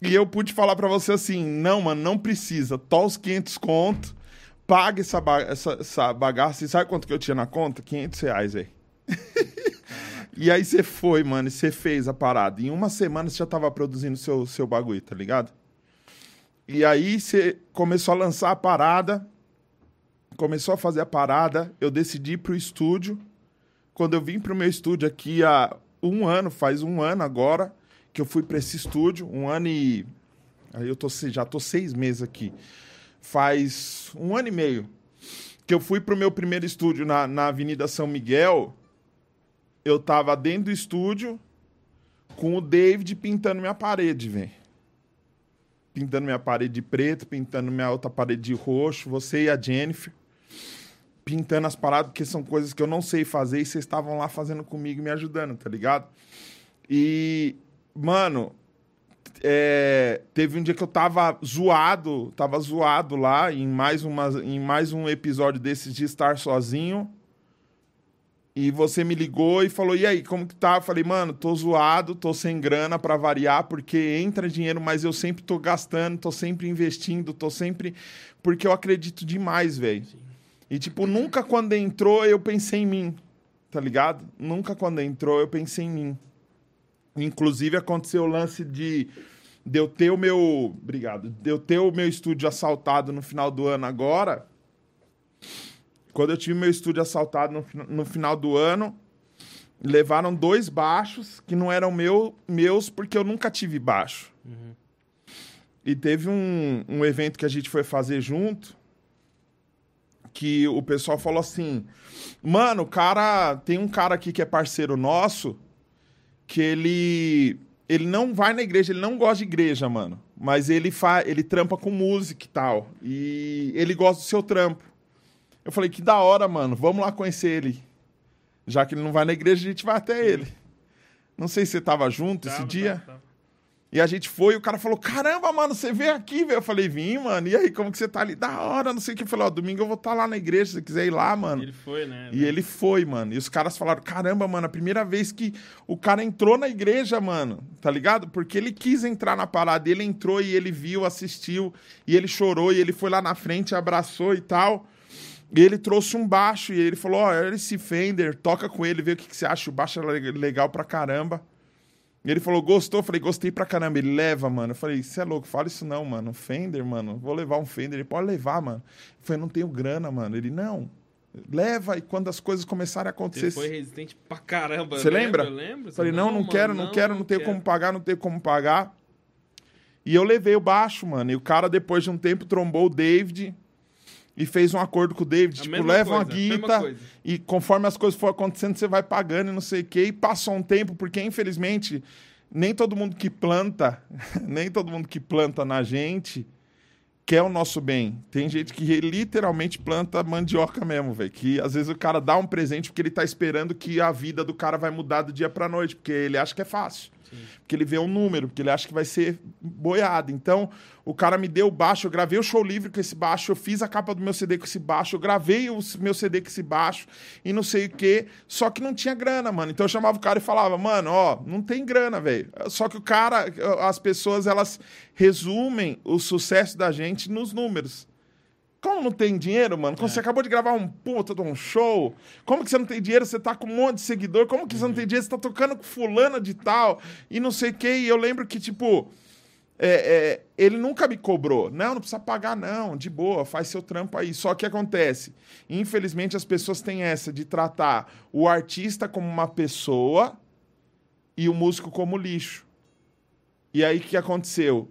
E eu pude falar pra você assim, não, mano, não precisa. Tó os 500 conto, paga essa, ba- essa, essa bagaça. E sabe quanto que eu tinha na conta? 500 reais, aí. e aí você foi, mano, e você fez a parada. Em uma semana você já tava produzindo seu, seu bagulho, tá ligado? E aí você começou a lançar a parada, começou a fazer a parada, eu decidi ir pro estúdio. Quando eu vim pro meu estúdio aqui há um ano, faz um ano agora, que eu fui para esse estúdio, um ano e. Aí eu tô, já tô seis meses aqui. Faz um ano e meio que eu fui pro meu primeiro estúdio na, na Avenida São Miguel. Eu tava dentro do estúdio com o David pintando minha parede, velho. Pintando minha parede de preto, pintando minha outra parede de roxo, você e a Jennifer. Pintando as paradas, porque são coisas que eu não sei fazer e vocês estavam lá fazendo comigo e me ajudando, tá ligado? E, mano, é, teve um dia que eu tava zoado, tava zoado lá em mais, uma, em mais um episódio desses de estar sozinho. E você me ligou e falou: "E aí, como que tá?" Eu falei: "Mano, tô zoado, tô sem grana pra variar, porque entra dinheiro, mas eu sempre tô gastando, tô sempre investindo, tô sempre porque eu acredito demais, velho. E tipo, nunca quando entrou eu pensei em mim, tá ligado? Nunca quando entrou eu pensei em mim. Inclusive aconteceu o lance de de eu ter o meu, obrigado, de eu ter o meu estúdio assaltado no final do ano agora. Quando eu tive meu estúdio assaltado no, no final do ano, levaram dois baixos que não eram meu, meus porque eu nunca tive baixo. E teve um, um evento que a gente foi fazer junto que o pessoal falou assim: Mano, o cara. Tem um cara aqui que é parceiro nosso que ele. Ele não vai na igreja, ele não gosta de igreja, mano. Mas ele, fa, ele trampa com música e tal. E ele gosta do seu trampo. Eu falei, que da hora, mano. Vamos lá conhecer ele. Já que ele não vai na igreja, a gente vai até ele. Não sei se você tava junto esse Tava, dia. tava, tava. E a gente foi, e o cara falou: Caramba, mano, você veio aqui, velho. Eu falei: Vim, mano. E aí, como que você tá ali? Da hora, não sei o que. Eu falei: Ó, domingo eu vou estar lá na igreja, se você quiser ir lá, mano. Ele foi, né? E ele foi, mano. E os caras falaram: Caramba, mano, a primeira vez que o cara entrou na igreja, mano. Tá ligado? Porque ele quis entrar na parada. Ele entrou e ele viu, assistiu. E ele chorou. E ele foi lá na frente, abraçou e tal. E ele trouxe um baixo. E ele falou: Ó, olha esse Fender, toca com ele, vê o que, que você acha. O baixo é le- legal pra caramba. E ele falou, gostou? Eu falei, gostei pra caramba. Ele leva, mano. Eu falei, você é louco, fala isso não, mano. Fender, mano. Vou levar um Fender. Ele pode levar, mano. Eu falei, não tenho grana, mano. Ele, não. Leva e quando as coisas começarem a acontecer. Ele foi resistente pra caramba. Você lembra? Eu lembro. Eu falei, não, não, mano, quero, não, quero, não tenho como pagar, não tenho como pagar. E eu levei o baixo, mano. E o cara, depois de um tempo, trombou o David e fez um acordo com o David. A tipo, leva uma coisa, a mesma guita e conforme as coisas for acontecendo, você vai pagando e não sei o quê. E passou um tempo, porque infelizmente, nem todo mundo que planta, nem todo mundo que planta na gente quer o nosso bem. Tem gente que literalmente planta mandioca mesmo, velho. Que às vezes o cara dá um presente porque ele tá esperando que a vida do cara vai mudar do dia pra noite, porque ele acha que é fácil. Porque ele vê um número, porque ele acha que vai ser boiado. Então, o cara me deu o baixo, eu gravei o show livre com esse baixo, eu fiz a capa do meu CD com esse baixo, eu gravei o meu CD com esse baixo e não sei o quê. Só que não tinha grana, mano. Então eu chamava o cara e falava, mano, ó, não tem grana, velho. Só que o cara, as pessoas, elas resumem o sucesso da gente nos números. Como não tem dinheiro, mano? Quando você acabou de gravar um puta de um show, como que você não tem dinheiro? Você tá com um monte de seguidor, como que você não tem dinheiro? Você tá tocando com fulana de tal e não sei o quê. E eu lembro que, tipo, é, é, ele nunca me cobrou. Não, não precisa pagar, não. De boa, faz seu trampo aí. Só que acontece. Infelizmente, as pessoas têm essa de tratar o artista como uma pessoa e o músico como lixo. E aí, o que aconteceu?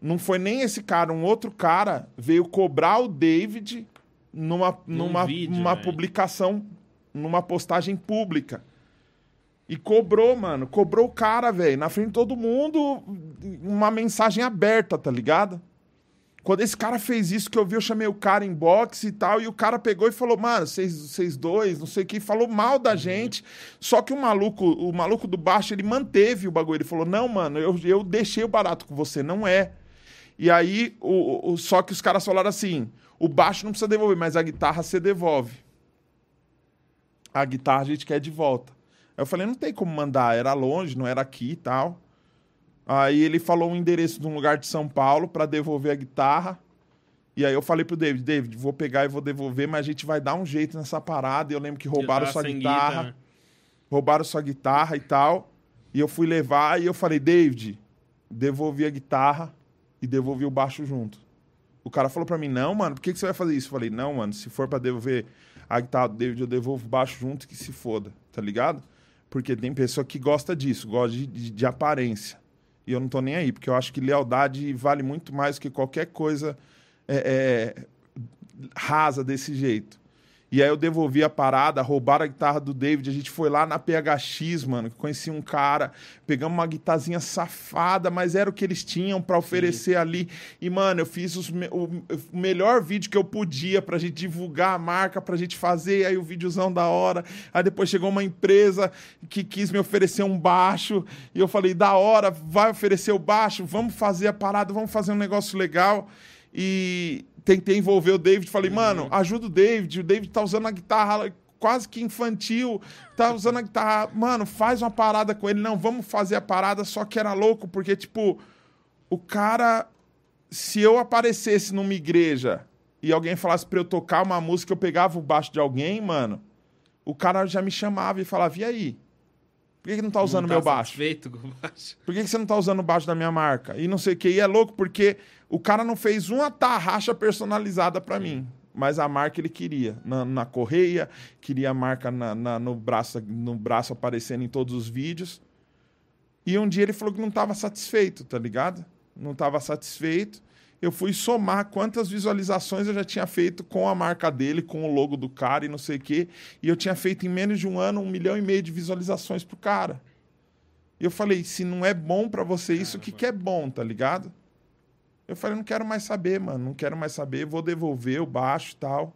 Não foi nem esse cara, um outro cara veio cobrar o David numa, numa, vídeo, numa velho. publicação, numa postagem pública. E cobrou, mano. Cobrou o cara, velho, na frente de todo mundo, uma mensagem aberta, tá ligado? Quando esse cara fez isso que eu vi, eu chamei o cara em boxe e tal, e o cara pegou e falou, mano, vocês, vocês dois, não sei o que, falou mal da gente. Só que o maluco, o maluco do baixo, ele manteve o bagulho. Ele falou, não, mano, eu, eu deixei o barato com você, não é. E aí, o, o- só que os caras falaram assim: o baixo não precisa devolver, mas a guitarra você devolve. A guitarra a gente quer de volta. Aí eu falei, não tem como mandar, era longe, não era aqui e tal. Aí ele falou o endereço de um lugar de São Paulo para devolver a guitarra. E aí eu falei pro David, David, vou pegar e vou devolver, mas a gente vai dar um jeito nessa parada. E eu lembro que roubaram sua guitarra guita, né? roubaram sua guitarra e tal. E eu fui levar e eu falei, David, devolvi a guitarra e devolvi o baixo junto. O cara falou pra mim, não, mano, por que, que você vai fazer isso? Eu falei, não, mano, se for pra devolver a guitarra do David, eu devolvo o baixo junto que se foda, tá ligado? Porque tem pessoa que gosta disso, gosta de, de, de aparência. E eu não tô nem aí, porque eu acho que lealdade vale muito mais que qualquer coisa é, é, rasa desse jeito. E aí eu devolvi a parada, roubaram a guitarra do David, a gente foi lá na PHX, mano, que conheci um cara, pegamos uma guitarrinha safada, mas era o que eles tinham pra oferecer ali. E, mano, eu fiz os me- o, o melhor vídeo que eu podia pra gente divulgar a marca, pra gente fazer, aí o videozão da hora. Aí depois chegou uma empresa que quis me oferecer um baixo, e eu falei, da hora, vai oferecer o baixo, vamos fazer a parada, vamos fazer um negócio legal. E tentei envolver o David, falei, mano, ajuda o David, o David tá usando a guitarra quase que infantil, tá usando a guitarra. Mano, faz uma parada com ele. Não, vamos fazer a parada, só que era louco, porque, tipo, o cara. Se eu aparecesse numa igreja e alguém falasse pra eu tocar uma música, eu pegava o baixo de alguém, mano, o cara já me chamava e falava: e aí? Por que, que não tá usando Não meu tá baixo? satisfeito com o baixo. Por que, que você não tá usando o baixo da minha marca? E não sei o que. E é louco porque o cara não fez uma tarraxa personalizada pra mim. Mas a marca ele queria. Na, na correia, queria a marca na- na- no, braço, no braço aparecendo em todos os vídeos. E um dia ele falou que não tava satisfeito, tá ligado? Não tava satisfeito. Eu fui somar quantas visualizações eu já tinha feito com a marca dele, com o logo do cara e não sei o quê. E eu tinha feito em menos de um ano um milhão e meio de visualizações pro cara. E eu falei, se não é bom pra você isso, o que, que é bom, tá ligado? Eu falei, não quero mais saber, mano, não quero mais saber, vou devolver o baixo e tal.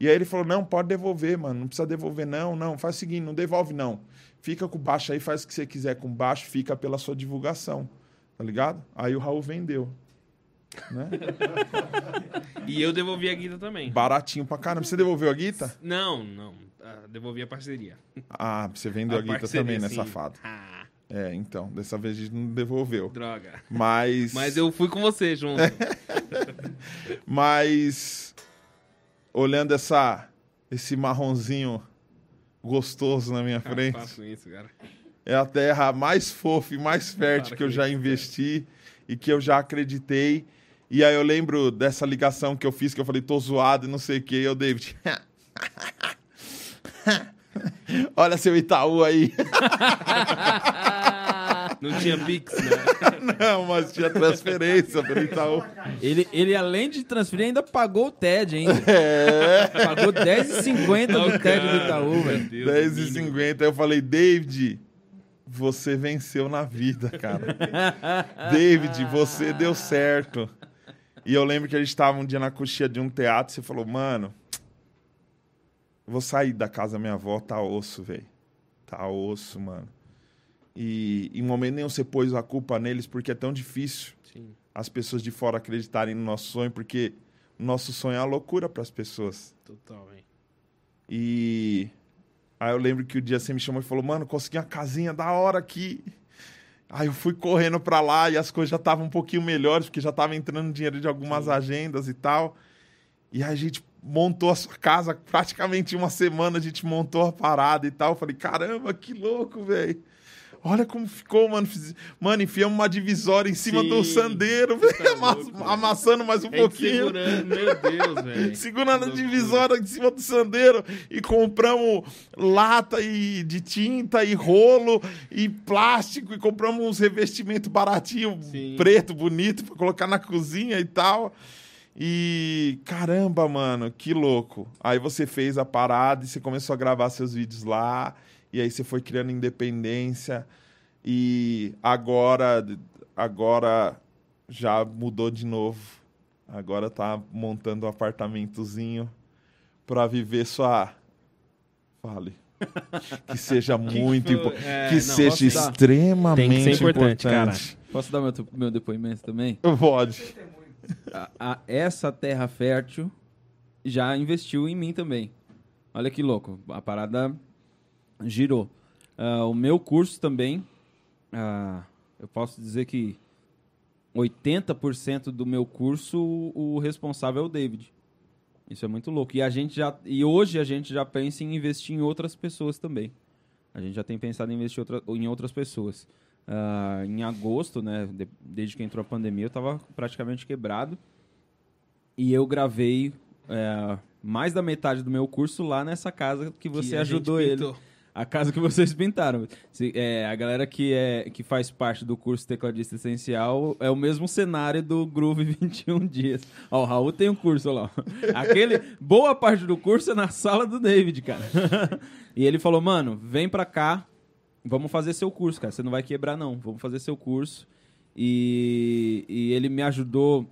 E aí ele falou, não, pode devolver, mano, não precisa devolver não, não, faz o seguinte, não devolve não. Fica com o baixo aí, faz o que você quiser com o baixo, fica pela sua divulgação, tá ligado? Aí o Raul vendeu, né? E eu devolvi a guita também. Baratinho pra caramba. Você devolveu a guita? Não, não. Ah, devolvi a parceria. Ah, você vendeu a, guita parceria, também, né, sim. safado? Ah, É, então, dessa vez a gente não devolveu. droga. Mas... Mas eu fui com você junto. Mas olhando essa esse marronzinho gostoso na minha Cara, frente, faço isso, cara. é a terra mais fofa e mais fértil Para que eu com já isso, investi e que eu já acreditei. E aí eu lembro dessa ligação que eu fiz que eu falei tô zoado e não sei o que, eu David. Olha seu Itaú aí. Não tinha Pix, né? Não, mas tinha transferência pelo Itaú. Ele, ele, além de transferir, ainda pagou o TED ainda. É. Pagou 10,50 do TED do Itaú, velho. 10 e 50. Aí eu falei, David, você venceu na vida, cara. David, você deu certo. E eu lembro que a gente estava um dia na coxia de um teatro e você falou, mano, vou sair da casa da minha avó, tá osso, velho. Tá osso, mano. E em momento nenhum você pôs a culpa neles, porque é tão difícil Sim. as pessoas de fora acreditarem no nosso sonho, porque o nosso sonho é a loucura para as pessoas. Total, velho. E aí eu lembro que o dia você me chamou e falou, mano, consegui uma casinha da hora aqui. Aí eu fui correndo pra lá e as coisas já estavam um pouquinho melhores, porque já estava entrando dinheiro de algumas agendas e tal. E aí a gente montou a sua casa praticamente uma semana, a gente montou a parada e tal. Eu falei, caramba, que louco, velho. Olha como ficou, mano. Mano, enfiamos uma divisória em cima Sim. do sandeiro, velho. tá velho. amassando mais um gente pouquinho. segurando, meu Deus, velho. Segurando a divisória em cima do sandeiro e compramos lata e, de tinta e rolo e plástico e compramos uns revestimentos baratinhos, Sim. preto, bonito, pra colocar na cozinha e tal. E caramba, mano, que louco. Aí você fez a parada e você começou a gravar seus vídeos lá. E aí você foi criando independência. E agora, agora já mudou de novo. Agora tá montando um apartamentozinho pra viver sua. Fale. Que seja muito foi? importante. É, que não, seja extremamente Tem que ser importante, importante. Posso dar meu, meu depoimento também? Pode. A- a- essa terra fértil já investiu em mim também. Olha que louco, a parada girou. Ah, o meu curso também, ah, eu posso dizer que 80% do meu curso, o responsável é o David. Isso é muito louco. E a gente já e hoje a gente já pensa em investir em outras pessoas também. A gente já tem pensado em investir outra- em outras pessoas. Ah, em agosto, né, de- desde que entrou a pandemia, eu estava praticamente quebrado. E eu gravei é, mais da metade do meu curso lá nessa casa que você Que ajudou ele. A casa que vocês pintaram. Se- é, a galera que, é, que faz parte do curso Tecladista Essencial é o mesmo cenário do Groove 21 Dias. Ó, o Raul tem um curso lá. Aquele, boa parte do curso é na sala do David, cara. e ele falou, mano, vem pra cá, vamos fazer seu curso, cara. Você não vai quebrar, não. Vamos fazer seu curso. E, e ele me ajudou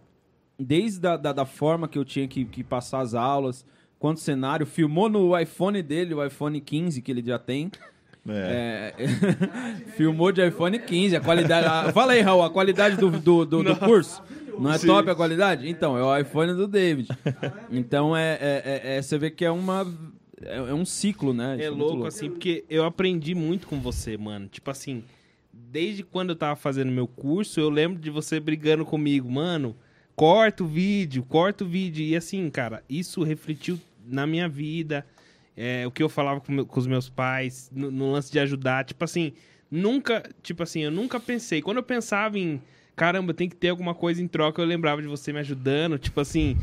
desde a, da, da forma que eu tinha que, que passar as aulas, quanto cenário, filmou no iPhone dele, o iPhone 15 que ele já tem. É. É, filmou de iPhone 15, a qualidade. a- fala aí, Raul, a qualidade do, do, do, do curso? Não é Sim. top a qualidade? Então, é o iPhone do David. Então, é, é, é- é- você vê que é uma. é, é um ciclo, né? Isso É muito louco, assim, porque eu aprendi muito com você, mano. Tipo assim, desde quando eu tava fazendo meu curso, eu lembro de você brigando comigo, mano. Corta o vídeo, corta o vídeo. E assim, cara, isso refletiu na minha vida. é, o que eu falava com, com os meus pais, no, no lance de ajudar. Tipo assim, nunca, tipo assim, eu nunca pensei. Quando eu pensava em, caramba, tem que ter alguma coisa em troca, eu lembrava de você me ajudando. Tipo assim,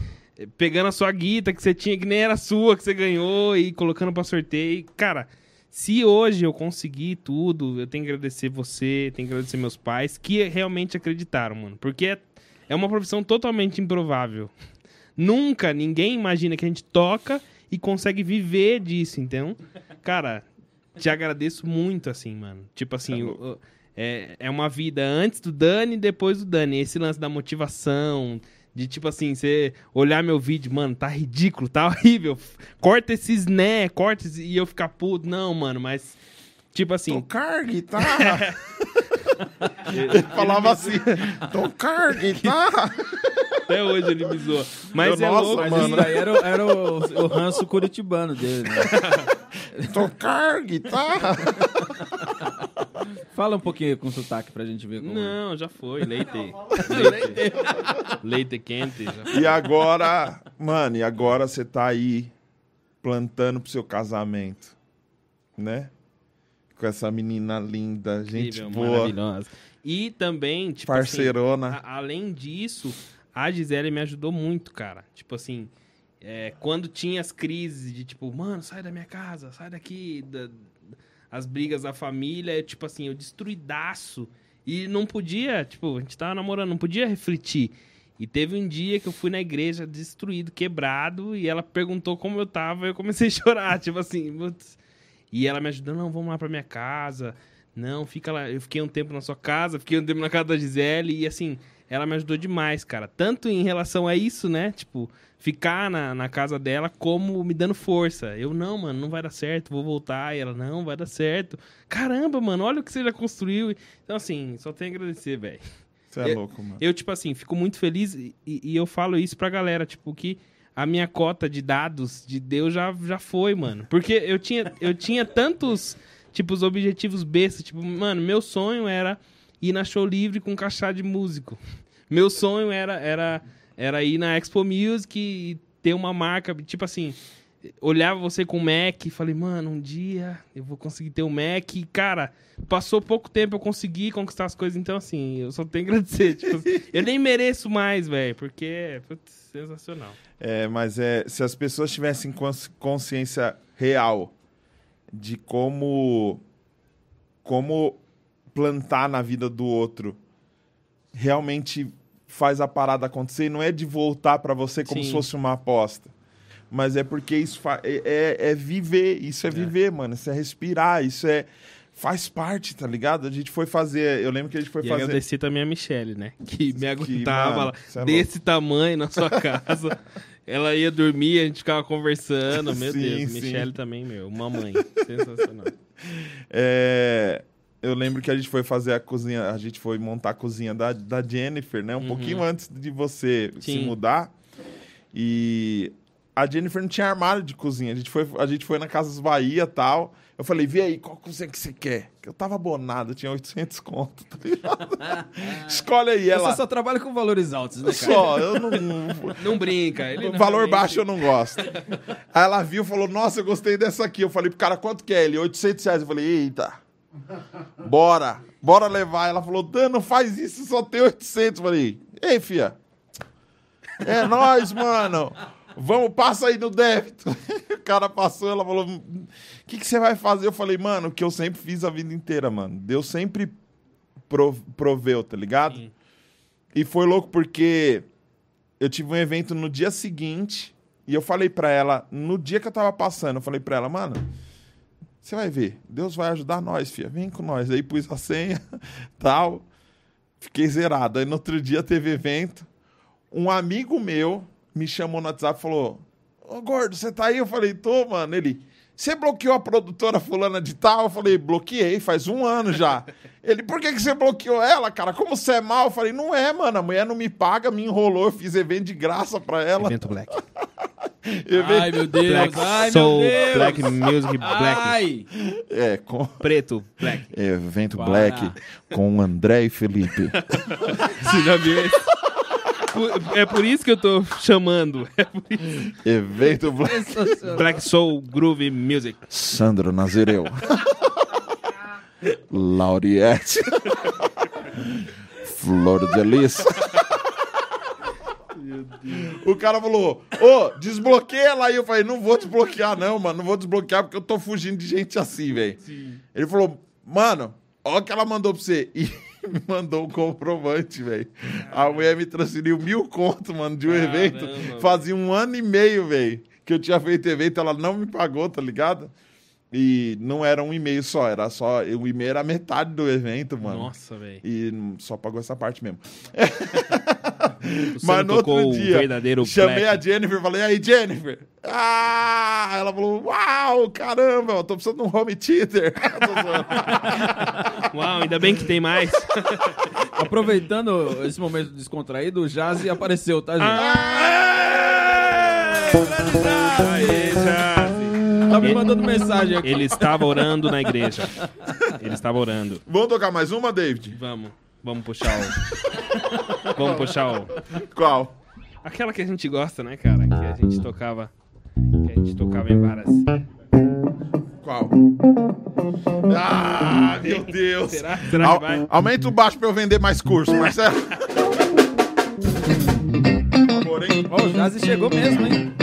pegando a sua guita que você tinha, que nem era sua, que você ganhou, e colocando pra sorteio. Cara, se hoje eu conseguir tudo, eu tenho que agradecer você, tenho que agradecer meus pais, que realmente acreditaram, mano. Porque é, é uma profissão totalmente improvável. Nunca ninguém imagina que a gente toca e consegue viver disso, então. Cara, te agradeço muito, assim, mano. Tipo assim, o- o- é, é uma vida antes do Dani e depois do Dani. Esse lance da motivação, de tipo assim, você olhar meu vídeo, mano, tá ridículo, tá horrível. Corta esses né, corta esse... e eu ficar puto. Não, mano, mas. Tipo assim. Tocar guitarra. Ele falava assim, tocar guitarra. Até hoje ele me zoa. Mas Eu, é nossa, louco. Mas mano. daí era, o- era o, o ranço curitibano dele, né? Tocar guitarra. Fala um pouquinho com sotaque pra gente ver como... Não, já foi. Leite. Leite. Leite quente. E agora, mano, e agora você tá aí plantando pro seu casamento, né? Com essa menina linda, gente Incrível, boa, maravilhosa. E também, tipo assim, parceirona. A- além disso, a Gisele me ajudou muito, cara. Tipo assim, é, quando tinha as crises de tipo, mano, sai da minha casa, sai daqui, da- as brigas da família, eu, tipo assim, eu destruidaço. E não podia, tipo, a gente tava namorando, não podia refletir. E teve um dia que eu fui na igreja destruído, quebrado, e ela perguntou como eu tava, e eu comecei a chorar, tipo assim, putz. E ela me ajudou, não, vamos lá pra minha casa. Não, fica lá. Eu fiquei um tempo na sua casa, fiquei um tempo na casa da Gisele e assim, ela me ajudou demais, cara. Tanto em relação a isso, né? Tipo, ficar na, na casa dela, como me dando força. Eu, não, mano, não vai dar certo, vou voltar. E ela, não, vai dar certo. Caramba, mano, olha o que você já construiu. Então, assim, só tenho a agradecer, velho. Você é eu- louco, mano. Eu, tipo assim, fico muito feliz e, e eu falo isso pra galera, tipo, que a minha cota de dados de Deus já, já foi, mano. Porque eu tinha, eu tinha tantos, tipo, os objetivos bestas. Tipo, mano, meu sonho era ir na show livre com cachá de músico. Meu sonho era, era, era ir na Expo Music e ter uma marca, tipo assim, olhava você com o Mac e falei, mano, um dia eu vou conseguir ter um Mac. E, cara, passou pouco tempo eu consegui conquistar as coisas, então assim, eu só tenho que agradecer. Tipo, eu nem mereço mais, velho, porque é putz, sensacional. É, mas é, se as pessoas tivessem cons- consciência real de como como plantar na vida do outro realmente faz a parada acontecer, e não é de voltar pra você como Sim. se fosse uma aposta. Mas é porque isso é, é- é viver, isso é viver, mano. Isso é respirar, isso é. Faz parte, tá ligado? A gente foi fazer. Eu lembro que a gente foi E fazer. agradecer também a Michelle, né? Que me aguentava mano, lá, cê é desse tamanho na sua casa. Ela ia dormir, a gente ficava conversando. Meu Sim, Deus, sim. Michelle também, meu. Mamãe. Sensacional. É, eu lembro que a gente foi fazer a cozinha, a gente foi montar a cozinha da, da Jennifer, né? Um pouquinho antes de você se Sim. mudar. E a Jennifer não tinha armário de cozinha. A gente foi, a gente foi na Casas Bahia e tal. Eu falei, vê aí, qual cozinha que você quer? Que eu tava abonado, eu tinha 800 conto, tá ligado? Escolhe aí, ela. Você só trabalha com valores altos, né, cara? Só, eu não. Não brinca. Ele não valor realmente- baixo eu não gosto. Aí ela viu e falou: Nossa, eu gostei dessa aqui. Eu falei pro cara: Quanto que é? Ele, 800 reais. Eu falei: Eita, bora, bora levar. Ela falou: Dan, não faz isso, só tem 800. Eu falei: Ei, fia, é nóis, mano. Vamos, passa aí no débito. O cara passou, ela falou: O que, que você vai fazer? Eu falei: Mano, o que eu sempre fiz a vida inteira, mano. Deus sempre pro- proveu, tá ligado? Sim. E foi louco porque eu tive um evento no dia seguinte e eu falei pra ela, no dia que eu tava passando, eu falei pra ela, mano, você vai ver, Deus vai ajudar nós, filha, vem com nós. Aí pus a senha, tal, fiquei zerado. Aí no outro dia teve evento, um amigo meu me chamou no WhatsApp e falou, ô gordo, você tá aí? Eu falei, tô, mano. Ele, você bloqueou a produtora fulana de tal? Eu falei, bloqueei, faz um ano já. Ele, por que, que você bloqueou ela, cara? Como você é mal? Eu falei, não é, mano. A mulher não me paga, me enrolou, eu fiz evento de graça pra ela. Evento Black. Ai, meu Deus. Black Ai, Soul, meu Deus. Black Music, Black. Ai. É, com Preto, Black. evento. Black com André e Felipe. Você já viu esse? Por- É por isso que eu tô chamando. É por isso. evento Black. Black Soul Groove Music. Sandro Nazireu. Lauriette. Flor de Lis. O cara falou, ô, desbloqueia ela aí. Eu falei, não vou desbloquear não, mano. Não vou desbloquear porque eu tô fugindo de gente assim, velho. Ele falou, mano, olha o que ela mandou pra você. E me mandou um comprovante, velho. A mulher me transferiu mil conto, mano, de um Caramba, evento. Fazia um ano e meio, velho, que eu tinha feito evento. Ela não me pagou, tá ligado? E não era um e-mail só, era só. O e-mail era metade do evento, mano. Nossa, velho. E só pagou essa parte mesmo. Mas no outro o dia, verdadeiro chamei Black. a Jennifer, falei, aí, Jennifer. Ah! Ela falou, uau, caramba, eu tô precisando de um home theater. Uau, ainda bem que tem mais. Aproveitando esse momento descontraído, o Jazzy apareceu, tá, gente? Aê, Jazzy. Tá me mandando mensagem aqui. Ele estava orando na igreja. Ele estava orando. Vamos tocar mais uma, David? Vamos, vamos puxar o. Vamos puxar o. Qual? Aquela que a gente gosta, né, cara? Que a gente tocava. Que a gente tocava em várias. Qual? Ah, meu Deus. Será? Será vai? aumenta o baixo pra eu vender mais curso, Marcelo. Porém, Ó, o Jazzy chegou mesmo, hein?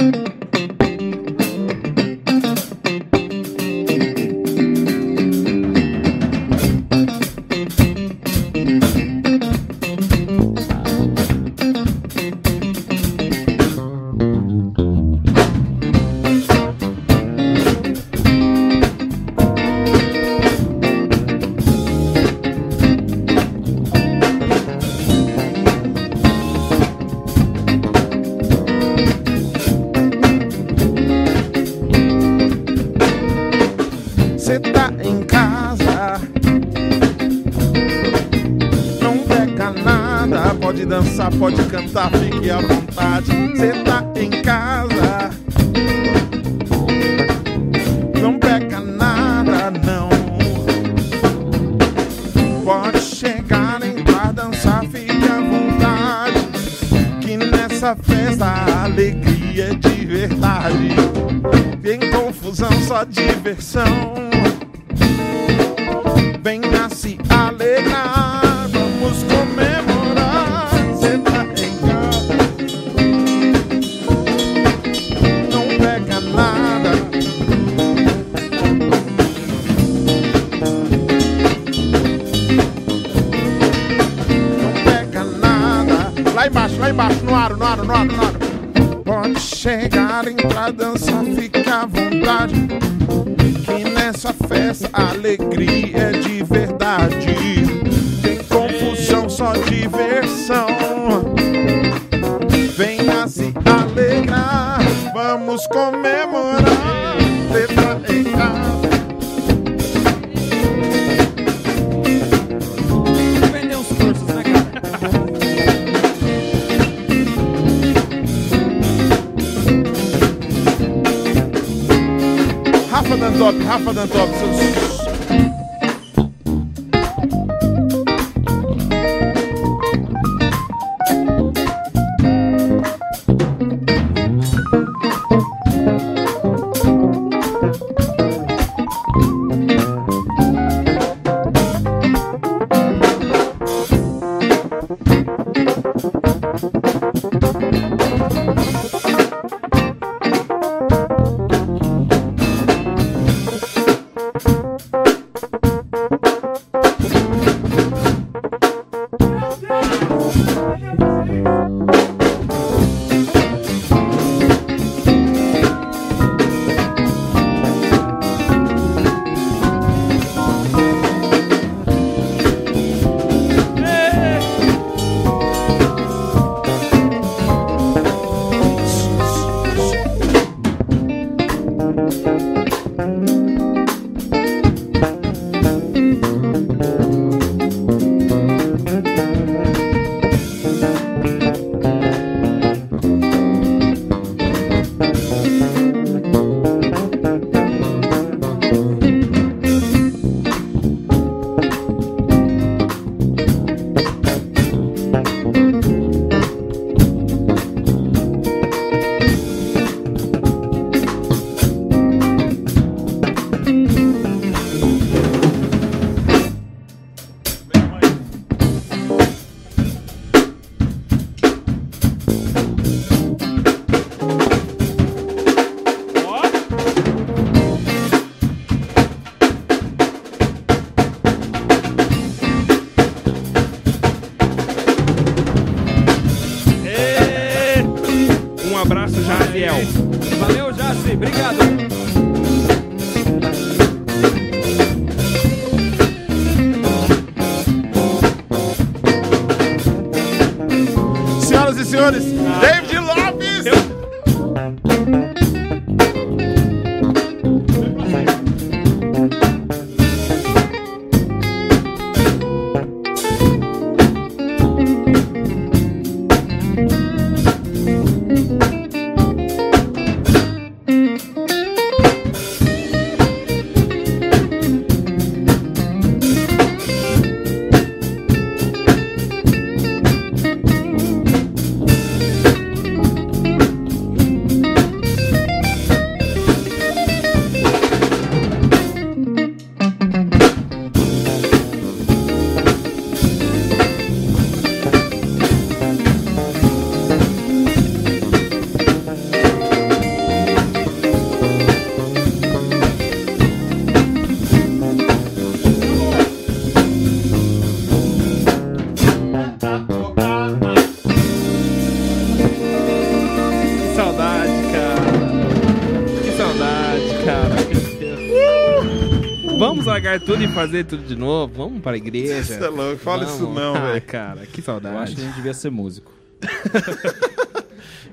Fazer tudo de novo? Vamos pra igreja? Você é louco, fala isso Vamos. não, Ah, velho. cara, que Eu acho que a saudade. gente devia ser músico.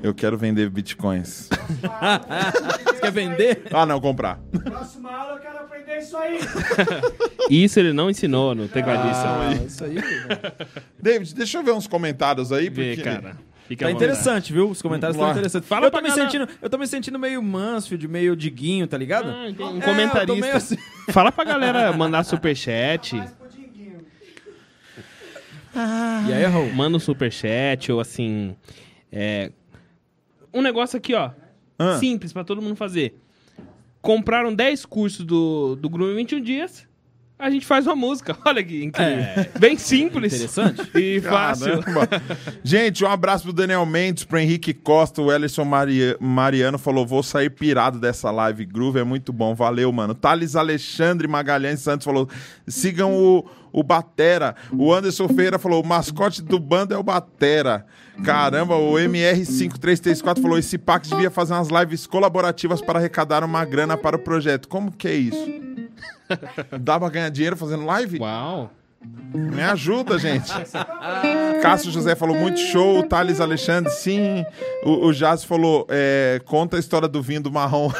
Eu quero vender bitcoins. Você quer vender? Ah, não, comprar. Próxima aula eu quero aprender isso aí. Isso ele não ensinou no tecladista. Ah, isso aí. David, deixa eu ver uns comentários aí, Vê, porque... cara. Fica Tá interessante, viu? Os comentários estão interessantes. Fala eu, pra tô me galera. sentindo, eu tô me sentindo meio Mansfield, meio Diguinho, tá ligado? Ah, um É, comentarista. meio assim. Fala pra galera mandar superchat. E aí, Raul? Manda um superchat ou assim. É, um negócio aqui, ó. Ah. Simples pra todo mundo fazer. Compraram 10 cursos do, do Groove em 21 dias. A gente faz uma música. Olha que incrível. É. Bem simples. Interessante. E fácil. Caramba. Gente, um abraço pro Daniel Mendes, pro Henrique Costa, o Ellison Maria- Mariano falou: vou sair pirado dessa live. Groove é muito bom, valeu, mano. Thales Alexandre Magalhães Santos falou: sigam o, o Batera. O Anderson Feira falou: o mascote do bando é o Batera. Caramba, o MR5334 falou: esse Pax devia fazer umas lives colaborativas para arrecadar uma grana para o projeto. Como que é isso? Dá pra ganhar dinheiro fazendo live? Uau. Me ajuda, gente. Cássio José falou muito show. O Thales Alexandre, sim. O, o Jazz falou: é, conta a história do vinho do marrom.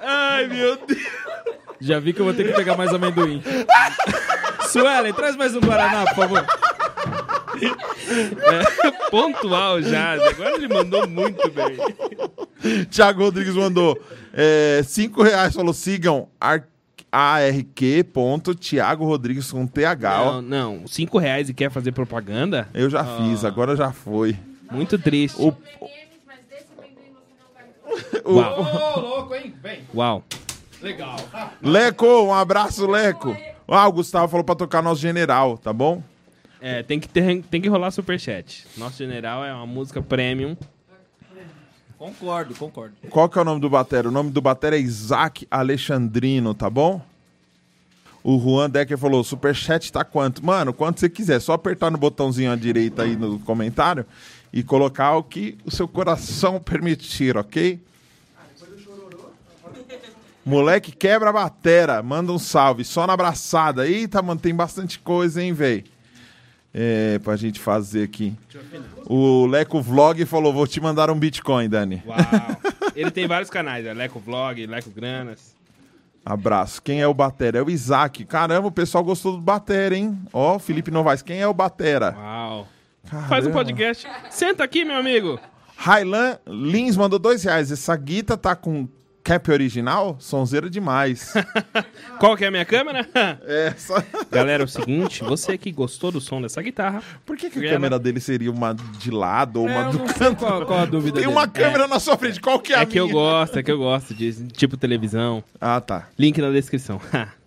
Ai, meu Deus. Já vi que eu vou ter que pegar mais amendoim. Suelen, traz mais um Guaraná, por favor. Pontual já. Agora ele mandou muito bem. Thiago Rodrigues mandou: é, cinco reais. Falou: sigam ar- ARQ. ponto Thiago Rodrigues com TH. Não, não. 5 reais e quer fazer propaganda? Eu já fiz, agora já foi. Muito triste. O, o- Uau. Ô, louco, hein? Vem. Uau. Legal. Leco, um abraço, Leco. Ah, o Gustavo falou pra tocar nosso general, tá bom? É, tem que, ter, tem que rolar superchat. Nosso general é uma música premium. Concordo, concordo. Qual que é o nome do batera? O nome do batera é Isaac Alexandrino, tá bom? O Juan Decker falou, superchat tá quanto? Mano, quanto você quiser. Só apertar no botãozinho à direita aí no comentário e colocar o que o seu coração permitir, ok? Moleque quebra a batera, manda um salve, só na abraçada. Eita, mano, tem bastante coisa, hein, véi? É, pra gente fazer aqui. O Leco Vlog falou, vou te mandar um Bitcoin, Dani. Uau. Ele tem vários canais, é Leco Vlog, Leco Granas. Abraço. Quem é o Batera? É o Isaac. Caramba, o pessoal gostou do Batera, hein? Ó, Felipe Novaes. Quem é o Batera? Uau. Caramba. Faz um podcast. Senta aqui, meu amigo. Railan Lins mandou dois reais. Essa guita tá com cap original? Sonzeira demais. Qual que é a minha câmera? é, só... Galera, é o seguinte, você que gostou do som dessa guitarra, Por que, que a Ela- câmera dele seria uma de lado ou É, uma eu do canto? qual, qual a dúvida Tem dele. uma câmera na sua frente. Qual que é, a é que eu minha? gosto, é que eu gosto de tipo televisão. Ah, tá. Link na descrição.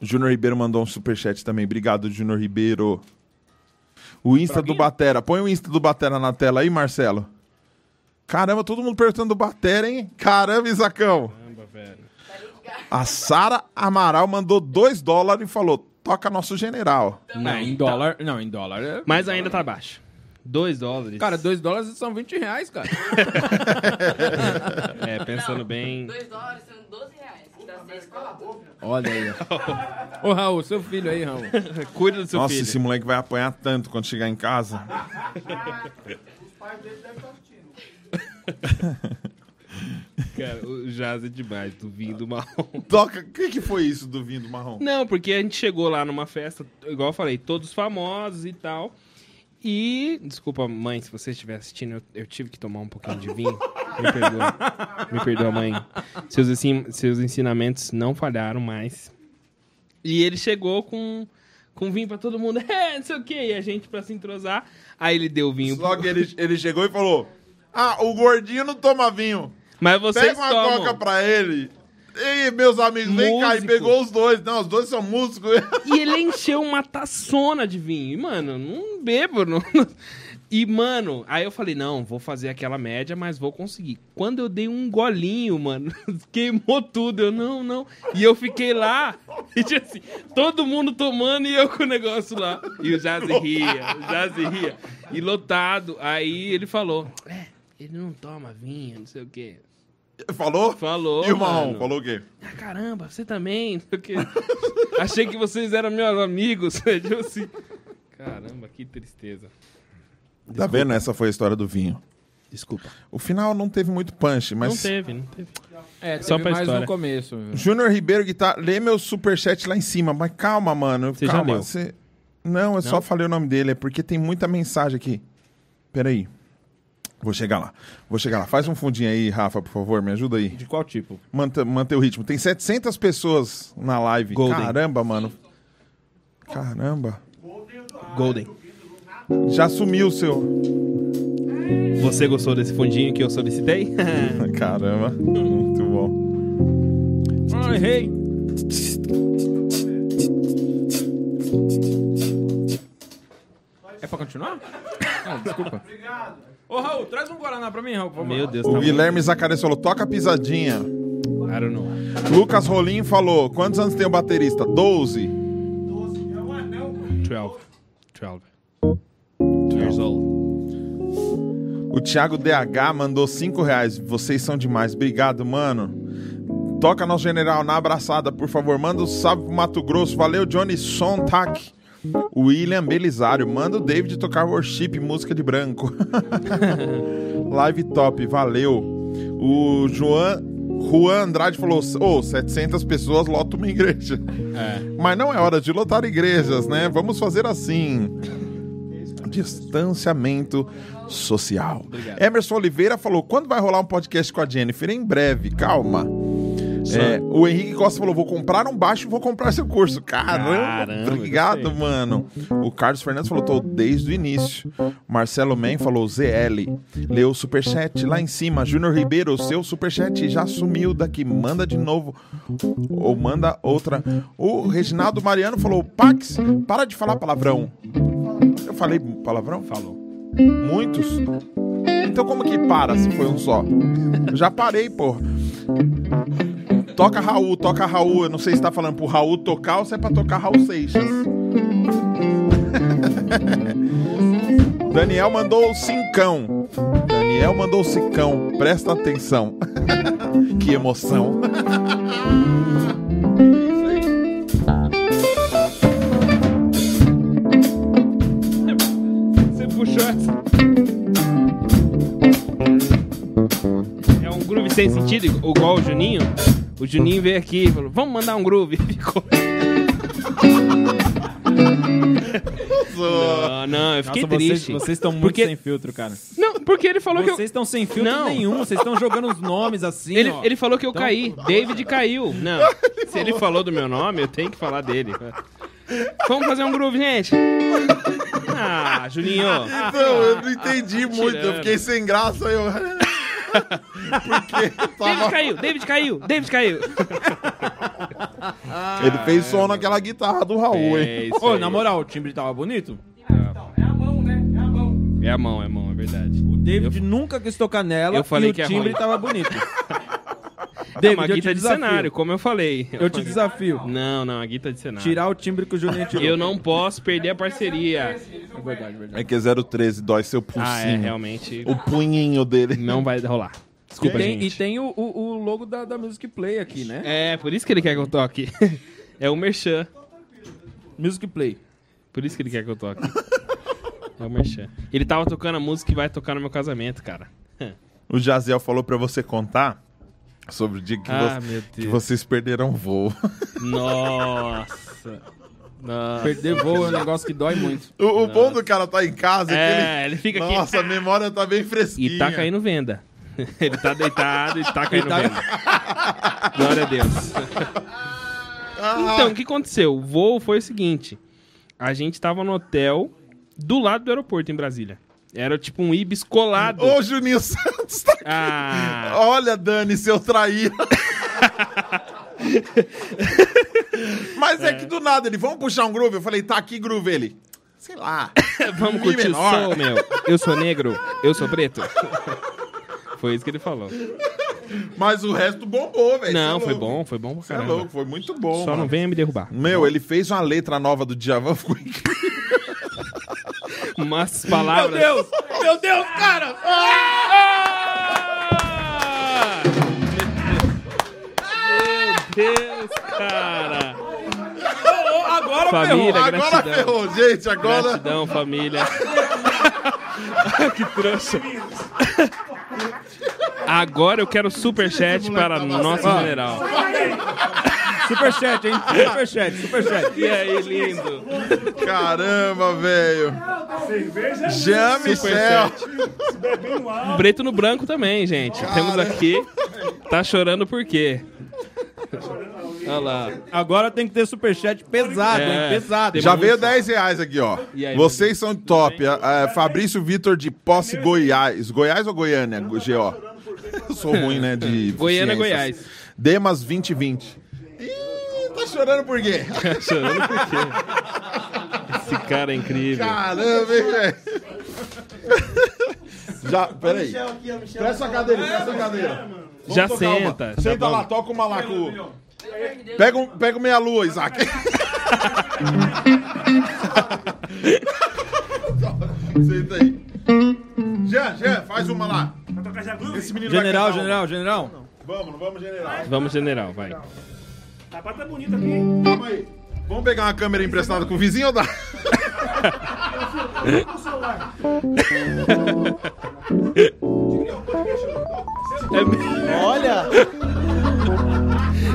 Júnior Ribeiro mandou um superchat também. Obrigado, Júnior Ribeiro. O Insta do? Batera. Põe o Insta do Batera na tela aí, Marcelo. Caramba, todo mundo perguntando do Batera, hein? Caramba, Isacão. Caramba, velho. A Sara Amaral mandou 2 dólares e falou: toca nosso general. Não, em dólar. Não, em dólar. é- Mas ainda tá baixo. 2 dólares. Cara, 2 dólares são 20 reais, cara. É, pensando bem. 2 dólares são 12 reais. que dá Olha aí. ó. Ô, Raul, seu filho aí, Raul. Cuida do seu Nossa, filho. esse moleque vai apanhar tanto quando chegar em casa. Cara, o Jazz é demais, do vinho do marrom. Toca, o que, que foi isso do vinho do marrom? Não, porque a gente chegou lá numa festa, igual eu falei, todos famosos e tal. E, desculpa, mãe, se você estiver assistindo, eu, eu tive que tomar um pouquinho de vinho. Me perdoa. Me perdoa, mãe. Seus, ensin- seus ensinamentos não falharam mais. E ele chegou com, com vinho pra todo mundo. É, não sei o quê. E a gente pra se entrosar. Aí ele deu vinho. Só que ele, ele chegou e falou: Ah, o gordinho não toma vinho. Mas vocês Pega uma tomam. coca pra ele. Ei, meus amigos, vem cá. E Músico. pegou os dois. Não, os dois são músicos. E ele encheu uma taçona de vinho. E, mano, não bebo. Não... E, mano, aí eu falei, não, vou fazer aquela média, mas vou conseguir. Quando eu dei um golinho, mano, queimou tudo. Eu, não, não. E eu fiquei lá, e tinha assim, todo mundo tomando e eu com o negócio lá. E o Jazz ria, o Jazz ria. E lotado. Aí ele falou, é, ele não toma vinho, não sei o quê. Falou? Falou, E o marrom? mano. Falou o quê? Ah, caramba, você também, não sei o quê. Achei que vocês eram meus amigos. Tipo assim. Caramba, que tristeza. Tá vendo? Essa foi a história do vinho. Desculpa. O final não teve muito punch, mas. Não teve, não teve. É, Só teve pra mais história. no começo. viu? Júnior Ribeiro Guitar, lê meu superchat lá em cima, mas calma, mano. Você já calma. leu? você- Não, eu só falei o nome dele, é porque tem muita mensagem aqui. Peraí. Vou chegar lá. Vou chegar lá. Faz um fundinho aí, Rafa, por favor, me ajuda aí. De qual tipo? Manta, manter o ritmo. Tem 700 pessoas na live. Golden. Caramba, mano. Caramba. Golden. Já sumiu o seu. Você gostou desse fundinho que eu solicitei? Caramba. Muito bom. Ai, rei. É pra continuar? Ah, desculpa. Obrigado. Ô, Raul, traz um Guaraná pra mim, Raul, por favor. Meu Deus, O tá Guilherme Zacarias falou: toca a pisadinha. I don't know. Lucas Rolim falou: quantos anos tem o baterista? 12. 12. 12. Years old. O Thiago DH mandou 5 reais. Vocês são demais. Obrigado, mano. Toca nosso general na abraçada, por favor. Manda um salve pro Mato Grosso. Valeu, Johnny Sontag. William Belisário. Manda o David tocar worship, música de branco. Live top, valeu. O João, Juan Andrade falou: Ô, 700 pessoas lotam uma igreja. Mas não é hora de lotar igrejas, né? Vamos fazer assim. Distanciamento social. Emerson Oliveira falou: quando vai rolar um podcast com a Jennifer? Em breve, calma. É, o Henrique Costa falou: vou comprar um baixo e vou comprar seu curso. Caramba, Caramba, obrigado, gostei. mano. O Carlos Fernandes falou: tô desde o início. Marcelo Men falou: ZL. Leu o superchat lá em cima. Júnior Ribeiro, o seu superchat já sumiu daqui. Manda de novo. Ou manda outra. O Reginaldo Mariano falou: Pax, para de falar palavrão. Eu falei palavrão? Falou. Muitos? Então como que para se foi um só? Já parei, porra. Toca Raul, toca Raul. Eu não sei se tá falando pro Raul tocar ou se é pra tocar Raul Seixas. Daniel mandou o cincão. Daniel mandou o cincão. Presta atenção. que emoção. Você puxou essa. É um groove sem sentido, igual o Juninho. O Juninho veio aqui e falou: Vamos mandar um groove. Ficou. Não, não, eu fiquei Nossa, vocês, triste. vocês estão muito Porque- sem filtro, cara. Não, porque ele falou que eu. Vocês estão sem filtro Não. nenhum. Vocês estão jogando os nomes assim, Ele, ó. ele falou que eu Então- caí. David caiu. Não. Se ele falou do meu nome, eu tenho que falar dele. Vamos fazer um groove, gente. Ah, Juninho. Não, eu não entendi muito. Eu tirando. fiquei sem graça. Eu... Porque David tava... caiu, David caiu, David caiu. ele fez som naquela guitarra do Raul, hein? É, isso Ô, na moral, o timbre tava bonito. É a mão, né? É a mão. É a mão, é a mão, é verdade. O David nunca quis tocar nela eu falei e o que é timbre ruim. tava bonito. É David, uma guita de desafio. cenário, como eu falei. Eu te desafio. Não, não, a guita de cenário. Tirar o timbre que o Juninho tirou. Eu não posso perder a parceria. É verdade, verdade. É que é 013 dói seu pulsinho. Ah, é, realmente. O punhinho dele. Não vai rolar. Desculpa, e tem, gente. e tem o, o, o logo da, da Music Play aqui, né? É, por isso que ele quer que eu toque. É o Merchan. Music Play. Por isso que ele quer que eu toque. É o Merchan. Ele tava tocando a música que vai tocar no meu casamento, cara. O Jaziel falou pra você contar sobre o dia que, Ah, vo- que vocês perderam o voo. Nossa. Nossa. Perder voo é um negócio que dói muito. O, o bom do cara tá em casa é, que ele... É, ele fica aqui. Nossa, a memória tá bem fresquinha. E tá caindo venda. Ele tá deitado e tá caindo tá- venda. Glória a Deus. Ah, Então, o que aconteceu? O voo foi o seguinte: a gente tava no hotel do lado do aeroporto em Brasília. Era tipo um Ibis colado. Ô, Juninho Santos tá aqui. Ah, Olha, Dani, seu traíra. Mas é. que do nada, ele, vamos puxar um groove? Eu falei, tá aqui groove. Ele, sei lá. vamos Mi curtir o menor. som, meu. Eu sou negro, eu sou preto. Foi isso que ele falou. Mas o resto bombou, velho. Não, Cê é foi bom, foi bom pra Você é louco, foi muito bom. Só não mano. venha me derrubar. Meu, ele fez uma letra nova do Djavan, ficou incrível. Umas palavras. Meu Deus, cara! Ah! Meu Deus, cara. Agora Família, ferrou. Agora gratidão. ferrou, gente, agora... Gratidão, família. que trouxa. Agora eu quero superchat para nosso general. Superchat, hein? Superchat, superchat. E aí, lindo? Caramba, velho. Jean Michel. Preto no branco também, gente. Temos aqui. Tá chorando por quê? Olha lá. Agora tem que ter superchat pesado, É. hein? Pesado. Já veio 10 reais aqui, ó. E aí, Vocês são top. É, Fabrício Vitor de Posse Goiás. Goiás ou Goiânia? Go- GO. Eu sou ruim, né? De Goiânia, ciências. Goiás. Demas 2020. Tá chorando por quê? Chorando por quê? Esse cara é incrível. Caramba, hein, velho? Já, peraí. Presta a cadeira, presta a cadeira. Vamos Já tocar uma. senta, tá Senta bom. lá, toca uma lá com o... Pega, um, pega o meia-lua, Isaac. Senta aí. Jean, Jean, faz uma lá. Esse menino General, general, general. Vamos, vamos, general. Vamos, general, vai. Rapaz, tá bonito aqui, hein? Calma aí. Vamos pegar uma câmera emprestada com o vizinho ou dá? O celular. Olha!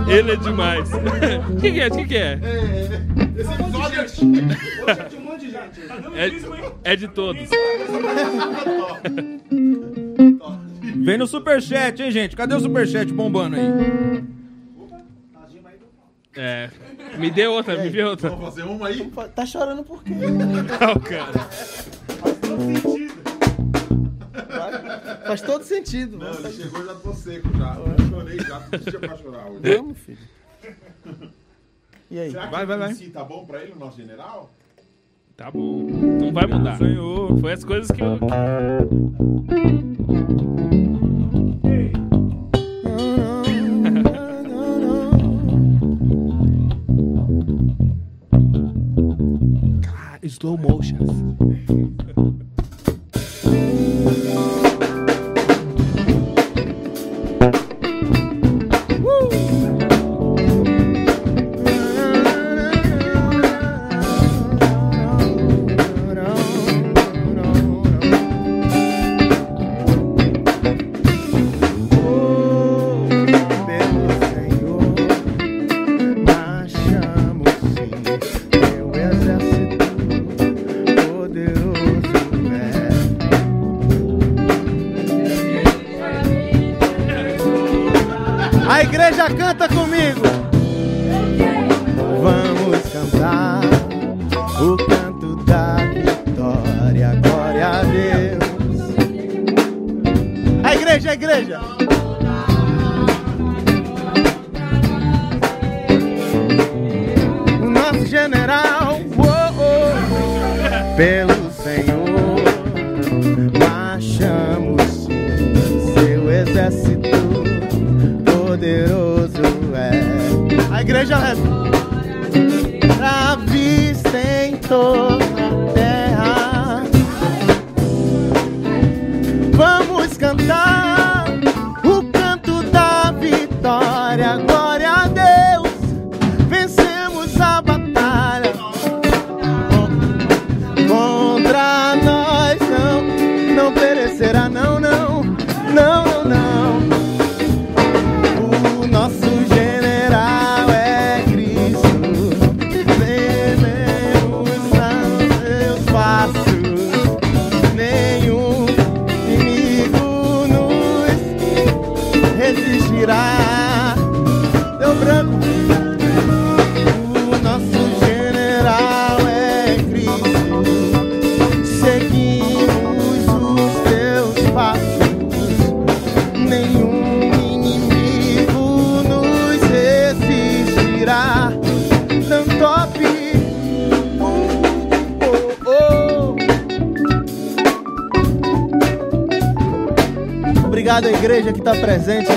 Ele é demais. O que, que é? O que, que é? Esse episódio é... Tinha um monte de gente. Tá dando turismo, hein? É, é de todos. Vem no superchat, hein, gente? Cadê o superchat bombando aí? É. Me dê outra, me dê outra. Vamos fazer uma aí? Tá chorando por quê? Não, cara. Faz todo sentido. Não, ele chegou e já tô seco já. Eu chorei já, tinha pra chorar hoje. Vamos, filho. E aí? Será que Vai, vai, vai. MC tá bom pra ele, o nosso general? Tá bom. Não vai mudar. Senhor. Foi as coisas que eu. Slow motions. Presente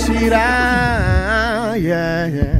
resistirá. Yeah, yeah.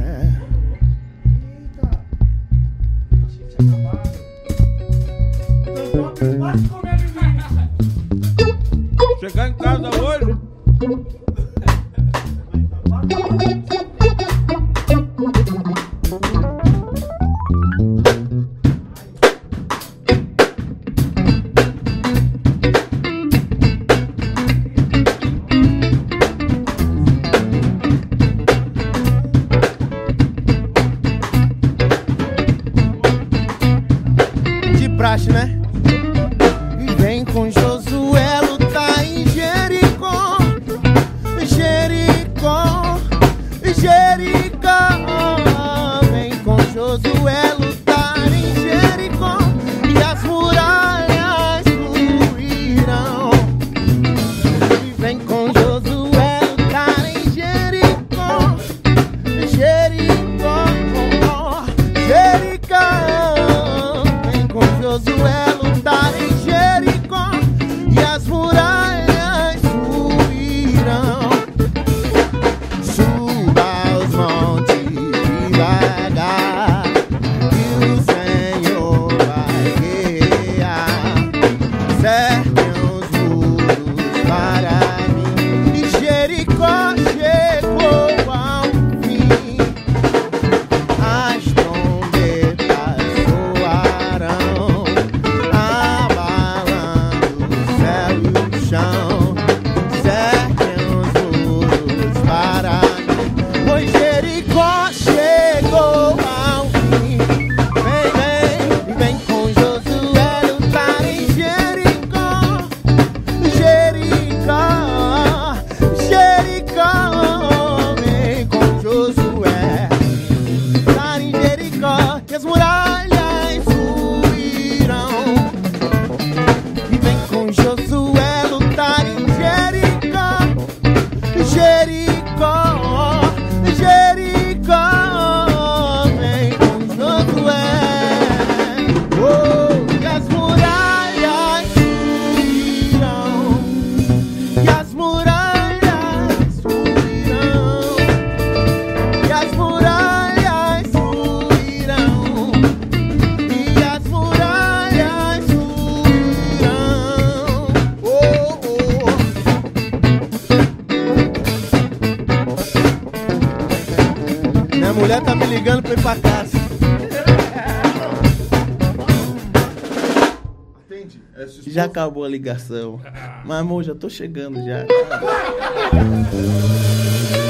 Já acabou a ligação. Mas, amor, já tô chegando já.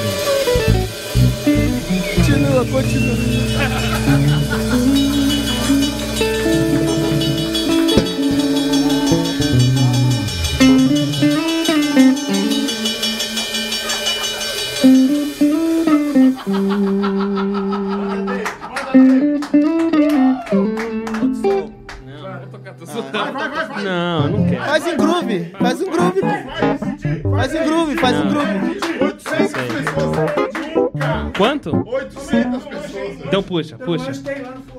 puxa, puxa.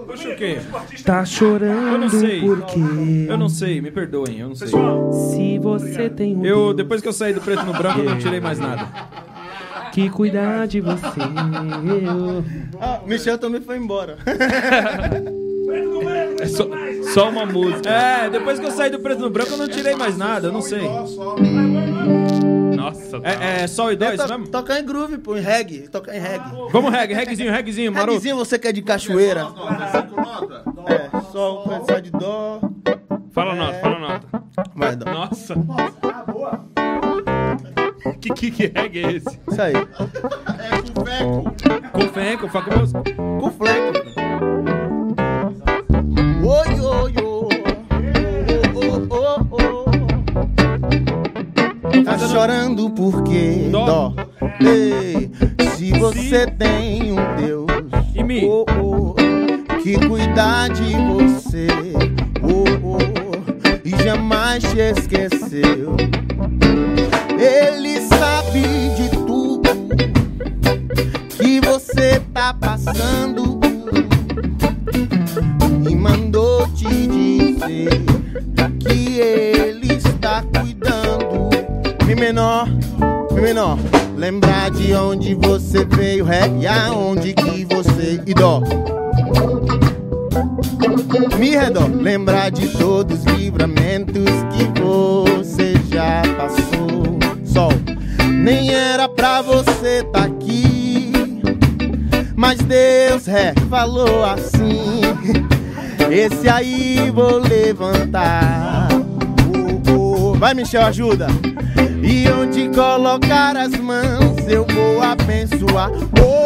Puxa o quê? Tá chorando Eu não sei. porque Eu não sei, me perdoem, eu não sei. se você tem um Eu, depois que eu saí do preto no branco, eu não tirei mais nada. que cuidar de você. Ah, Michel também foi embora. É só, só uma música. É, depois que eu saí do preto no branco, eu não tirei mais nada, eu não sei. Nossa, tá. É, é sol e dois To- mesmo? tocar em groove, pô, em reggae. Tocar em reggae. Vamos reggae, reggaezinho, reggaezinho, maroto. Reggaezinho você quer de cachoeira? Cinco nota. É, sol, só de dó. Fala a nota, fala a nota. Vai, dó. Nossa. Que que que reggae é esse? Isso aí. É com feco. Com fenco, famoso. Michel, ajuda. E onde colocar as mãos eu vou abençoar. Oh,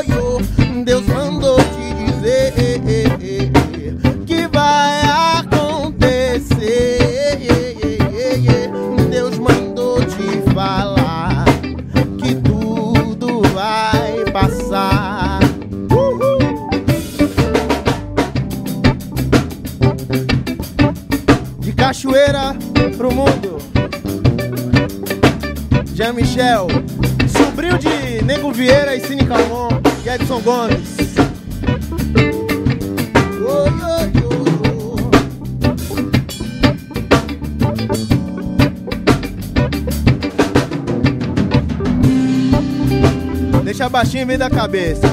ama. Cabeça.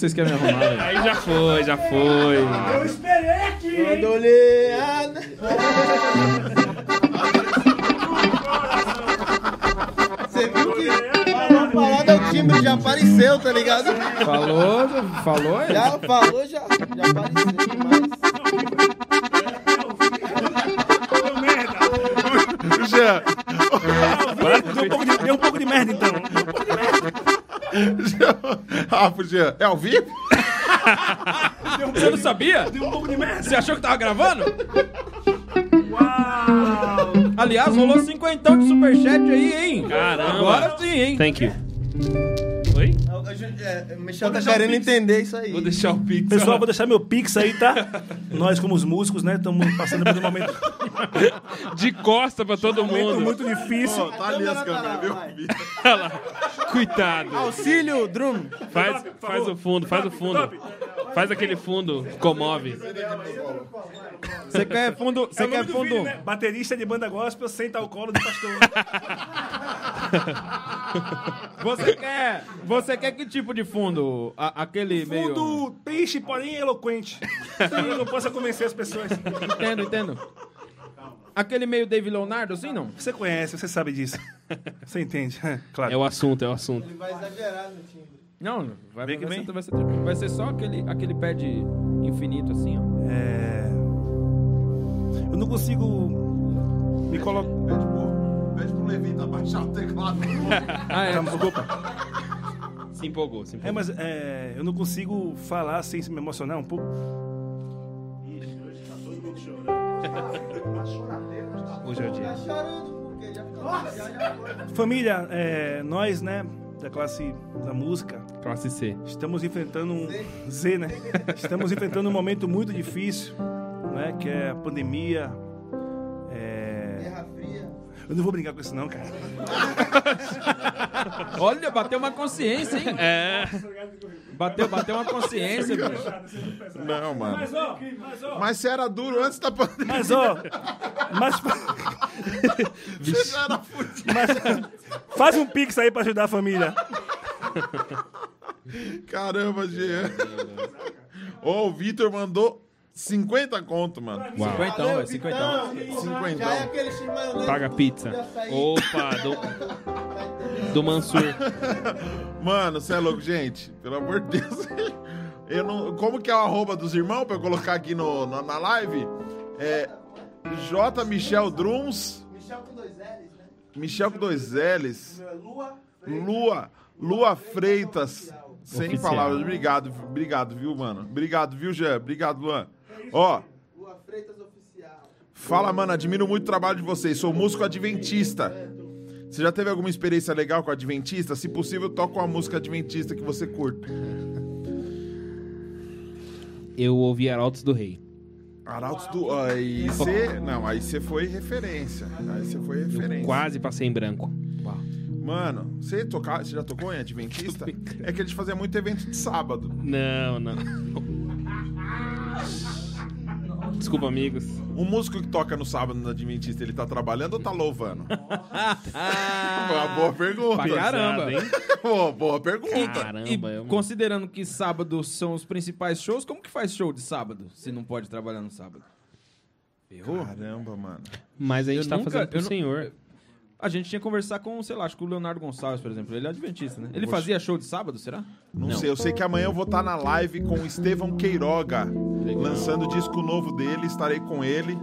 Vocês querem arrumar, velho. Aí já foi, já foi. Eu esperei aqui. Quando olhei a- Você viu que falou parada, o timbre já apareceu, tá ligado? Falou, falou, é. Já falou, Jean. É ao vivo? Você não sabia? Deu um pouco de merda. Você achou que tava gravando? Uau. Aliás, rolou cinquentão de superchat aí, hein? Caramba. Agora sim, hein? Thank you. Oi? É, Michel tá querendo entender isso aí. Vou deixar o Pix. Pessoal, vou deixar meu pix aí, tá? Nós, como os músicos, né, estamos passando por um momento, de costa pra todo mundo. muito difícil. Tá ali as câmeras, viu? Olha lá. Coitado. Auxílio, Drum. Faz, faz o fundo, faz o fundo. Faz aquele fundo, comove. Você quer fundo? Você É o quer do fundo? vídeo, né? Baterista de banda gospel senta ao colo do pastor. Você quer? Você quer que tipo de fundo? A- aquele meio. Fundo triste, porém eloquente. Eu não posso convencer as pessoas. Entendo, entendo. Aquele meio David Leonardo, assim não? Você conhece, você sabe disso. Você entende, claro. É o assunto, é o assunto. Ele vai exagerar no timbre. Não, vai, que vai. Ser, vai, ser, vai ser só aquele, aquele pad infinito assim, ó. É... Eu não consigo me colocar. Pede pro, pede pro Levita baixar o teclado. Ah, é. Desculpa. Se empolgou, se É, empolgou. mas é, eu não consigo falar sem me emocionar um pouco. Hoje é o dia. Tá chorando porque já ficou. Já, já foi. Família, é, nós, né, da classe da música, Classe C. estamos enfrentando um Z, né? Estamos enfrentando um momento muito difícil, né? Que é a pandemia. É... Guerra Fria. Eu não vou brincar com isso não, cara. Olha, bateu uma consciência, hein? É. Bateu, bateu uma consciência, bicho. Não, mano. ó, mas ó, Mas você era duro antes da pandemia. mas ó, mas, Você já era fudido. mas faz um pix aí pra ajudar a família. Caramba, Jean. Ô, o Vitor mandou 50 conto, mano. Uau. Cinquentão, velho, cinquentão. Cinquentão. Já é aquele maionese. Paga pizza. Opa, do, do Mansur. Mano, você é louco, gente. Pelo amor de Deus. Eu não, como que é o arroba dos irmãos pra eu colocar aqui no, na, na live? É J. Michel Drums. Michel com dois L's, né? Michel com dois L's. Lua. Lua. Lua Freitas. Sem Oficial. palavras. Obrigado, obrigado, viu, mano? Obrigado, viu, Jean? Obrigado, Luan. Ó, Lua Freitas Oficial. fala, mano, admiro muito o trabalho de vocês. Sou músico adventista. Você já teve alguma experiência legal com adventista? Se possível, toca uma música adventista que você curta. Eu ouvi Arautos do Rei. Arautos do. Aí você. Não, aí você foi referência. Aí você foi referência. Quase passei em branco. Mano, você, toca... você já tocou em Adventista? É que eles faziam muito evento de sábado. Não, não. Desculpa, amigos. Um músico que toca no sábado no Adventista, ele tá trabalhando ou tá louvando? Uma boa pergunta. Pra caramba. Hein? Boa, boa pergunta. Caramba, E eu... considerando que sábado são os principais shows, como que faz show de sábado, se não pode trabalhar no sábado? Ferrou? Caramba, mano. Mas a gente Eu tá nunca- fazendo pro eu não- senhor. A gente tinha que conversar com, sei lá, acho que o Leonardo Gonçalves, por exemplo. Ele é adventista, né? Ele fazia show de sábado, será? Não, sei, eu sei que amanhã eu vou estar na live com o Estevão Queiroga, lançando o disco novo dele, estarei com ele.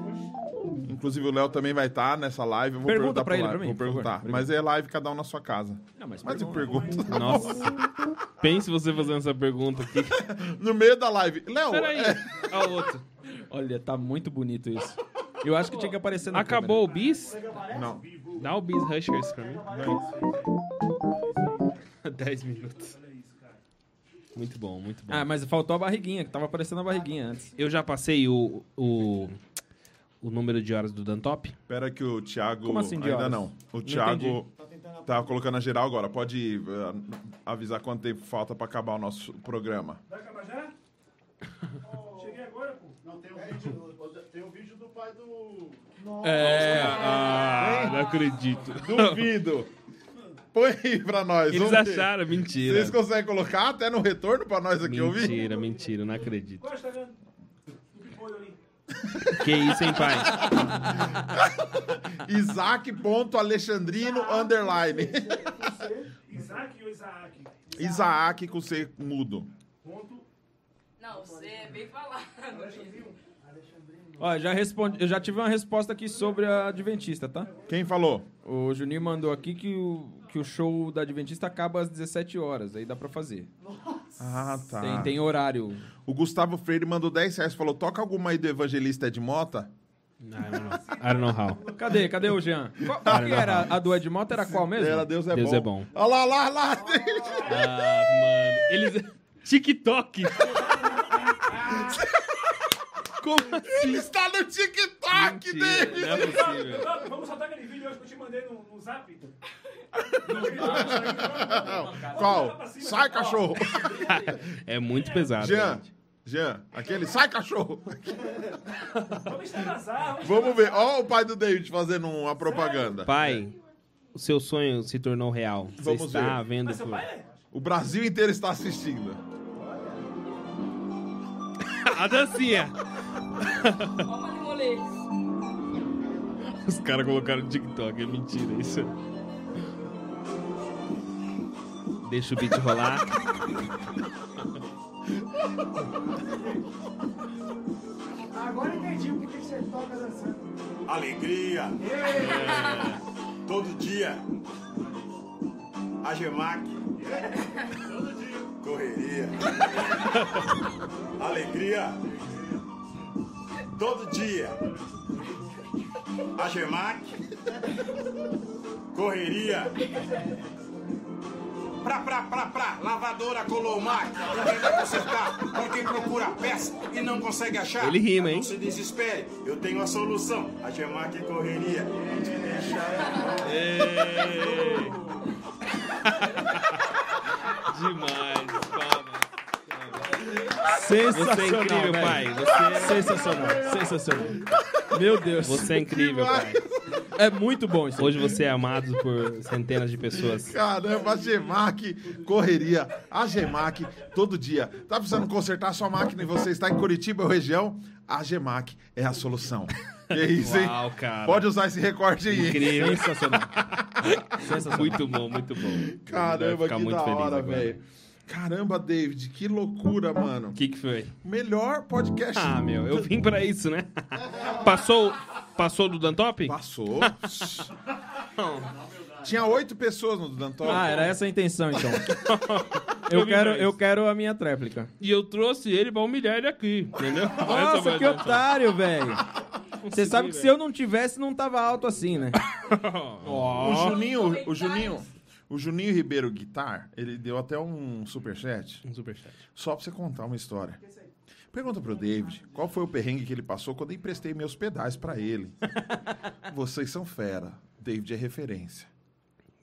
Inclusive o Léo também vai estar nessa live. Eu vou Pergunta perguntar pra ele, pra mim, Vou perguntar. Mas é live cada um na sua casa. Não, mas, Mas eu pergunta. pergunto Nossa. Pense você fazendo essa pergunta aqui. no meio da live. Léo, Peraí. é, Olha o outro. Olha, tá muito bonito isso. Eu acho que tinha que aparecer na Acabou o bis? não. Dá o bis Rushers pra mim. 10 minutos. Muito bom, muito bom. Ah, mas faltou a barriguinha, que tava aparecendo a barriguinha antes. Eu já passei o, o, o número de horas do Dantop. Espera que o Thiago... Como assim de Ainda horas? não. O Não Thiago tá colocando a geral agora. Pode eh, avisar quanto tempo falta pra acabar o nosso programa. Vai acabar já? Cheguei agora, pô. Não, tem um vídeo, tem um vídeo do pai do... É, ah, não acredito. Duvido. Põe aí pra nós. Eles vamos ver. acharam, mentira. Vocês conseguem colocar até no retorno pra nós aqui ouvir? Mentira, mentira, não acredito. Qual é o Instagram? Ali. Que isso, hein, pai? Isaac.alexandrino underline. Isaac ou Isaac? Isaac com C mudo. Ponto. Não, você é bem falado. Ó, já respondi, eu já tive uma resposta aqui sobre a Adventista, tá? Quem falou? O Juninho mandou aqui que o, que o show da Adventista acaba às 17 horas, aí dá pra fazer. Ah, tá. Tem, tem horário. O Gustavo Freire mandou 10 reais. Falou, toca alguma aí do Evangelista Ed Mota? I don't know. I don't know how. Cadê? Cadê o Jean? Qual, qual que era? A do Edmota era qual mesmo? Era Deus é Deus bom. é bom. Olha lá, lá, lá. Ah, mano. Eles. TikTok. Como assim? Ele está no TikTok Mentira, dele. Não é possível. Vamos soltar aquele vídeo hoje que eu te mandei no, no zap? Qual? Sai, cachorro. É muito pesado. Jean, gente. Jean, aquele, sai, cachorro. Vamos extravasar. Vamos ver. Ó o pai do David fazendo uma propaganda. Pai, o seu sonho se tornou real. Você Vamos está ver. vendo. Mas seu por- pai é? O Brasil inteiro está assistindo. A dancinha. Os caras colocaram no TikTok. É mentira isso. Deixa o beat rolar. Agora entendi o que que você toca dançando. Alegria. Todo dia. A Gemac. Correria. Alegria. Todo dia. A Gemac. Correria. Pra, pra, pra, pra, lavadora Colomac. Ninguém vai consertar. Pra quem procura peça e não consegue achar. Ele rima, hein? Não se desespere, eu tenho a solução. A Gemac Correria. Te deixa Demais. Palmas. Você Sensacional, é incrível, velho. pai. Você, Sensacional, sensacional. Meu Deus. você é incrível, pai. É muito bom isso. Hoje você é amado por centenas de pessoas. Caramba, a Gemac, correria. A Gemac, todo dia. Tá precisando consertar sua máquina e você está em Curitiba ou região? A Gemac é a solução. Que isso, hein? Uau, cara. Pode usar esse recorte aí. Incrível. Sensacional. Sensacional. Muito bom, muito bom. Caramba, que muito da feliz hora, velho. Caramba, David, que loucura, mano. O que, que foi? Melhor podcast. Ah, meu, eu vim pra isso, né? Passou, passou do Dantop? Passou. Tinha oito pessoas no Dantop. Ah, era essa a intenção, então. Eu quero, eu quero a minha tréplica. E eu trouxe ele pra humilhar ele aqui, entendeu? Nossa, a que otário, velho. Você sabe que se eu não tivesse, não tava alto assim, né? O Juninho, o Juninho, o Juninho Ribeiro Guitar, ele deu até um superchat Um superchat. só pra você contar uma história. Pergunta pro David, qual foi o perrengue que ele passou quando eu emprestei meus pedais pra ele? Vocês são fera. David é referência.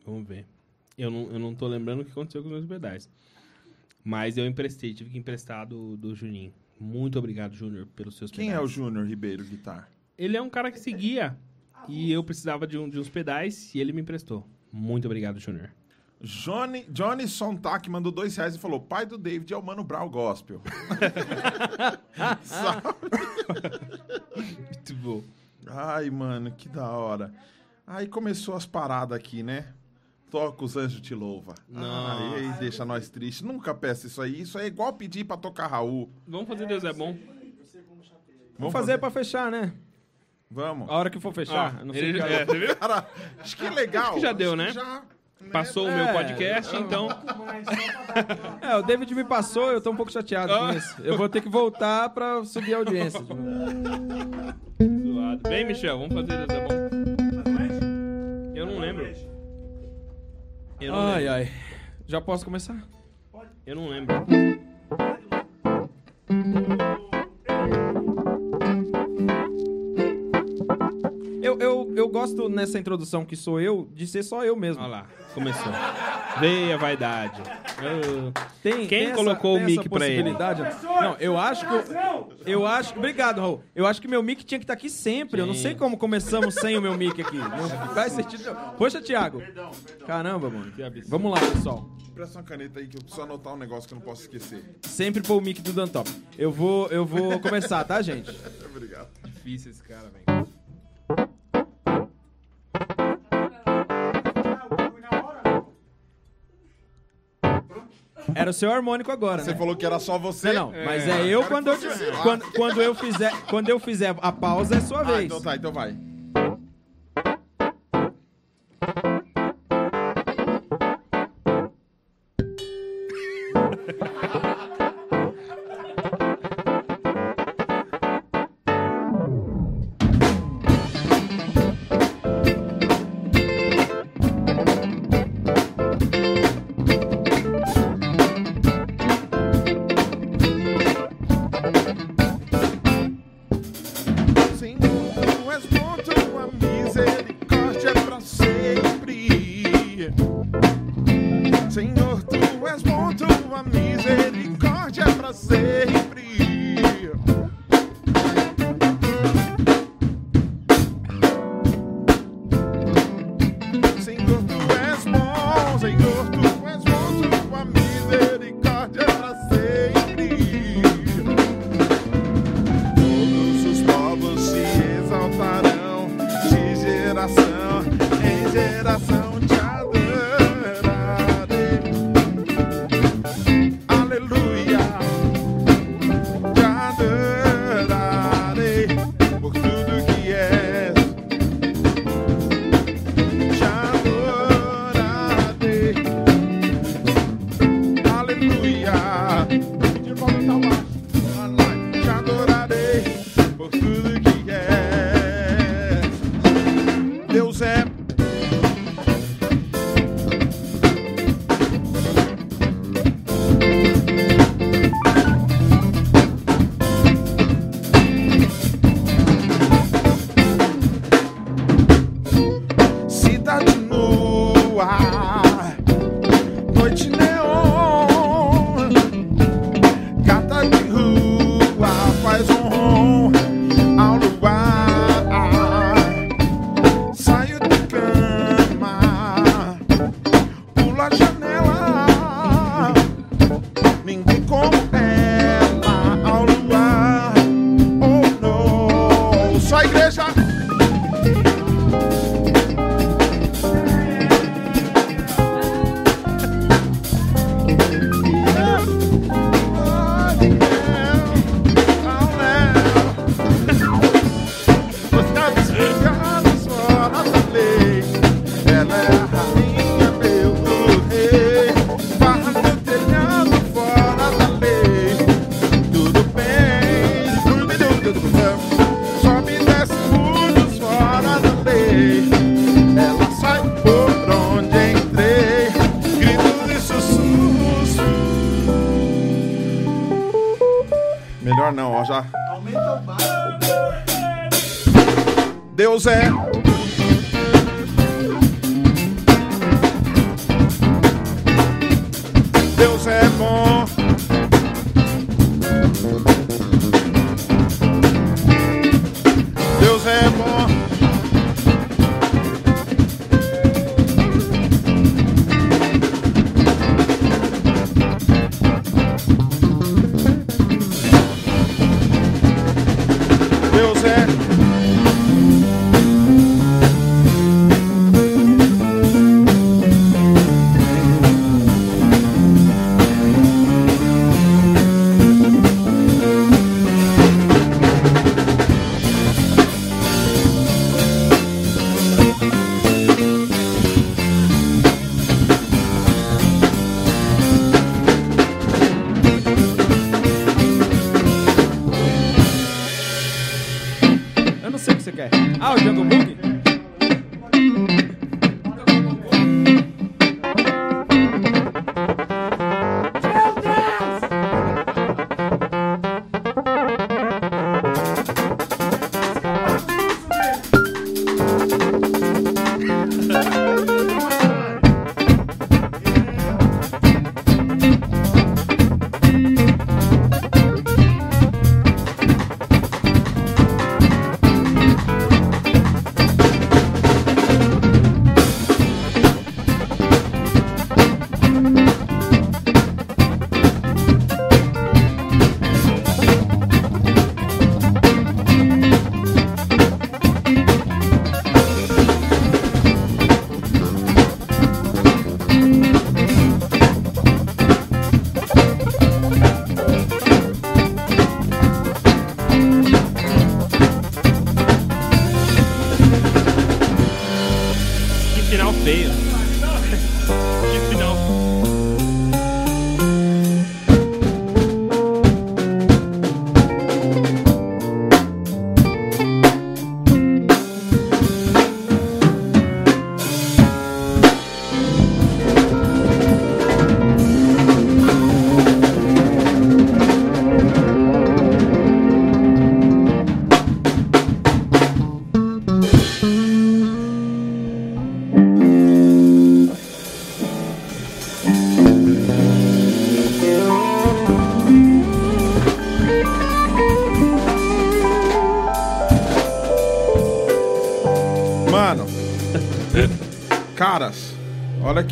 Vamos ver. Eu não, eu não tô lembrando o que aconteceu com os meus pedais. Mas eu emprestei, tive que emprestar do, do Juninho. Muito obrigado, Júnior, pelos seus Quem pedais. é o Júnior Ribeiro Guitar? Ele é um cara que seguia. E eu precisava de, um- de uns pedais e ele me emprestou. Muito obrigado, Júnior. Johnny, Johnny Sontag mandou dois reais e falou: pai do David é o Mano Brown Gospel. Muito bom. Ai, mano, que da hora. Aí começou as paradas aqui, né? Toca os anjos te louva. Não. Aí deixa nós tristes. Nunca peça isso aí. Isso aí é igual pedir pra tocar Raul. Vamos fazer Deus é bom. Vamos fazer pra fechar, né? Vamos. A hora que for fechar. eu não sei ele, que é, viu? Cara, acho que é legal. Acho que já deu, Acho né? Já? Passou o É. meu podcast, então. É, o David me passou, eu tô um pouco chateado com Ah. isso. Eu vou ter que voltar pra subir a audiência. Zoado. Vem, Michel, vamos fazer é bom. Eu não lembro. Eu não Ai, lembro. ai. Já posso começar? Eu não lembro. Eu, gosto nessa introdução que sou eu, de ser só eu mesmo. Olha lá, começou. Veio a vaidade. Eu- Tem, Quem tem colocou o mic pra ele? Não, eu acho que. Eu, eu acho. Obrigado, Raul. Eu acho que meu mic tinha que estar aqui sempre. Eu não Sim. sei como começamos sem o meu mic aqui. Não faz sentido. Poxa, Thiago. Caramba, mano. Vamos lá, pessoal. Presta uma caneta aí que eu preciso anotar um negócio que eu não posso esquecer. Sempre pôr o mic do Dantop. Eu vou, eu vou começar, tá, gente? Obrigado. Difícil esse cara, velho. Era o seu harmônico agora, Você né? falou que era só você? Não, não, mas é eu quando eu, quando, quando eu fizer, quando eu fizer a pausa é sua Ah, vez. então tá, então vai.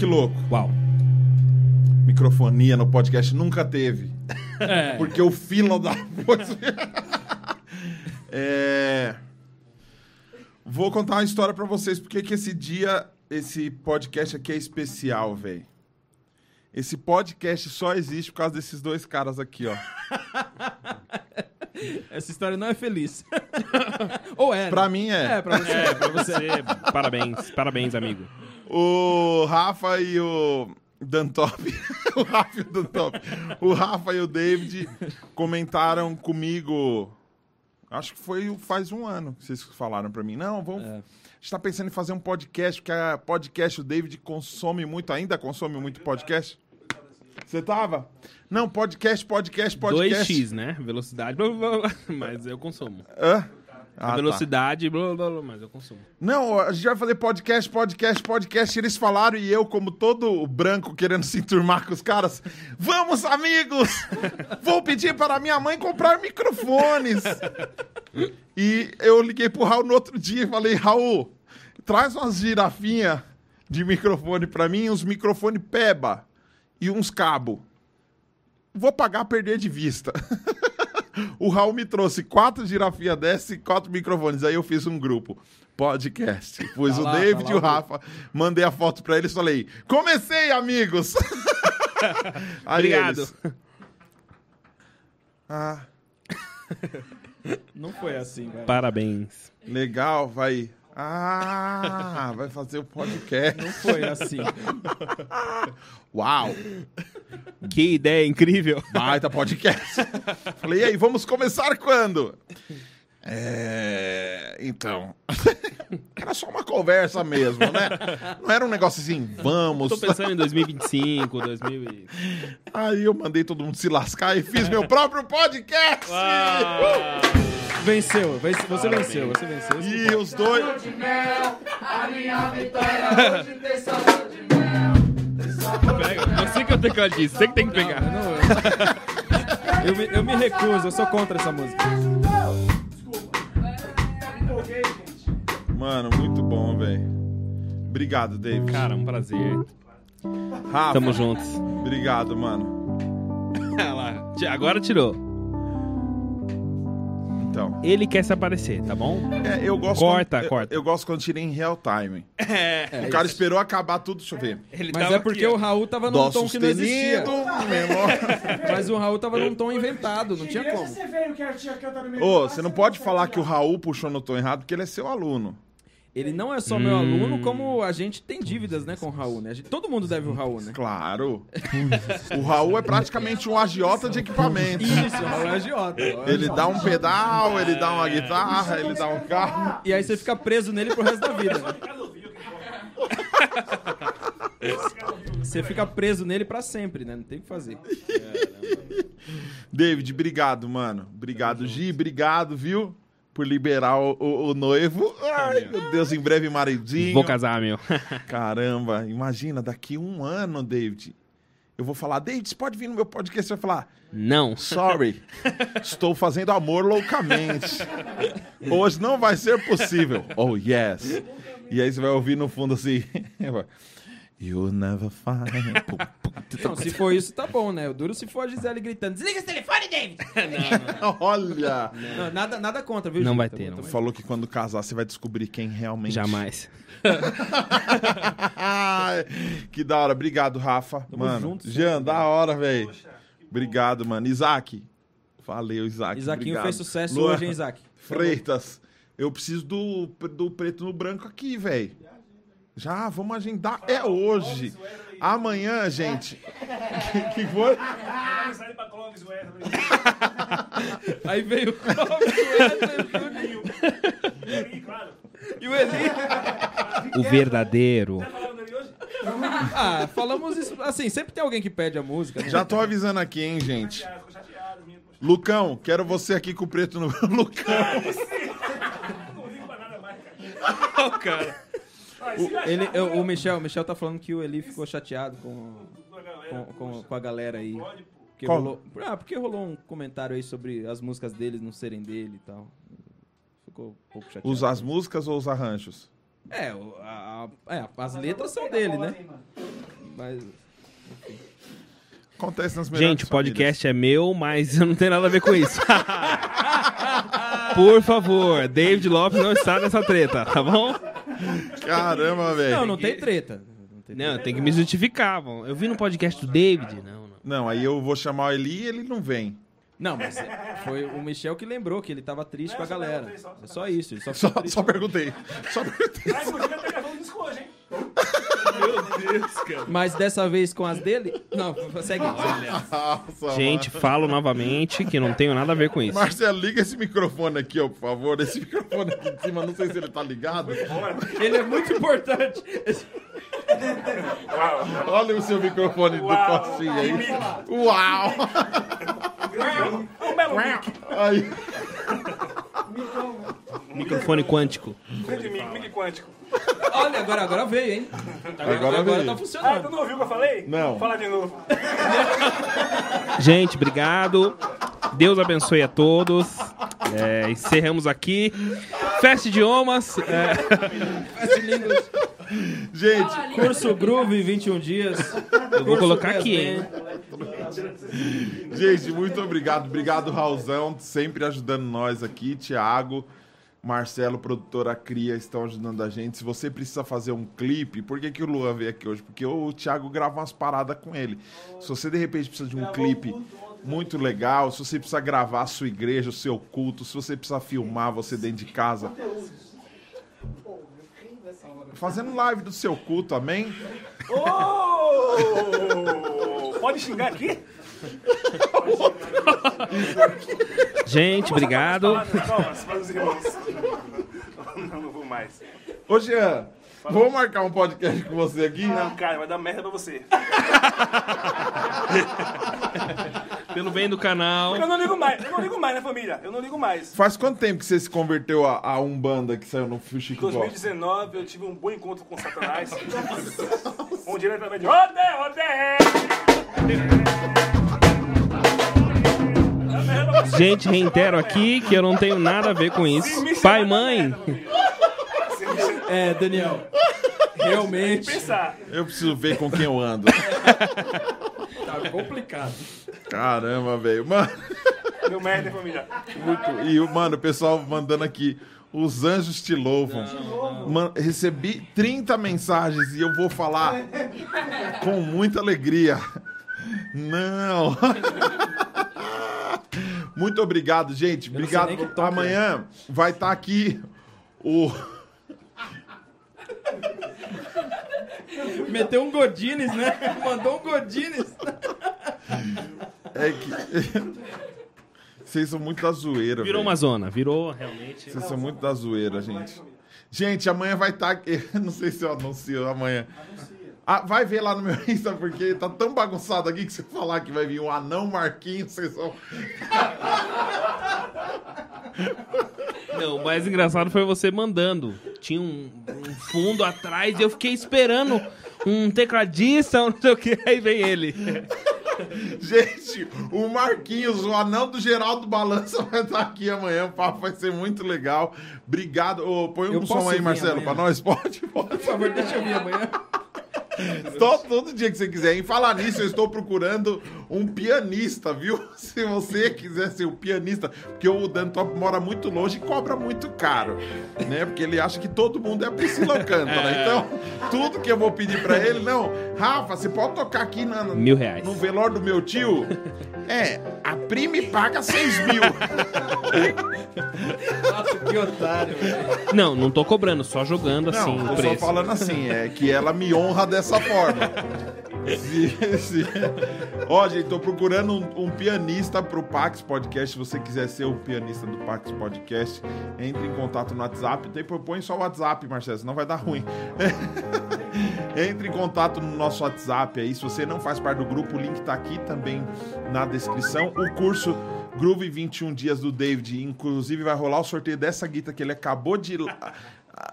Que louco. Uau. Microfonia no podcast nunca teve. Porque o filo da voz. é... Vou contar uma história pra vocês. Porque que esse dia, esse podcast aqui é especial, velho. Esse podcast só existe por causa desses dois caras aqui, ó. Essa história não é feliz. Ou é? né? Pra mim é. É, pra você. É, pra você. Parabéns, parabéns, amigo. O Rafa e o Dantop. o Rafa e o Dantop. O Rafa e o David comentaram comigo. Acho que foi faz um ano que vocês falaram pra mim. Não, vamos. É. A gente tá pensando em fazer um podcast, porque a podcast o David consome muito, ainda consome muito podcast. Você tava? Não, podcast, podcast, podcast. 2x, né? Velocidade, mas eu consumo. Hã? Ah, tá. Velocidade, blá, blá, blá, mas eu consumo. Não, a gente vai fazer podcast, podcast, podcast. Eles falaram e eu, como todo branco querendo se enturmar com os caras, vamos, amigos! Vou pedir para minha mãe comprar microfones. E eu liguei pro Raul no outro dia e falei, Raul, traz umas girafinhas de microfone para mim, uns microfone peba e uns cabo. Vou pagar perder de vista. O Raul me trouxe quatro girafinhas dessas e quatro microfones. Aí eu fiz um grupo. Podcast. Pus Tá o lá, David tá e o Rafa. Mandei a foto pra eles e falei: Comecei, amigos! Aí Obrigado. eles, ah, Não foi assim, velho. Parabéns. legal, vai. Ah, vai fazer o podcast. Não foi assim. Uau! Que ideia incrível. Baita podcast. Falei, e aí, vamos começar quando? É. Então. Era só uma conversa mesmo, né? Não era um negócio assim, vamos. Tô pensando em 2025, 2000 e... Aí eu mandei todo mundo se lascar e fiz meu próprio podcast! Venceu, vence- você venceu, você venceu. E os dois. Pega, você que é o tecladista, você que tem que pegar. Não, eu, eu me, eu me recuso, eu sou contra essa música. Mano, muito bom, velho. Obrigado, David. Cara, um prazer. Rafa, Tamo juntos. obrigado, mano. Olha lá, ti- agora tirou. Então. Ele quer se aparecer, tá bom? É, eu gosto Corta, quando, eu- corta. Eu, gosto quando tira em real time. É. o cara esperou acabar tudo, deixa eu ver. Ele Mas é porque aqui, o Raul tava num Dó tom que não existia. Mas o Raul tava num tom inventado, não tinha como. Você veio que a tia canta no meio Ô, você não pode você falar que o Raul puxou no tom errado, porque ele é seu aluno. Ele não é só meu aluno, como a gente tem dívidas, né, com o Raul, né? Gente- todo mundo deve o Raul, né? Claro. o Raul é praticamente um agiota de equipamentos. Isso, o Raul é agiota. Ele dá um pedal, ele dá uma guitarra, ele dá um carro. E aí você fica preso nele pro resto da vida. né? Você fica preso nele pra sempre, né? Não tem o que fazer. David, obrigado, mano. Obrigado, Gi. Obrigado, viu? Por liberar o, o- o noivo. Ai, meu Deus, em breve maridinho. Vou casar, meu. Caramba, imagina, daqui um ano, David. Eu vou falar, David, você pode vir no meu podcast? Você vai falar, Não. sorry, estou fazendo amor loucamente. Hoje não vai ser possível. Oh, yes. E aí você vai ouvir no fundo assim. You'll never find. Não, se for isso, tá bom, né? O duro se for a Gisele gritando: desliga esse telefone, David! Olha! Não, nada, nada contra, viu, Não Gil? vai Tá ter, não tá bom. Falou que quando casar você vai descobrir quem realmente. Jamais. Ai, que da hora. Obrigado, Rafa. mano, junto Jean, sempre, da hora, velho. Obrigado, mano. Isaac. Valeu, Isaac. Isaquinho obrigado. fez sucesso Luan hoje, hein, Isaac? Freitas. Eu preciso do, do preto no branco aqui, velho. Já, vamos agendar. É hoje. Amanhã, gente. O que foi? Sai pra Clóvis, o Wesley. Aí veio o Clóvis, o Wesley, o Juninho. Eli, claro. e o Eli. O verdadeiro. Ah, falamos isso. Assim, sempre tem alguém que pede a música. né? Já tô avisando aqui, hein, gente. Lucão, quero você aqui com o preto no. Lucão. Não ligo pra nada mais, cara. Gajo Ele, tá o, o Michel, o Michel tá falando que o Eli ficou chateado com, com a galera, com, com, a galera aí. Porque Qual? rolou, ah, porque rolou um comentário aí sobre as músicas deles não serem dele e tal. Ficou um pouco chateado. Os as músicas ou os arranjos? É, o- a- a- é, as letras são dele, né? Mas. Acontece nas melhores Gente, o podcast é meu, mas eu não tenho nada a ver com isso. Por favor, David Lopes não está nessa treta, tá bom? Caramba, velho. Não, não tem treta. Não tem Não, tem que me justificar. bom. Eu vi no podcast do David. Não, não. Não, aí eu vou chamar o Eli e ele não vem. Não, mas foi o Michel que lembrou que ele tava triste com a galera. É só isso, ele só Só, só perguntei. Só perguntei. Ah, inclusive, tá gravando disco hoje, hein? Mas dessa vez com as dele. Não, segue. Nossa, Gente, falo novamente que não tenho nada a ver com isso. Marcelo, liga esse microfone aqui, ó, por favor. Esse microfone aqui de cima, não sei se ele tá ligado. Ele é muito importante. Esse- Olha o seu microfone do Uau. Costinha aí. Uau! Aí. Microfone quântico. Mic quântico. Olha, agora, agora veio, hein? Agora veio. tá Ah, tu funcionando. não ouviu o que eu falei? Não. Fala de novo. Gente, obrigado. Deus abençoe a todos. É, encerramos aqui. Festa Idiomas. É, Gente, Curso Groove, 21 dias. eu vou colocar aqui, hein? gente, muito obrigado. Obrigado, Raulzão, sempre ajudando nós aqui. Tiago, Marcelo, produtora Cria, estão ajudando a gente. Se você precisa fazer um clipe, por que, que o Luan veio aqui hoje? Porque o Thiago grava umas paradas com ele. Se você de repente precisa de um clipe muito legal, se você precisa gravar a sua igreja, o seu culto, se você precisa filmar você dentro de casa. Fazendo live do seu culto, amém? Ô! Pode xingar aqui? Gente, obrigado. Palmas para os irmãos. Não, não vou mais. Ô, Jean, vamos marcar um podcast com você aqui? Não, cara, vai dar merda pra você. Pelo bem do canal. Eu não ligo mais, eu não ligo mais, né, família? Eu não ligo mais. Faz quanto tempo que você se converteu a, a Umbanda que saiu no Chico Em Gospel? 2019 eu tive um bom encontro com Satanás. onde ele através de Rodé, Rodé! Gente, reitero aqui que eu não tenho nada a ver com isso. Pai, mãe. É, Daniel. Realmente Pensar. Eu preciso ver com quem eu ando. tá complicado. Caramba, velho. Mano, Deu merda, hein, família? muito... E, mano, o pessoal mandando aqui. Os anjos te louvam. Mano, recebi 30 mensagens e eu vou falar com muita alegria. Não. Muito obrigado, gente. nem Obrigado. é. Amanhã vai estar aqui o. Meteu um Godines, né? Mandou um Godines. É que. Vocês são muito da zoeira, Virou velho. uma zona, virou realmente. Vocês são muito da zoeira, gente. Gente, amanhã vai estar aqui. Não sei se eu anuncio amanhã. Ah, vai ver lá no meu Insta, porque tá tão bagunçado aqui que se eu falar que vai vir um anão Marquinhos, vocês vão. Não, o mais engraçado foi você mandando. Tinha um, um fundo atrás e eu fiquei esperando um tecladista, não sei o que, aí vem ele. Gente, o Marquinhos, o anão do Geraldo Balança vai estar aqui amanhã. O papo vai ser muito legal. Obrigado. Ô, põe Eu um posso som aí, Marcelo, amanhã? pra nós. Pode, pode. Por favor, deixa eu vir amanhã. Todo, dia que você quiser. Em falar nisso, eu estou procurando um pianista, viu? Se você quiser ser um pianista, porque o Dan Top mora muito longe e cobra muito caro, né? Porque ele acha que todo mundo é a Priscila Alcântara. Então, tudo que eu vou pedir pra ele, não, Rafa, você pode tocar aqui na, Mil reais. no velório do meu tio? É, a prima paga 6 mil. Nossa, que otário, velho. Não, não tô cobrando, só jogando assim Não, tô só falando assim, é que ela me honra dessa forma. Ó, gente, tô procurando um, um pianista pro Pax Podcast. Se você quiser ser o pianista do Pax Podcast, entre em contato no WhatsApp. Depois põe só o WhatsApp, Marcelo, senão vai dar ruim. Entre em contato no nosso WhatsApp aí. Se você não faz parte do grupo, o link tá aqui também na descrição. O curso Groove 21 Dias do David, inclusive vai rolar o sorteio dessa guita que ele acabou de la-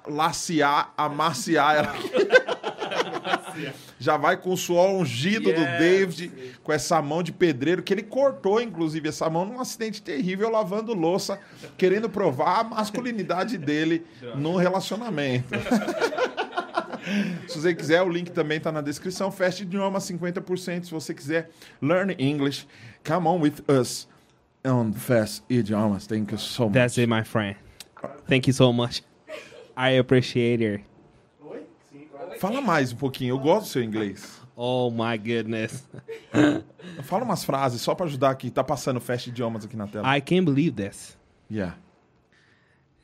lacear, amaciar ela. Já vai com o suor ungido do David, com essa mão de pedreiro, que ele cortou, inclusive, essa mão num acidente terrível, lavando louça, querendo provar a masculinidade dele no relacionamento. Se você quiser, o link também tá na descrição. Fast Idioma 50%. Se você quiser learn English, come on with us on Fast Idiomas. Thank you so much. That's it, my friend. Thank you so much. I appreciate it. Fala mais um pouquinho. Eu gosto do seu inglês. Oh my goodness. Fala umas frases só pra ajudar aqui. Tá passando Fast Idiomas aqui na tela. I can't believe this. Yeah.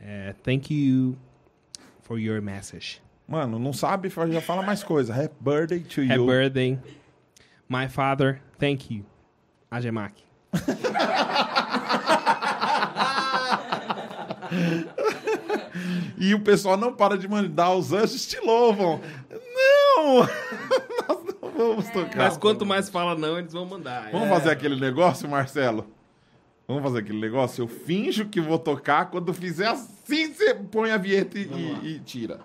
Uh, thank you for your message. Mano, não sabe? Já fala mais coisa. Happy birthday to Happy you. birthday. My father, thank you. Ajemak. E o pessoal não para de mandar. Os anjos te louvam. Não! Nós não vamos tocar. Mas quanto mais fala não, eles vão mandar. Vamos fazer aquele negócio, Marcelo? Vamos fazer aquele negócio? Eu finjo que vou tocar. Quando fizer assim, você põe a vinheta e, e- e tira.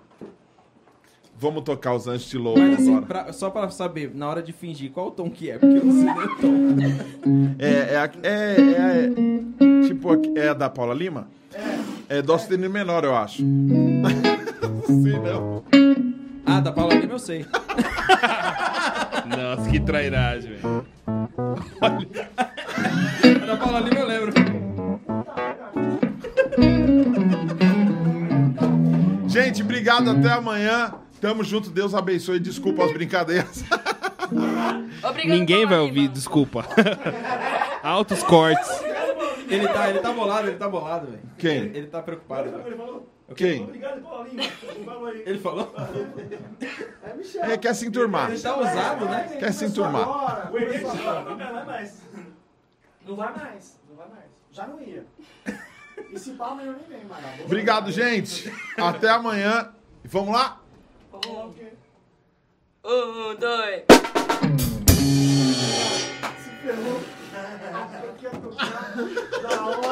Vamos tocar os anjos louvam Mas assim, agora. pra- só pra saber, na hora de fingir, qual o tom que é? Porque eu não sei nem o tom. É, é, a- é, é, é- tipo, a- é a da Paula Lima? É dó sustenido menor, eu acho. Não sei não. Ah, da Paula Lima eu sei. Nossa, que trairagem, velho. da Paula Lima eu lembro. Gente, obrigado. Até amanhã. Tamo junto. Deus abençoe. Desculpa as brincadeiras. Obrigado, Ninguém vai ouvir, Lima. desculpa. Altos cortes. Ele tá, ele tá bolado, ele tá bolado, velho. Quem? Ele, ele tá preocupado. Quem? Obrigado, Paulinho. Falou aí. Ele falou? É, quer se enturmar. Ele tá usado, né? Quer se enturmar. Agora, o Henrique não vai mais. Não vai mais, não vai mais. Já não ia. E se pau, amanhã nem vem mais. Obrigado, gente. Até amanhã. Vamos lá? Um, dois. Se ferrou. Eu queria tocar é da hora.